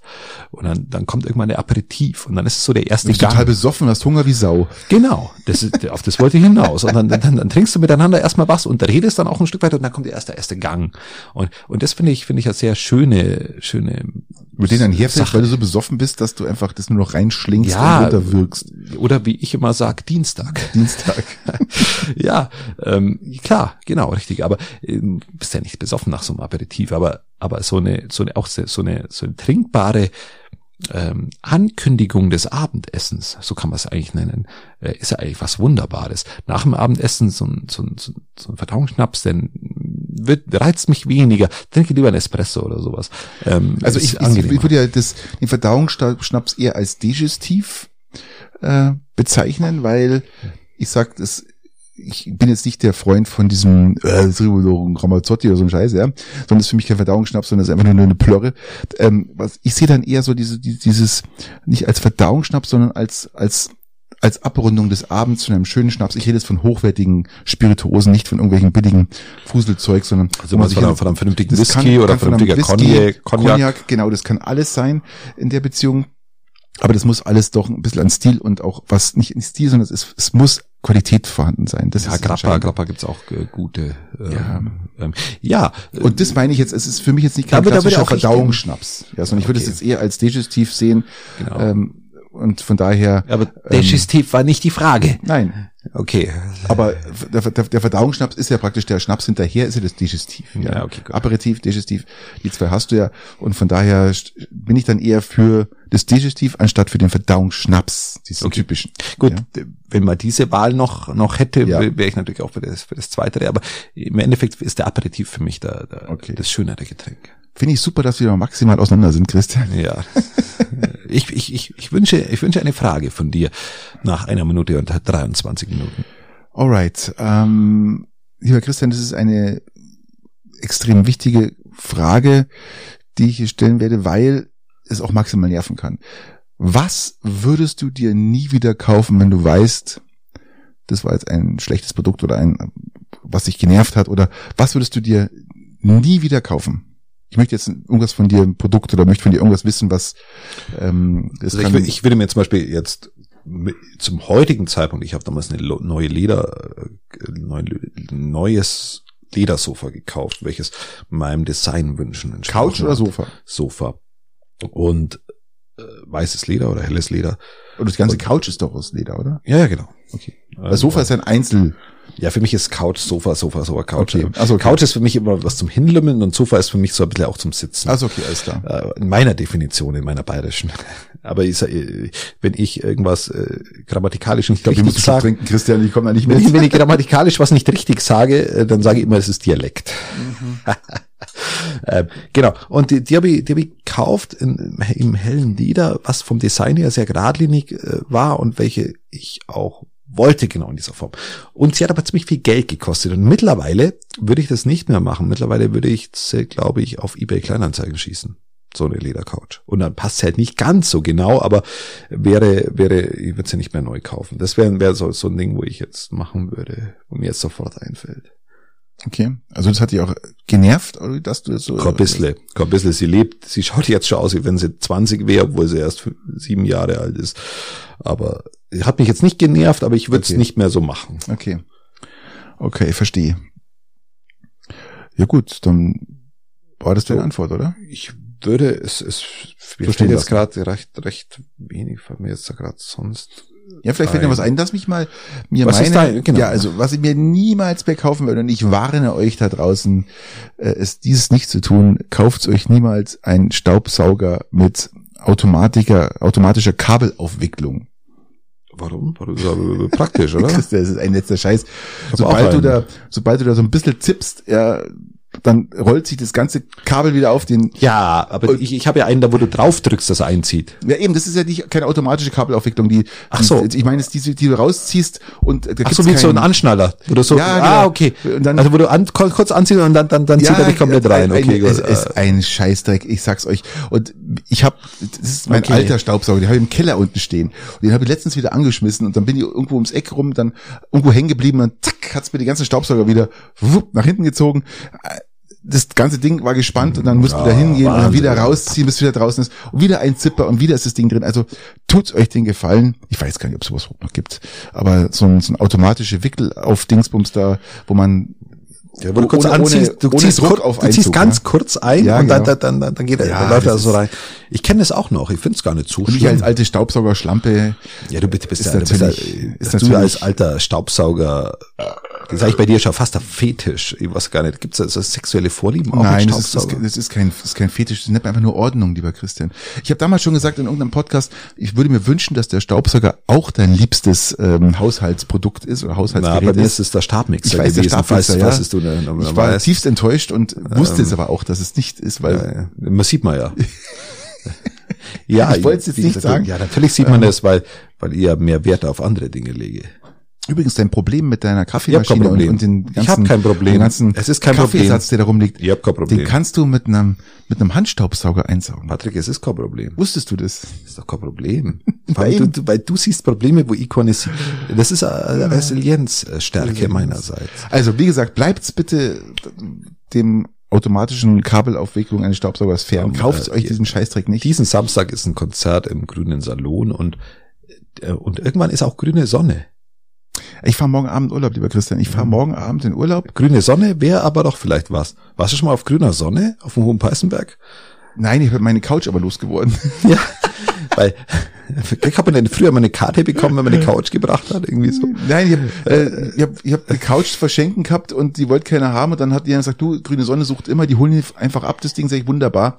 Und dann, dann kommt irgendwann der Aperitif und dann ist es so der erste du bist Gang. total besoffen, hast Hunger wie Sau. Genau, das ist, auf das wollte ich hinaus. Und dann, dann, dann trinkst du miteinander erstmal was und redest dann auch ein Stück weiter und dann kommt der erste, erste Gang. Und, und das finde ich, finde ich ja sehr schöne, schöne. Mit denen dann herfällt, weil du so besoffen bist, dass du einfach das nur noch reinschlingst ja, und runterwirkst. Oder wie ich immer sag, Dienstag. Dienstag. ja, ähm, klar, genau, richtig. Aber ähm, bist ja nicht besoffen nach so einem Aperitif, aber aber so eine, so eine, auch so eine, so eine trinkbare ähm, Ankündigung des Abendessens, so kann man es eigentlich nennen, äh, ist ja eigentlich was Wunderbares. Nach dem Abendessen so ein, so ein, so ein Verdauungsschnaps, denn wird, reizt mich weniger. Trinke lieber ein Espresso oder sowas. Ähm, also ich, ich, ich würde ja das, den Verdauungsschnaps eher als Digestiv äh, bezeichnen, weil ich sag, das ich bin jetzt nicht der Freund von diesem äh, Ramazzotti oder so ein Scheiß, ja, sondern das ist für mich kein Verdauungsschnaps, sondern das ist einfach nur eine Plörre. Ähm, was, ich sehe dann eher so diese, dieses, nicht als Verdauungsschnaps, sondern als, als als Abrundung des Abends zu einem schönen Schnaps. Ich rede jetzt von hochwertigen Spirituosen, nicht von irgendwelchen billigen Fuselzeug, sondern also man von, einem, von einem vernünftigen Whisky kann, oder kann vernünftiger Cognac, Cognac. Genau, das kann alles sein in der Beziehung. Aber das muss alles doch ein bisschen an Stil und auch was nicht in Stil, sondern es, ist, es muss Qualität vorhanden sein. Das ja, ist Grappa, Grappa gibt's auch äh, gute. Ähm, ja. Ähm, ja. Und das meine ich jetzt, es ist für mich jetzt nicht kein aber klassischer Verdauungsschnaps. Ja, sondern okay. ich würde es jetzt eher als Digestiv sehen. Genau. Ähm, und von daher. Aber Digestiv ähm, war nicht die Frage. Nein. Okay. Aber der, der, der Verdauungsschnaps ist ja praktisch der Schnaps hinterher, ist ja das Digestiv. Ja, ja okay. Gut. Aperitif, Digestiv, die zwei hast du ja. Und von daher bin ich dann eher für das Digestiv anstatt für den Verdauungsschnaps, diesen okay. typischen. Gut, ja. wenn man diese Wahl noch noch hätte, ja. wäre ich natürlich auch für das für das Zweite. Aber im Endeffekt ist der Aperitif für mich da, da okay. das schönere Getränk. Finde ich super, dass wir maximal auseinander sind, Christian. Ja. ich, ich, ich, ich wünsche, ich wünsche eine Frage von dir nach einer Minute und 23 Minuten. Alright. Ähm, lieber Christian, das ist eine extrem wichtige Frage, die ich hier stellen werde, weil es auch maximal nerven kann. Was würdest du dir nie wieder kaufen, wenn du weißt, das war jetzt ein schlechtes Produkt oder ein, was dich genervt hat oder was würdest du dir nie wieder kaufen? Ich möchte jetzt irgendwas von dir, ein Produkt oder möchte von dir irgendwas wissen, was ähm, also ich, ich würde mir zum Beispiel jetzt zum heutigen Zeitpunkt, ich habe damals eine neue Leder, äh, neue, neues Ledersofa gekauft, welches meinem Designwünschen entspricht. Couch oder Sofa? Sofa. Und äh, weißes Leder oder helles Leder. Und das ganze Couch ist doch aus Leder, oder? Ja, ja, genau. Okay. Das Sofa ist ein Einzel. Ja, für mich ist Couch, Sofa, Sofa, Sofa, Couch. Okay. Also okay. Couch ist für mich immer was zum Hinlümmeln und Sofa ist für mich so ein bisschen auch zum Sitzen. Also okay, alles klar. Äh, In meiner Definition, in meiner bayerischen. Aber ich, sag, äh, wenn ich irgendwas äh, grammatikalisch nicht Ich glaube, wir richtig sage, trinken, Christian, ich komme da nicht wenn mit. ich, wenn ich grammatikalisch was nicht richtig sage, äh, dann sage ich immer, es ist Dialekt. ähm, genau. Und die, die habe ich, die hab ich gekauft in, im hellen Leder, was vom Design her sehr geradlinig äh, war und welche ich auch wollte genau in dieser Form. Und sie hat aber ziemlich viel Geld gekostet. Und mittlerweile würde ich das nicht mehr machen. Mittlerweile würde ich, glaube ich, auf eBay Kleinanzeigen schießen. So eine Ledercouch. Und dann passt sie halt nicht ganz so genau, aber wäre, wäre, ich würde sie nicht mehr neu kaufen. Das wäre wär so, so ein Ding, wo ich jetzt machen würde, wo mir jetzt sofort einfällt. Okay. Also das hat dich auch genervt, oder dass du das so. Kein bisschen, kein bisschen. Sie lebt, sie schaut jetzt schon aus, wie wenn sie 20 wäre, obwohl sie erst sieben Jahre alt ist. Aber hat mich jetzt nicht genervt, aber ich würde es Okay. nicht mehr so machen. Okay. Okay, verstehe. Ja gut, dann war das deine So. Antwort, oder? Ich würde, es, es mir So stehen jetzt gerade recht, recht wenig, fällt mir jetzt da gerade sonst. Ja, vielleicht fällt mir was ein. Lass mich mal mir Was meine, ist dein- genau. ja, also was ich mir niemals mehr kaufen würde und ich warne euch da draußen, äh, ist dieses nicht zu tun. Kauft euch niemals einen Staubsauger mit Automatiker, automatischer Kabelaufwicklung. Warum? Warum? Das ist aber praktisch, oder? Das ist ein letzter Scheiß. Sobald du da, sobald du da so ein bisschen zippst, ja, dann rollt sich das ganze Kabel wieder auf den, Ja, aber ich, ich habe ja einen da, wo du drauf drückst, dass er einzieht. ja eben, das ist ja nicht keine automatische Kabelaufwicklung, die, Ach so. die, ich meine, es diese, die du rausziehst und da Ach gibt's so, wie so ein Anschnaller, du so, Ja, ah, genau. okay. Und dann- also wo du an, kurz anziehst und dann, dann, dann zieht er dich komplett rein. ein- Okay, ein, es ist ein Scheißdreck, ich sag's euch. Und ich habe, das ist mein Okay. alter Staubsauger, den habe ich im Keller unten stehen. Und den habe ich letztens wieder angeschmissen und dann bin ich irgendwo ums Eck rum, dann irgendwo hängen geblieben und zack, hat's mir die ganzen Staubsauger wieder wupp, nach hinten gezogen. Das ganze Ding war gespannt und dann musst du Ja, da hingehen und dann wieder rausziehen, bis wieder draußen ist. Und wieder ein Zipper und wieder ist das Ding drin. Also tut's euch den Gefallen. Ich weiß gar nicht, ob sowas überhaupt noch gibt. Aber so ein, so ein automatische Wickel auf Dingsbums da, wo man Ja, wo du kurz ohne- anziehst, du, ohne ziehst, Druck kur- auf du ziehst Einzug, ganz ne? kurz ein Ja, und dann, genau. dann, dann, dann geht er, Ja, dann läuft er so rein. Ich kenne das auch noch, ich finde es gar nicht so Und ich schlimm. als alte Staubsaugerschlampe. ja, du bist, bist, ist ja, du bist natürlich- ist du natürlich- als alter Staubsauger, das sage ich bei dir schon fast ein Fetisch. Ich weiß gar nicht, gibt es so sexuelle Vorlieben auch Nein, das ist, das, ist kein, das ist kein Fetisch, das nennt man einfach nur Ordnung, lieber Christian. Ich habe damals schon gesagt in irgendeinem Podcast, ich würde mir wünschen, dass der Staubsauger auch dein liebstes ähm, Haushaltsprodukt ist oder Na, Haushaltsgerät bei mir ist. es der Stabmixer Ich weiß, der gewesen, Stabmixer, falls, ja. es du ne, Ich war weißt. tiefst enttäuscht und wusste es aber auch, dass es nicht ist, weil Ja, ja. Man sieht man ja. ja, Ich wollte es jetzt nicht sagen. Ja, natürlich sieht man das, weil, weil ich ja mehr Wert auf andere Dinge lege. Übrigens dein Problem mit deiner Ich Kaffeemaschine und, und den Ich ganzen, hab kein Problem. den ganzen Es ist kein Kaffeesatz, Problem. der da rumliegt, Ich hab kein Problem. den kannst du mit einem mit einem Handstaubsauger einsaugen. Patrick, es ist kein Problem. Wusstest du das? ist doch kein Problem. weil, du, weil du siehst Probleme, wo ich keine sehe. Das ist eine Resilienzstärke meinerseits. Also, wie gesagt, bleibt's bitte dem automatischen Kabelaufwicklung eines Staubsaugers fern. Ähm, Kauft äh, euch diesen Scheißdreck nicht. Diesen Samstag ist ein Konzert im Grünen Salon und, äh, und irgendwann ist auch grüne Sonne. Ich fahre morgen Abend Urlaub, lieber Christian. Ich fahre Mhm. morgen Abend in Urlaub. Grüne Sonne wäre aber doch vielleicht was. Warst du schon mal auf grüner Sonne auf dem Hohen Peißenberg? Nein, ich habe meine Couch aber losgeworden. Ja, weil ich habe dann früher mal eine Karte bekommen, wenn man eine Couch gebracht hat, irgendwie so. Nein, ich habe äh, ich hab, ich hab eine Couch verschenken gehabt und die wollte keiner haben und dann hat die dann gesagt, du, grüne Sonne sucht immer, die holen die einfach ab, das Ding sag ich wunderbar.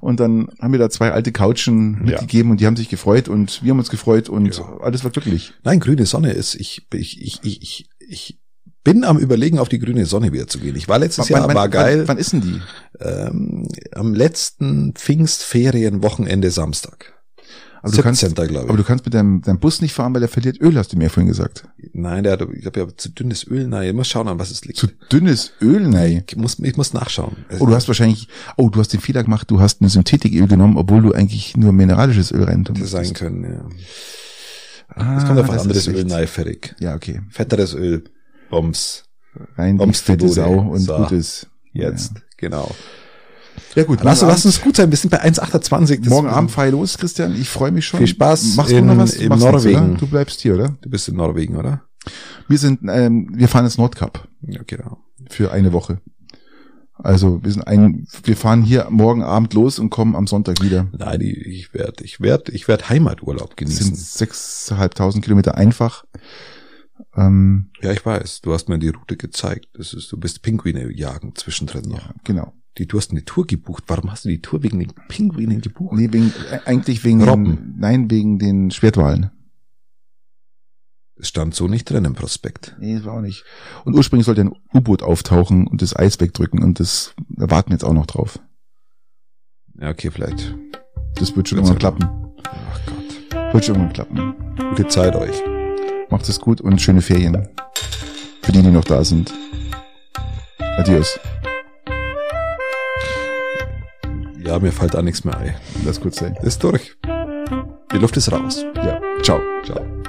Und dann haben wir da zwei alte Couchen mitgegeben und die haben sich gefreut und wir haben uns gefreut und alles war glücklich. Nein, grüne Sonne ist, ich, ich, ich, ich, ich, ich bin am überlegen, auf die grüne Sonne wieder zu gehen. Ich war letztes Jahr, war geil, Wann, wann ist denn die? ähm, am letzten Pfingstferienwochenende Samstag. Also du kannst, 17. glaube ich. aber du kannst mit deinem, deinem Bus nicht fahren, weil er verliert Öl, hast du mir vorhin gesagt. Nein, der hat, ich habe ja zu dünnes Öl. Nein, ich muss schauen, an was es liegt. Zu dünnes Öl, nein. ich muss, ich muss nachschauen. Oh, du hast wahrscheinlich, oh, du hast den Fehler gemacht, du hast ein Synthetiköl genommen, obwohl du eigentlich nur mineralisches Öl rein Hätte sein können, ja. Ah, Es kommt auf ein das anderes Öl, nein, fertig. Ja, okay. Fetteres Öl, Bombs, Rein Bombs fette. Sau und So. gut ist. jetzt, genau. Ja gut, Lass, lass uns gut sein, wir sind bei 1,28. Das- Morgen Abend fahr ich los, Christian. Ich freue mich schon. Viel Spaß Machst du in- noch was? in Machst Norwegen. Du bleibst hier, oder? Du bist in Norwegen, oder? Wir sind, ähm, wir fahren ins Nordkap Ja, genau. für eine Woche. Also wir sind ein, wir fahren hier morgen Abend los und kommen am Sonntag wieder. Nein, ich werde, ich werde, ich werde Heimaturlaub genießen. Das sind sechseinhalbtausend Kilometer einfach. Ähm, ja, ich weiß. Du hast mir die Route gezeigt. Das ist, du bist Pinguine jagen zwischendrin noch. Ja, genau. Die, du hast eine Tour gebucht. Warum hast du die Tour wegen den Pinguinen gebucht? Nee, wegen, äh, eigentlich wegen Robben. Den, nein, wegen den Schwertwahlen. Es stand so nicht drin im Prospekt. Nee, das war auch nicht. Und ursprünglich sollte ein U-Boot auftauchen und das Eis wegdrücken und das da warten wir jetzt auch noch drauf. Ja, okay, vielleicht. Das wird schon irgendwann klappen. Ach Gott. Wird schon irgendwann klappen. Gute Zeit euch. Macht es gut und schöne Ferien. Für die, die noch da sind. Adios. Ja, mir fällt da nichts mehr ein. Lass gut sein. Ist durch. Die Luft ist raus. Ja. Ciao. Ciao.